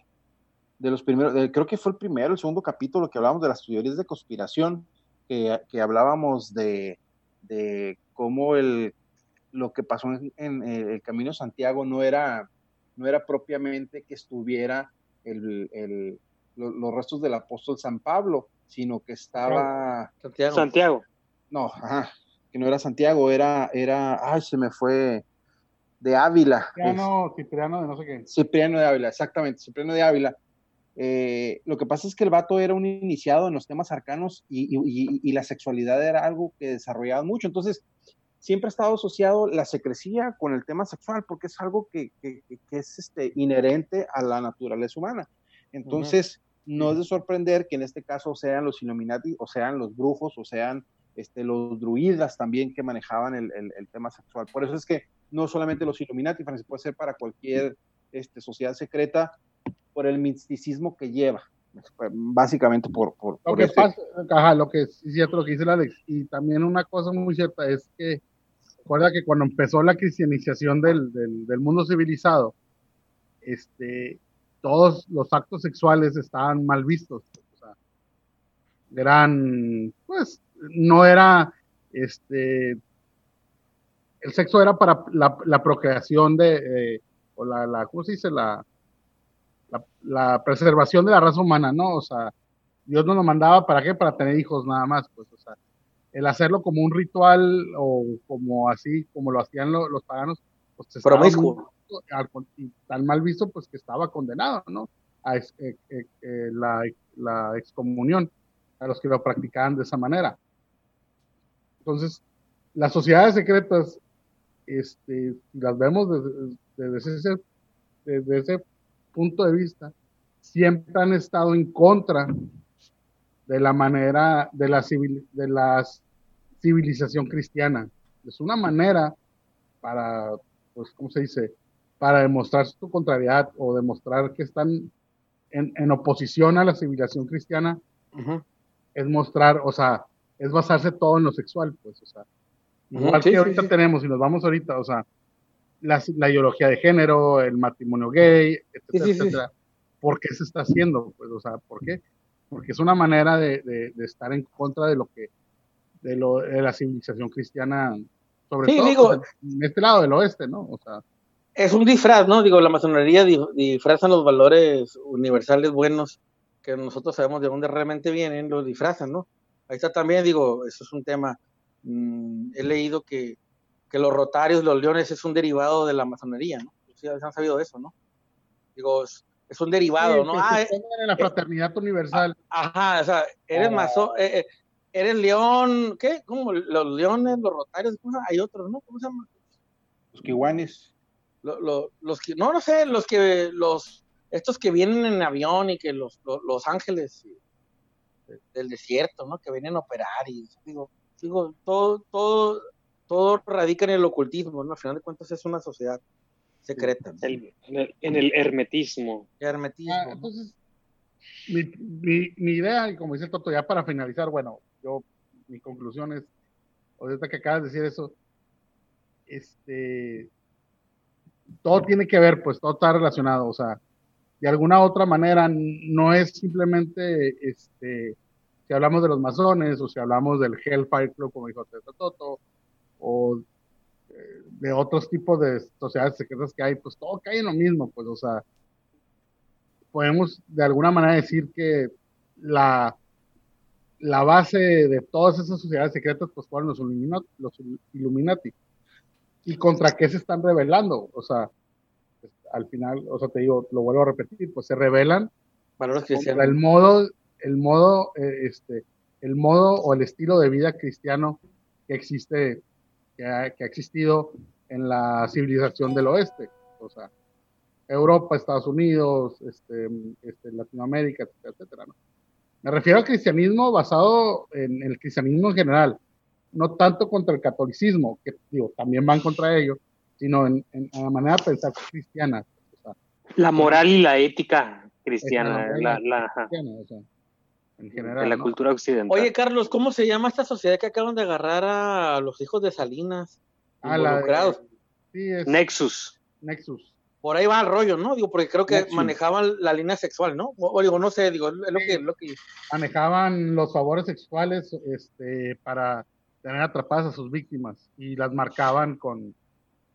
de los primeros, creo que fue el primero, el segundo capítulo que hablábamos de las teorías de conspiración, que, que hablábamos de, de cómo el, lo que pasó en, en el Camino Santiago no era, no era propiamente que estuviera el, el- lo- los restos del apóstol San Pablo, sino que estaba, Santiago. Santiago. no, ajá, que no era Santiago, era, era, ay, se me fue de Ávila. Cipriano, Cipriano de no sé qué. Cipriano de Ávila, exactamente, Cipriano de Ávila. Eh, lo que pasa es que el vato era un iniciado en los temas arcanos y, y- y- y la sexualidad era algo que desarrollaba mucho. Entonces, siempre ha estado asociado la secrecía con el tema sexual, porque es algo que, que- que- es este, inherente a la naturaleza humana. Entonces, no es de sorprender que en este caso sean los Illuminati, o sean los brujos, o sean este, los druidas también que manejaban el, el- el tema sexual. Por eso es que no solamente los Illuminati, Francis, puede ser para cualquier este, sociedad secreta, por el misticismo que lleva, básicamente por, por, Lo por que ese- pasa, ajá, lo que es cierto, lo que dice el Alex, y también una cosa muy cierta es que, recuerda que cuando empezó la cristianización del, del, mundo civilizado, este, todos los actos sexuales estaban mal vistos, o sea, eran, pues, no era, este, el sexo era para la, la procreación de, o la, la, ¿cómo se dice? La, la, la preservación de la raza humana, ¿no? O sea, Dios nos lo mandaba para qué? Para tener hijos nada más, pues, o sea, el hacerlo como un ritual o como así, como lo hacían lo- los paganos, pues estaba con- y tan mal visto, pues que estaba condenado, ¿no? A ex- eh, eh, eh, la, la excomunión a los que lo practicaban de esa manera. Entonces, las sociedades secretas, este, las vemos desde, desde ese, desde ese punto de vista, siempre han estado en contra de la manera de la, civil, de la civilización cristiana. Es una manera para, pues, ¿cómo se dice? Para demostrar su contrariedad o demostrar que están en, en oposición a la civilización cristiana, es mostrar, o sea, es basarse todo en lo sexual, pues, o sea, igual sí, que ahorita sí. tenemos, y nos vamos ahorita, o sea, la, la ideología de género, el matrimonio gay, etcétera, etcétera. por qué se está haciendo, pues, o sea, ¿por qué? Porque es una manera de, de, estar en contra de lo que, de, lo, de la civilización cristiana, sobre todo pues, en este lado del oeste, ¿no? O sea, es un disfraz, ¿no? Digo, la masonería disfrazan los valores universales buenos que nosotros sabemos de dónde realmente vienen, los disfrazan, ¿no? Ahí está también, digo, eso es un tema. Mm, he leído que, que, los rotarios, los leones, es un derivado de la masonería, ¿no? Ustedes han sabido eso, ¿no? Digo, es, un derivado, ¿no? Ah, es, en la fraternidad universal. Ajá, o sea, eres ah. eh, eh, eres león, ¿qué? ¿Cómo? Los leones, los rotarios, hay otros, ¿no? ¿Cómo se llama? Los kiwanis. los que, no, no sé, los que, los, estos que vienen en avión y que los, los ángeles del desierto, ¿no? Que vienen a operar y digo, digo, todo, todo, todo radica en el ocultismo, ¿no? Al final de cuentas es una sociedad secreta. en, el, hermetismo. hermetismo. Ah, entonces, mi, mi, mi, idea, y como dice Toto, ya para finalizar, bueno, yo, mi conclusión es, ahorita que acabas de decir eso, este, todo tiene que ver, pues todo está relacionado, o sea, de alguna otra manera no es simplemente este si hablamos de los masones o si hablamos del Hellfire Club como dijo Toto o eh, de otros tipos de sociedades secretas que hay pues todo cae en lo mismo pues o sea podemos de alguna manera decir que la la base de todas esas sociedades secretas pues fueron los, los Illuminati y contra qué se están rebelando o sea al final, o sea, te digo, lo vuelvo a repetir, pues se revelan valores cristianos. El modo, el modo, eh, este, el modo o el estilo de vida cristiano que existe, que ha, existido en la civilización del oeste, o sea, Europa, Estados Unidos, este, este, Latinoamérica, etcétera, etcétera, ¿no? Me refiero al cristianismo basado en el cristianismo en general, no tanto contra el catolicismo, que digo, también van contra ello, sino en, la manera de pensar cristiana. la moral y la ética cristiana, la, en general. En la cultura occidental. Oye, Carlos, ¿cómo se llama esta sociedad que acaban de agarrar a los hijos de Salinas? Ah, involucrados? sí, es Nexus. Nexus. Por ahí va el rollo, ¿no? Digo, porque creo que manejaban la línea sexual, ¿no? O, digo, no sé, digo, es lo que, lo que... Manejaban los favores sexuales este, para tener atrapadas a sus víctimas y las marcaban con,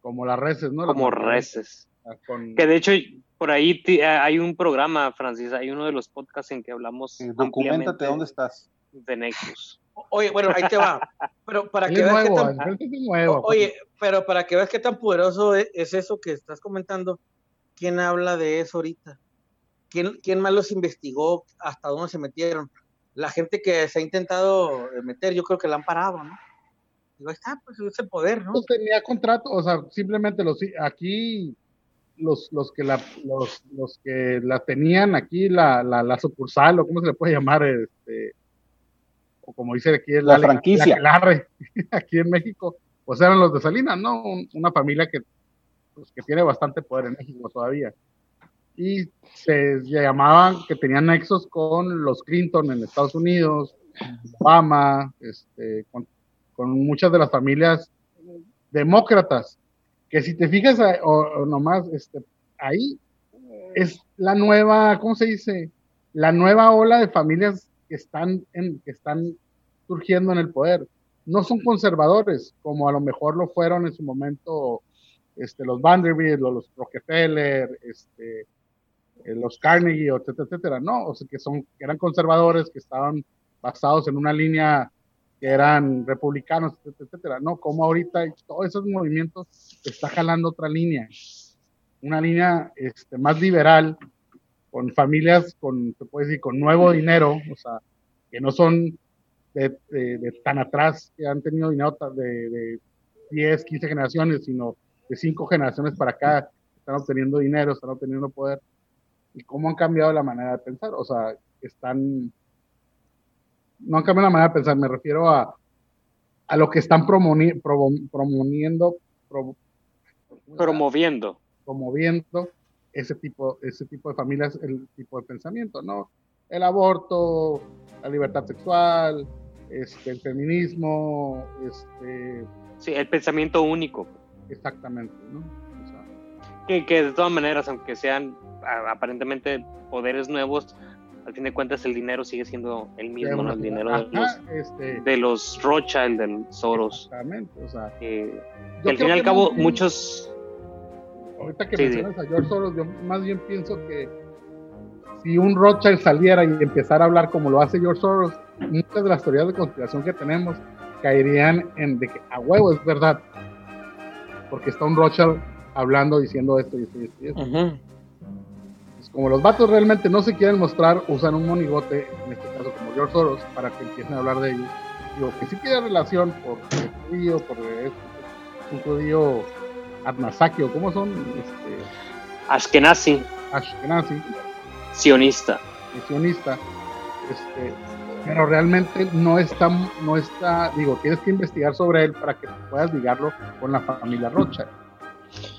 como las reses, ¿no? Como reses. Ah, que de hecho, por ahí eh, hay un programa, Francis, hay uno de los podcasts en que hablamos. Eh, documentate dónde estás. De Nexus. Oye, bueno, ahí te va. Pero para que veas qué tan, oye, pero para que veas qué tan poderoso e, es, eso que estás comentando, ¿quién habla de eso ahorita? ¿Quién, ¿Quién más los investigó? ¿Hasta dónde se metieron? La gente que se ha intentado meter, yo creo que la han parado, ¿no? está, pues es el poder, ¿no? Pues tenía contrato, o sea, simplemente los aquí los, los que la los, los que la tenían aquí la, la, la, sucursal o cómo se le puede llamar este o como dice aquí la, la franquicia. la, aquí en México pues eran los de Salinas no una familia que pues, que tiene bastante poder en México todavía. Y se llamaban que tenían nexos con los Clinton en Estados Unidos Obama este con con muchas de las familias demócratas, que si te fijas o, nomás este, ahí es la nueva, ¿cómo se dice? La nueva ola de familias que están, en, que están surgiendo en el poder. No son conservadores, como a lo mejor lo fueron en su momento este, los Vanderbilt, los Rockefeller, este, eh, los Carnegie, etcétera, etcétera. No, o sea, que, son, que eran conservadores, que estaban basados en una línea que eran republicanos, etcétera, no, como ahorita todos esos movimientos está jalando otra línea, una línea este, más liberal, con familias con, se puede decir, con nuevo dinero, o sea, que no son de, tan atrás, que han tenido dinero de, de 10, 15 generaciones, sino de 5 generaciones para acá, están obteniendo dinero, están obteniendo poder, y cómo han cambiado la manera de pensar, o sea, están no han cambiado la manera de pensar, me refiero a, a lo que están promoviendo, promoviendo. Promoviendo ese tipo, ese tipo de familias, el tipo de pensamiento, ¿no? El aborto, la libertad sexual, este, el feminismo, este... Sí, el pensamiento único. Exactamente, ¿no? que, que de todas maneras, aunque sean aparentemente poderes nuevos, al fin de cuentas el dinero sigue siendo el mismo, ¿no? El dinero de los, este, de los Rothschild, de los Soros. exactamente, o sea, que- yo que al fin y al cabo, muchos. Ahorita que Sí, mencionas a George Soros, yo más bien pienso que si un Rothschild saliera y empezara a hablar como lo hace George Soros, muchas de las teorías de conspiración que tenemos caerían en de que a huevo es verdad. Porque está un Rothschild hablando, diciendo esto y esto y esto. y esto. Pues como los vatos realmente no se quieren mostrar, usan un monigote, en este caso como George Soros, para que empiecen a hablar de ellos. Digo, que sí tiene relación por el judío, por esto, un judío Atmasaki, o cómo son, este, Ashkenazi, Ashkenazi, sionista. sionista, este, pero realmente no está, no está, digo, tienes que investigar sobre él para que puedas ligarlo con la familia Rothschild.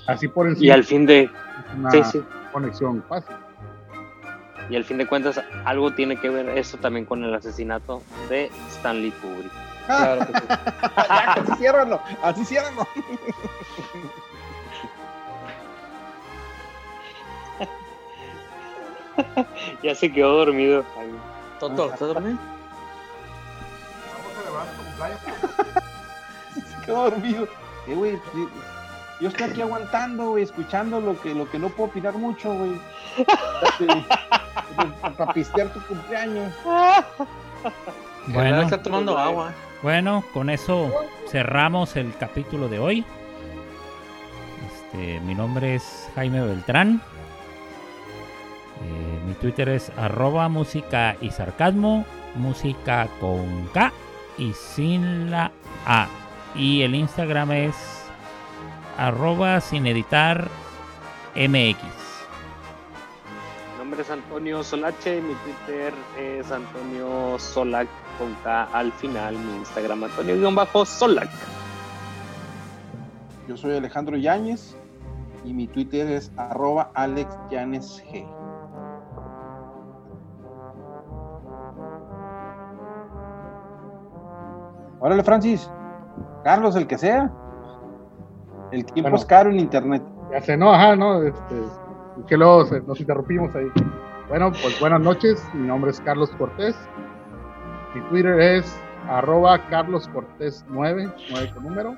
Así por Y encima al fin de. una Sí, sí. conexión fácil. Y al fin de cuentas, algo tiene que ver eso también con el asesinato de Stanley Kubrick. Claro que sí. Ya, así ciérralo, así ciérralo. Ya se quedó dormido. Toto, ¿estás dormido? Se quedó dormido. Eh, güey, yo estoy aquí aguantando, güey, escuchando lo que, lo que no puedo opinar mucho, güey. Para pistear tu cumpleaños. Bueno, Está tomando agua. bueno, con eso cerramos el capítulo de hoy. Este, mi nombre es Jaime Beltrán. Eh, mi Twitter es arroba música y sarcasmo, música con K y sin la A. Y el Instagram es arroba sin editar MX. Mi nombre es Antonio Solache, mi Twitter es Antonio Solac con K al final, mi Instagram Antonio-Solac. Yo soy Alejandro Yáñez y mi Twitter es arroba alexyanesg. Órale, Francis. Carlos, el que sea. El tiempo Bueno. es caro en internet. Ya sé, no, ajá, no, este, que luego se- nos interrumpimos ahí. Bueno, pues buenas noches, mi nombre es Carlos Cortés, mi Twitter es arroba Carlos Cortés 9, 9 con número.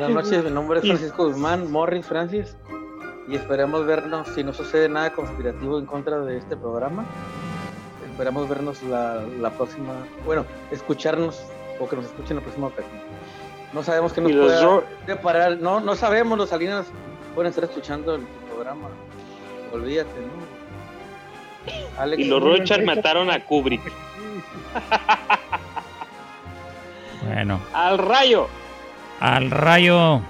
Buenas noches, mi nombre es Francisco Guzmán, Morris Francis, y esperamos vernos, si no sucede nada conspirativo en contra de este programa, esperamos vernos la, la próxima, bueno, escucharnos o que nos escuchen la próxima ocasión. No sabemos qué nos Y los pueda Ro- deparar, no, no sabemos, los salinas pueden estar escuchando el programa, olvídate, ¿no? Alex, Y los Rochard mataron a Kubrick. Bueno, ¡Al rayo! al rayo.